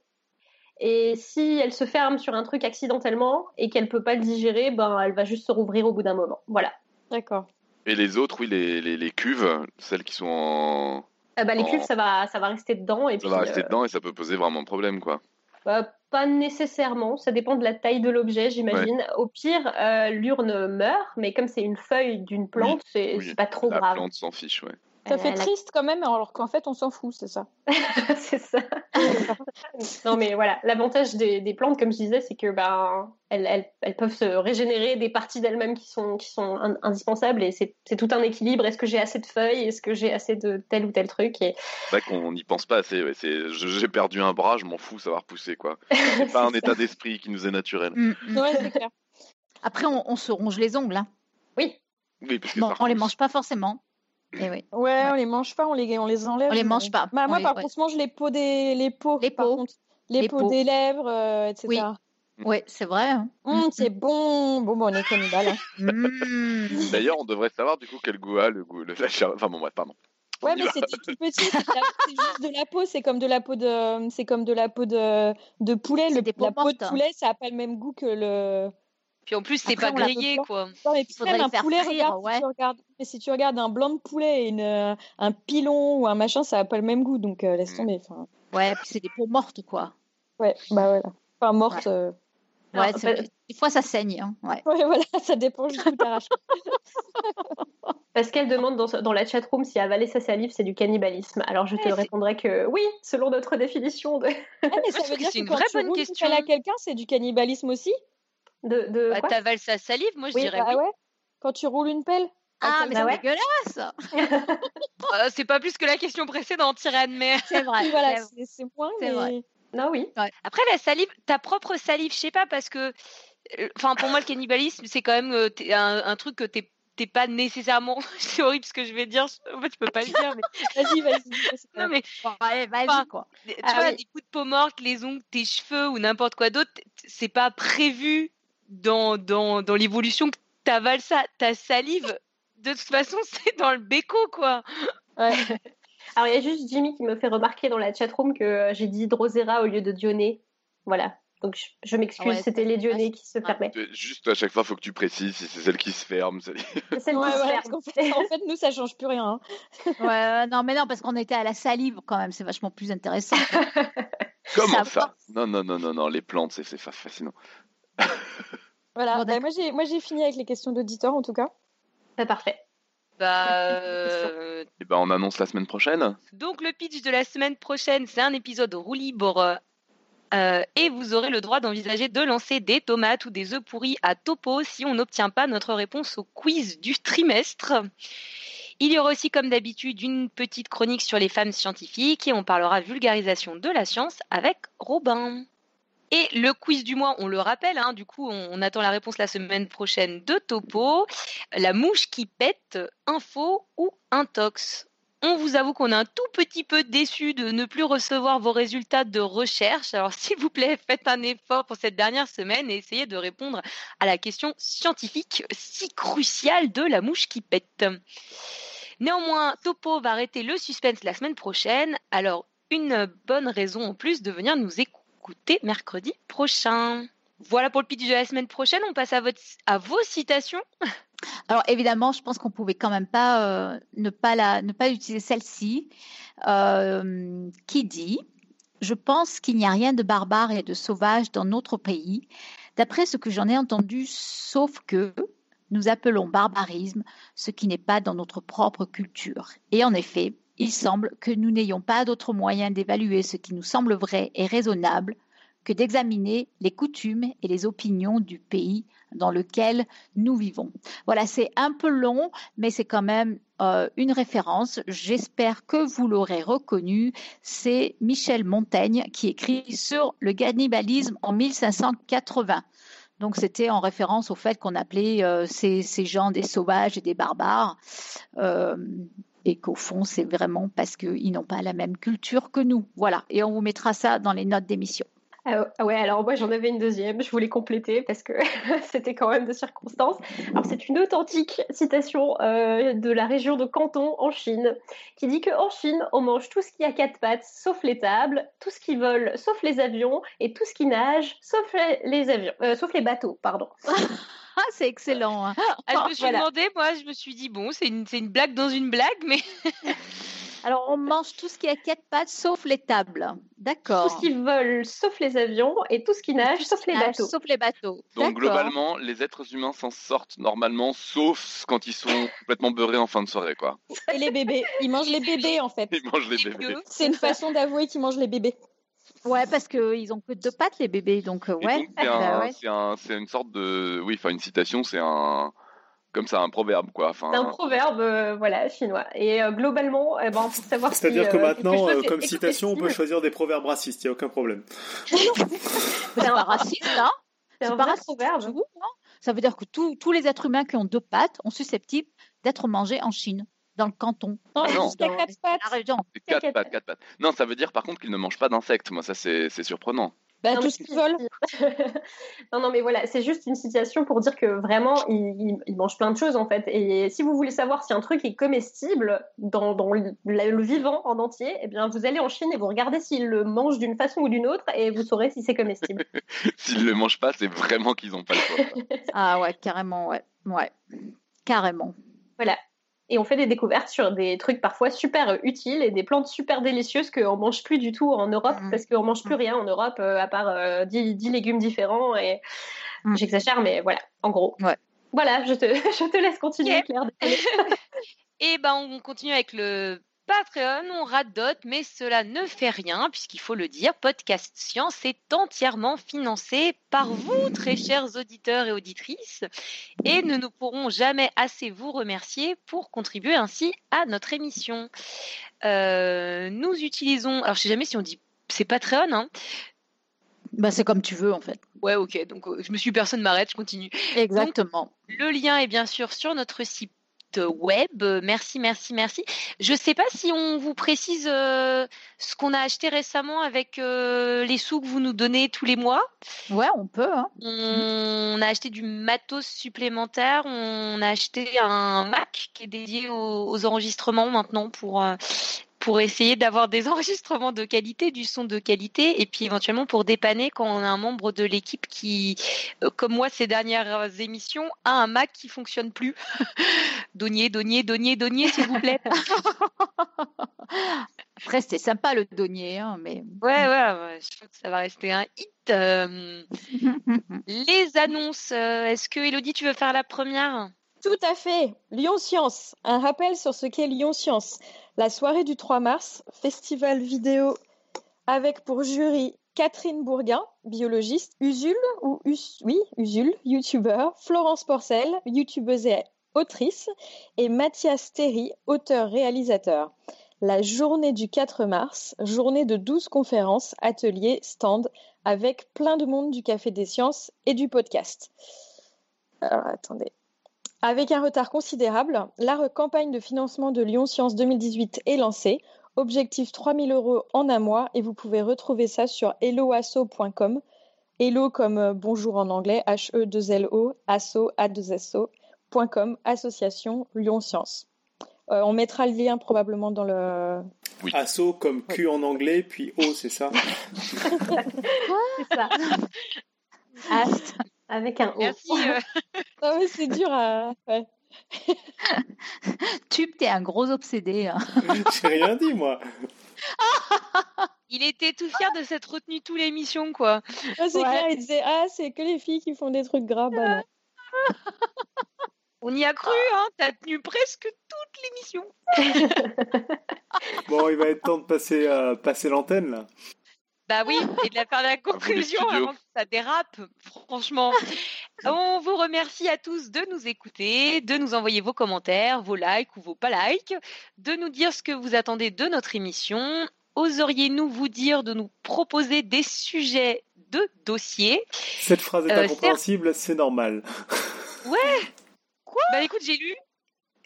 Et si elle se ferme sur un truc accidentellement et qu'elle peut pas le digérer, ben elle va juste se rouvrir au bout d'un moment. Voilà. D'accord. Et les autres, oui, les, les, cuves, celles qui sont en. Ah bah, les cuves, ça va, ça va rester dedans. Et ça va rester euh, dedans et ça peut poser vraiment problème, quoi. Bah, pas nécessairement, ça dépend de la taille de l'objet, j'imagine. Au pire, euh, l'urne meurt, mais comme c'est une feuille d'une plante, c'est pas trop grave. La plante s'en fiche, ouais. Ça fait triste quand même, alors qu'en fait, on s'en fout, c'est ça. c'est ça. non, mais voilà, l'avantage des, plantes, comme je disais, c'est que ben, elles, elles, peuvent se régénérer des parties d'elles-mêmes qui sont, qui sont indispensables et c'est tout un équilibre. Est-ce que j'ai assez de feuilles? Est-ce que j'ai assez de tel ou tel truc? Et... C'est vrai qu'on n'y pense pas assez. J'ai perdu un bras, je m'en fous, ça va repousser. quoi. C'est pas un état d'esprit qui nous est naturel. Mm, mm. Ouais, c'est clair. Après, on, se ronge les ongles. Hein. Oui. Oui, parce que bon, on les mange pas forcément. Eh ouais, on les mange pas, on les, on les enlève. On les mange pas. Bah, moi, par contre, je mange les peaux des les peaux. Les peaux. Les, peaux, des lèvres, euh, etc. Oui, ouais, c'est vrai. Hein. Mmh, mmh, c'est bon. Bon, bon, on est cannibale. Hein. Mmh. D'ailleurs, on devrait savoir du coup quel goût a le goût. Le... Enfin bon, bref, pardon. Ouais, mais c'est tout petit. C'est juste de la peau. C'est comme de la peau de, c'est comme de la peau de, de poulet. Le, la peau de poulet, ça a pas le même goût que le Puis en plus, c'est pas grillé, quoi. Non, mais même un poulet, regarde, si tu regardes, mais si tu regardes un blanc de poulet et une, euh, un pilon ou un machin, ça n'a pas le même goût, donc euh, laisse mm. tomber. Ouais, puis c'est des peaux mortes, quoi. Ouais, bah voilà. Enfin, mortes. Ouais. Euh... des fois, ça saigne. Hein. Ouais. ouais. voilà, ça dépend t'arraches. Parce qu'elle demande dans, dans la chatroom si avaler sa salive, c'est du cannibalisme. Alors je te répondrai que oui, selon notre définition de. Ah, mais ça veut dire que, une vraie bonne question. à quelqu'un, c'est du cannibalisme aussi? De, de bah, T'avales sa salive, moi je dirais bah, oui. Ouais. Quand tu roules une pelle ah, mais c'est ouais. dégueulasse euh, C'est pas plus que la question précédente, Irène, mais... C'est vrai. voilà, c'est moins, mais... Vrai. Non, oui. Après, la salive, ta propre salive, je sais pas, parce que... Euh, enfin, pour moi, le cannibalisme, c'est quand même euh, un, un, truc que t'es t'es pas nécessairement. c'est horrible ce que je vais dire. En fait, je peux pas le dire. Mais... vas-y, vas-y. Non, mais. vas-y, quoi. Tu ah vois, des coups de peau morte, les ongles, tes cheveux ou n'importe quoi d'autre, c'est pas prévu dans, dans, dans l'évolution que t'avales ça. Ta salive, de toute façon, c'est dans le béco, quoi. Ouais. Alors, il y a juste Jimmy qui me fait remarquer dans la chatroom que j'ai dit Drosera au lieu de Dionée. Voilà. Donc je, m'excuse, c'était les Dionnées qui se fermaient. Juste à chaque fois, il faut que tu précises si c'est celle qui se ferme. C'est celle qui se ferme. En fait, nous, ça change plus rien. Hein. ouais, non, mais non, parce qu'on était à la salive quand même, c'est vachement plus intéressant. Comment ça, Non, non, non, non, non, les plantes, c'est fascinant. Voilà, bah, moi j'ai fini avec les questions d'auditeurs en tout cas. Bah, parfait. Bah, euh... Et ben, on annonce la semaine prochaine. Donc le pitch de la semaine prochaine, c'est un épisode roue libre euh, et vous aurez le droit d'envisager de lancer des tomates ou des œufs pourris à topo si on n'obtient pas notre réponse au quiz du trimestre. Il y aura aussi, comme d'habitude, une petite chronique sur les femmes scientifiques et on parlera vulgarisation de la science avec Robin. Et le quiz du mois, on le rappelle, hein, du coup, on, attend la réponse la semaine prochaine de Topo. La mouche qui pète, info ou intox? On vous avoue qu'on est un tout petit peu déçu de ne plus recevoir vos résultats de recherche. Alors, s'il vous plaît, faites un effort pour cette dernière semaine et essayez de répondre à la question scientifique si cruciale de la mouche qui pète. Néanmoins, Topo va arrêter le suspense la semaine prochaine. Alors, une bonne raison en plus de venir nous écouter mercredi prochain. Voilà pour le pitch de la semaine prochaine. On passe à, votre, à vos citations. Alors évidemment, je pense qu'on pouvait quand même pas euh, ne pas la, ne pas utiliser celle-ci, euh, qui dit Je pense qu'il n'y a rien de barbare et de sauvage dans notre pays, d'après ce que j'en ai entendu, sauf que nous appelons barbarisme ce qui n'est pas dans notre propre culture. Et en effet, il semble que nous n'ayons pas d'autre moyen d'évaluer ce qui nous semble vrai et raisonnable que d'examiner les coutumes et les opinions du pays dans lequel nous vivons. Voilà, c'est un peu long, mais c'est quand même euh, une référence. J'espère que vous l'aurez reconnu. C'est Michel Montaigne qui écrit sur le cannibalisme en 1580. Donc c'était en référence au fait qu'on appelait euh, ces, gens des sauvages et des barbares. Euh, et qu'au fond, c'est vraiment parce qu'ils n'ont pas la même culture que nous. Voilà, et on vous mettra ça dans les notes d'émission. Ah, ouais, alors moi j'en avais une deuxième, je voulais compléter parce que c'était quand même de circonstances. Alors c'est une authentique citation euh, de la région de Canton en Chine qui dit qu'en Chine on mange tout ce qui a quatre pattes sauf les tables, tout ce qui vole sauf les avions et tout ce qui nage sauf les, avions, euh, sauf les bateaux, pardon. Ah, c'est excellent. Hein. Ah, je me suis demandé, moi je me suis dit bon c'est une, une blague dans une blague, mais Alors, on mange tout ce qui a quatre pattes sauf les tables. D'accord. Tout ce qui vole sauf les avions et tout ce qui nage sauf les bateaux. Sauf les bateaux. Donc, globalement, les êtres humains s'en sortent normalement, sauf quand ils sont complètement beurrés en fin de soirée, quoi. Et les bébés. Ils mangent les bébés, en fait. Ils mangent les bébés. C'est une façon d'avouer qu'ils mangent les bébés. Ouais, parce qu'ils ont que deux pattes, les bébés. Donc, euh, ouais. C'est une sorte de. Oui, enfin, une citation, c'est un comme ça un proverbe quoi. Enfin, c'est un proverbe euh, voilà chinois. Et euh, globalement, eh ben, pour savoir. C'est-à-dire que euh, maintenant, comme citation, on peut choisir des proverbes racistes. Il y a aucun problème. c'est pas raciste, hein C'est un pas proverbe. ça veut dire que tous les êtres humains qui ont deux pattes sont susceptibles d'être mangés en Chine dans le canton. Non, non. Dans quatre pattes. La région. Quatre pattes, quatre pattes. Non, ça veut dire par contre qu'ils ne mangent pas d'insectes. Moi, ça, c'est surprenant. Bah, tout ce qu'ils veulent. non, non, mais voilà, c'est juste une situation pour dire que vraiment, ils, mangent plein de choses en fait. Et si vous voulez savoir si un truc est comestible dans, le, vivant en entier, eh bien, vous allez en Chine et vous regardez s'ils le mangent d'une façon ou d'une autre et vous saurez si c'est comestible. s'ils le mangent pas, c'est vraiment qu'ils n'ont pas le choix. ah ouais, carrément, ouais. Ouais, carrément. Voilà. Et on fait des découvertes sur des trucs parfois super utiles et des plantes super délicieuses qu'on mange plus du tout en Europe mm. parce qu'on mange plus mm. rien en Europe euh, à part 10, euh, légumes différents. Et mm. j'exagère, mais voilà, en gros. Ouais. Voilà, je te, je te laisse continuer, Claire. et ben, on continue avec le Patreon, on radote, mais cela ne fait rien, puisqu'il faut le dire, Podcast Science est entièrement financé par vous, très chers auditeurs et auditrices, et nous ne pourrons jamais assez vous remercier pour contribuer ainsi à notre émission. Euh, nous utilisons, alors je sais jamais si on dit, c'est Patreon, hein bah, c'est comme tu veux en fait. Ouais, ok. Donc euh, je me suis personne m'arrête, je continue. Exactement. le lien est bien sûr sur notre site web. Merci, merci, merci. Je ne sais pas si on vous précise euh, ce qu'on a acheté récemment avec euh, les sous que vous nous donnez tous les mois. Ouais, on peut. Hein. On, a acheté du matos supplémentaire. On a acheté un Mac qui est dédié aux, enregistrements maintenant pour euh, pour essayer d'avoir des enregistrements de qualité, du son de qualité, et puis éventuellement pour dépanner quand on a un membre de l'équipe qui, euh, comme moi ces dernières émissions, a un Mac qui fonctionne plus. Donier, Donier, Donier, Donier, s'il vous plaît. Après, c'était sympa le Donier, hein, mais. Ouais, ouais, je crois que ça va rester un hit. Euh, les annonces, euh, est-ce que Elodie, tu veux faire la première? Tout à fait. Lyon Science. Un rappel sur ce qu'est Lyon Science. La soirée du 3 mars, festival vidéo avec pour jury Catherine Bourguin, biologiste, Usul ou oui, Usul, youtubeur, Florence Porcel, youtubeuse et autrice, et Mathias Terry, auteur-réalisateur. La journée du 4 mars, journée de 12 conférences, ateliers, stands, avec plein de monde du Café des Sciences et du podcast. Alors attendez. Avec un retard considérable, la campagne de financement de Lyon Science 2018 est lancée. Objectif 3000 euros en un mois et vous pouvez retrouver ça sur helloasso.com. Hello comme euh, bonjour en anglais, H-E-2-L-O, asso, A-2-S-O.com, association Lyon Science. Euh, on mettra le lien probablement dans le. Oui. Asso comme Q en anglais, puis O, c'est ça C'est ça. Ast. Avec un O. Merci. Euh. C'est dur à. Ouais. tu t'es un gros obsédé. Hein. J'ai rien dit, moi. Il était tout fier de s'être retenu toute l'émission, quoi. Ah, c'est clair, il disait Ah, c'est que les filles qui font des trucs gras. Bah On y a cru, hein T'as tenu presque toute l'émission. bon, il va être temps de passer, euh, passer l'antenne, là. Bah oui, et de la faire la conclusion avant que ça dérape, franchement. On vous remercie à tous de nous écouter, de nous envoyer vos commentaires, vos likes ou vos pas likes, de nous dire ce que vous attendez de notre émission. Oseriez-nous vous dire de nous proposer des sujets de dossiers? Cette phrase est euh, incompréhensible, c'est normal. Ouais Quoi? Bah écoute, j'ai lu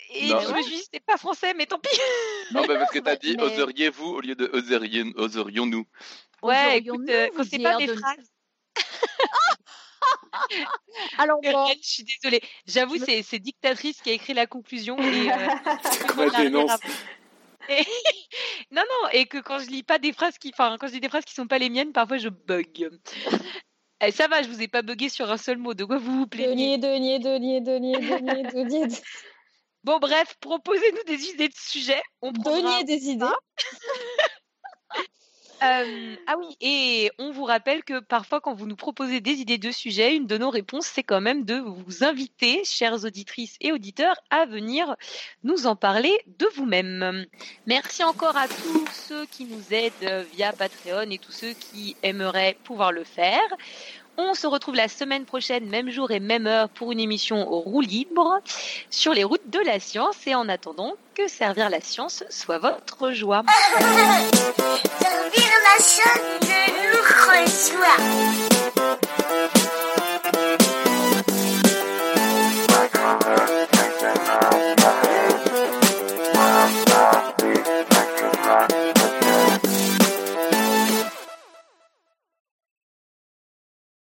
et je me suis dit, c'était pas français, mais tant pis. Non, bah parce que t'as dit oseriez-vous au lieu de oserions-nous. Ouais, écoute, euh, quand c'est pas des phrases. Alors bon. Je suis désolée. J'avoue, c'est, c'est Dictatrice qui a écrit la conclusion. Et, euh, non, non, et que quand je lis pas des phrases qui, enfin, quand je lis des phrases qui sont pas les miennes, parfois je bug. Eh, ça va, je vous ai pas bugué sur un seul mot. De quoi vous vous plaignez? Denier, denier, denier, denier, denier, Bon, bref, proposez-nous des idées de sujets. On Denier des idées. Euh, ah oui, et on vous rappelle que parfois, quand vous nous proposez des idées de sujets, une de nos réponses, c'est quand même de vous inviter, chères auditrices et auditeurs, à venir nous en parler de vous-même. Merci encore à tous ceux qui nous aident via Patreon et tous ceux qui aimeraient pouvoir le faire. On se retrouve la semaine prochaine, même jour et même heure, pour une émission roue libre sur les routes de la science. Et en attendant, que servir la science soit votre joie. servir la science joie.